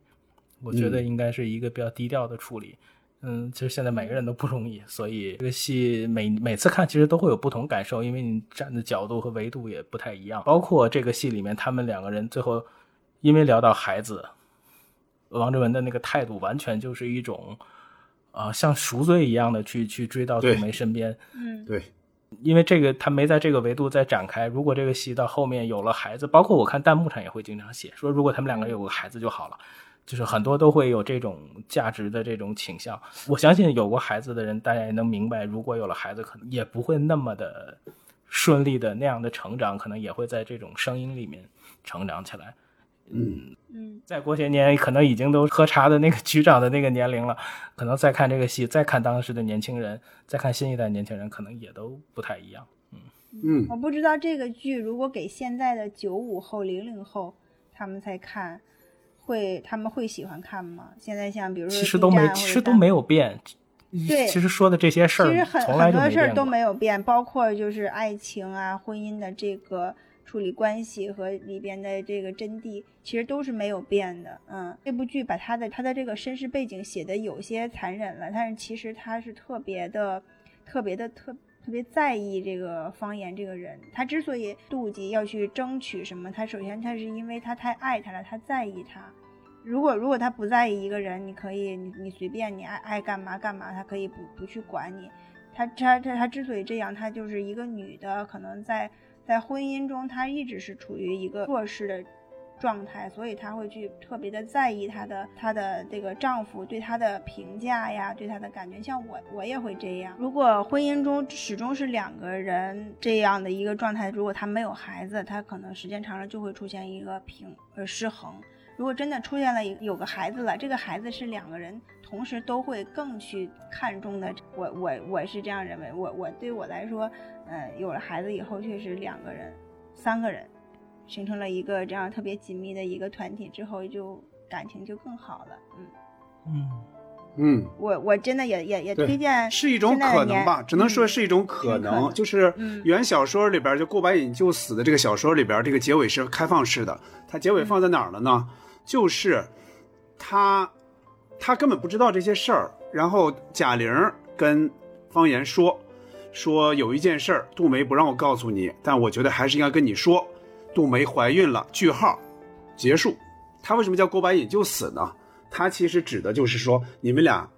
[SPEAKER 3] 我觉得应该是一个比较低调的处理。嗯，其实现在每个人都不容易，所以这个戏每每次看其实都会有不同感受，因为你站的角度和维度也不太一样。包括这个戏里面，他们两个人最后因为聊到孩子，王志文的那个态度完全就是一种啊，像赎罪一样的去去追到杜梅身边。
[SPEAKER 4] 嗯，
[SPEAKER 5] 对，
[SPEAKER 3] 因为这个他没在这个维度再展开。如果这个戏到后面有了孩子，包括我看弹幕上也会经常写说，如果他们两个有个孩子就好了。就是很多都会有这种价值的这种倾向，我相信有过孩子的人，大家也能明白，如果有了孩子，可能也不会那么的顺利的那样的成长，可能也会在这种声音里面成长起来。
[SPEAKER 5] 嗯
[SPEAKER 4] 嗯，
[SPEAKER 3] 再过些年，可能已经都喝茶的那个局长的那个年龄了，可能再看这个戏，再看当时的年轻人，再看新一代年轻人，可能也都不太一样。嗯
[SPEAKER 5] 嗯，
[SPEAKER 4] 我不知道这个剧如果给现在的九五后、零零后他们在看。会他们会喜欢看吗？现在像比如说，
[SPEAKER 3] 其实都没，其实都没有变。
[SPEAKER 4] 对，
[SPEAKER 3] 其实说的这些事儿，
[SPEAKER 4] 其实很很多事儿都
[SPEAKER 3] 没
[SPEAKER 4] 有变，包括就是爱情啊、婚姻的这个处理关系和里边的这个真谛，其实都是没有变的。嗯，这部剧把他的他的这个身世背景写的有些残忍了，但是其实他是特别的、特别的特特别在意这个方言这个人。他之所以妒忌要去争取什么，他首先他是因为他太爱他了，他在意他。如果如果他不在意一个人，你可以你你随便你爱爱干嘛干嘛，他可以不不去管你。他他他他之所以这样，他就是一个女的，可能在在婚姻中，她一直是处于一个弱势的状态，所以她会去特别的在意她的她的这个丈夫对她的评价呀，对她的感觉。像我我也会这样。如果婚姻中始终是两个人这样的一个状态，如果他没有孩子，他可能时间长了就会出现一个平呃失衡。如果真的出现了有个孩子了，这个孩子是两个人同时都会更去看重的。我我我是这样认为，我我对我来说，呃，有了孩子以后，确实两个人、三个人，形成了一个这样特别紧密的一个团体之后，就感情就更好了。嗯
[SPEAKER 3] 嗯
[SPEAKER 5] 嗯，
[SPEAKER 4] 我我真的也也也推荐，
[SPEAKER 5] 是一种可能吧，只能说是一种可能。就是原小说里边就过把瘾就死的这个小说里边，这个结尾是开放式的，它结尾放在哪儿了呢？就是他，他根本不知道这些事儿。然后贾玲跟方言说，说有一件事儿，杜梅不让我告诉你，但我觉得还是应该跟你说，杜梅怀孕了。句号，结束。他为什么叫郭白瘾就死呢？他其实指的就是说，你们俩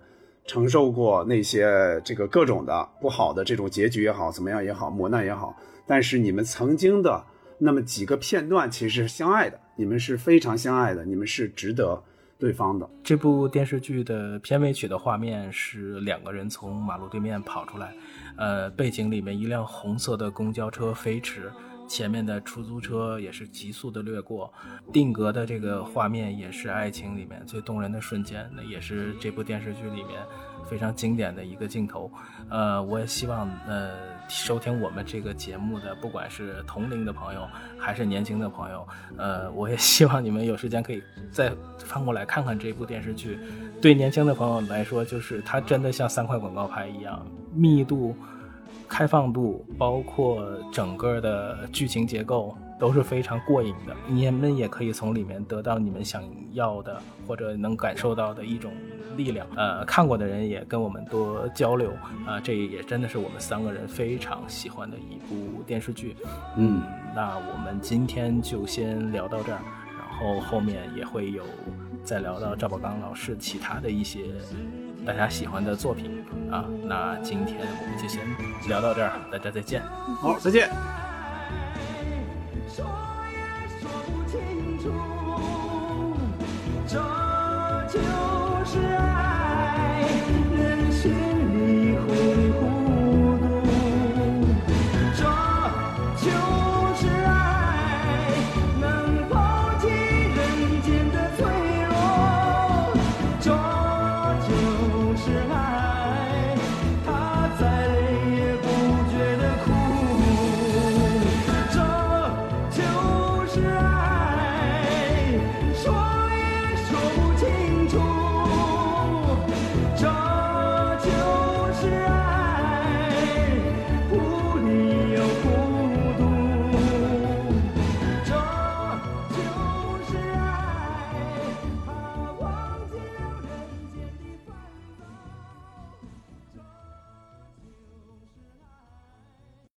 [SPEAKER 5] 承受过那些这个各种的不好的这种结局也好，怎么样也好，磨难也好，但是你们曾经的那么几个片段，其实是相爱的。你们是非常相爱的，你们是值得对方的。
[SPEAKER 3] 这部电视剧的片尾曲的画面是两个人从马路对面跑出来，呃，背景里面一辆红色的公交车飞驰，前面的出租车也是急速的掠过，定格的这个画面也是爱情里面最动人的瞬间，那也是这部电视剧里面非常经典的一个镜头。呃，我也希望呃。收听我们这个节目的，不管是同龄的朋友还是年轻的朋友，呃，我也 希望你们有时间可以再翻过来看看这部电视剧。对年轻的朋友来说，就是它真的像三块广告牌一样，密度、开放度，包括整个的剧情结构，都是非常过瘾的。你们也可以从里面得到你们想要的或者能感受到的一种力量。呃，看过的人也跟我们多交流啊、这也真的是我们三个人非常喜欢的一部电视剧。
[SPEAKER 5] 嗯，
[SPEAKER 3] 那我们今天就先聊到这儿，然后后面也会有再聊到赵宝刚老师其他的一些大家喜欢的作品啊。那今天我们就先聊到这儿，大家再见。
[SPEAKER 5] 好，再见。
[SPEAKER 14] 说也说不清楚这就是爱人心里挥霍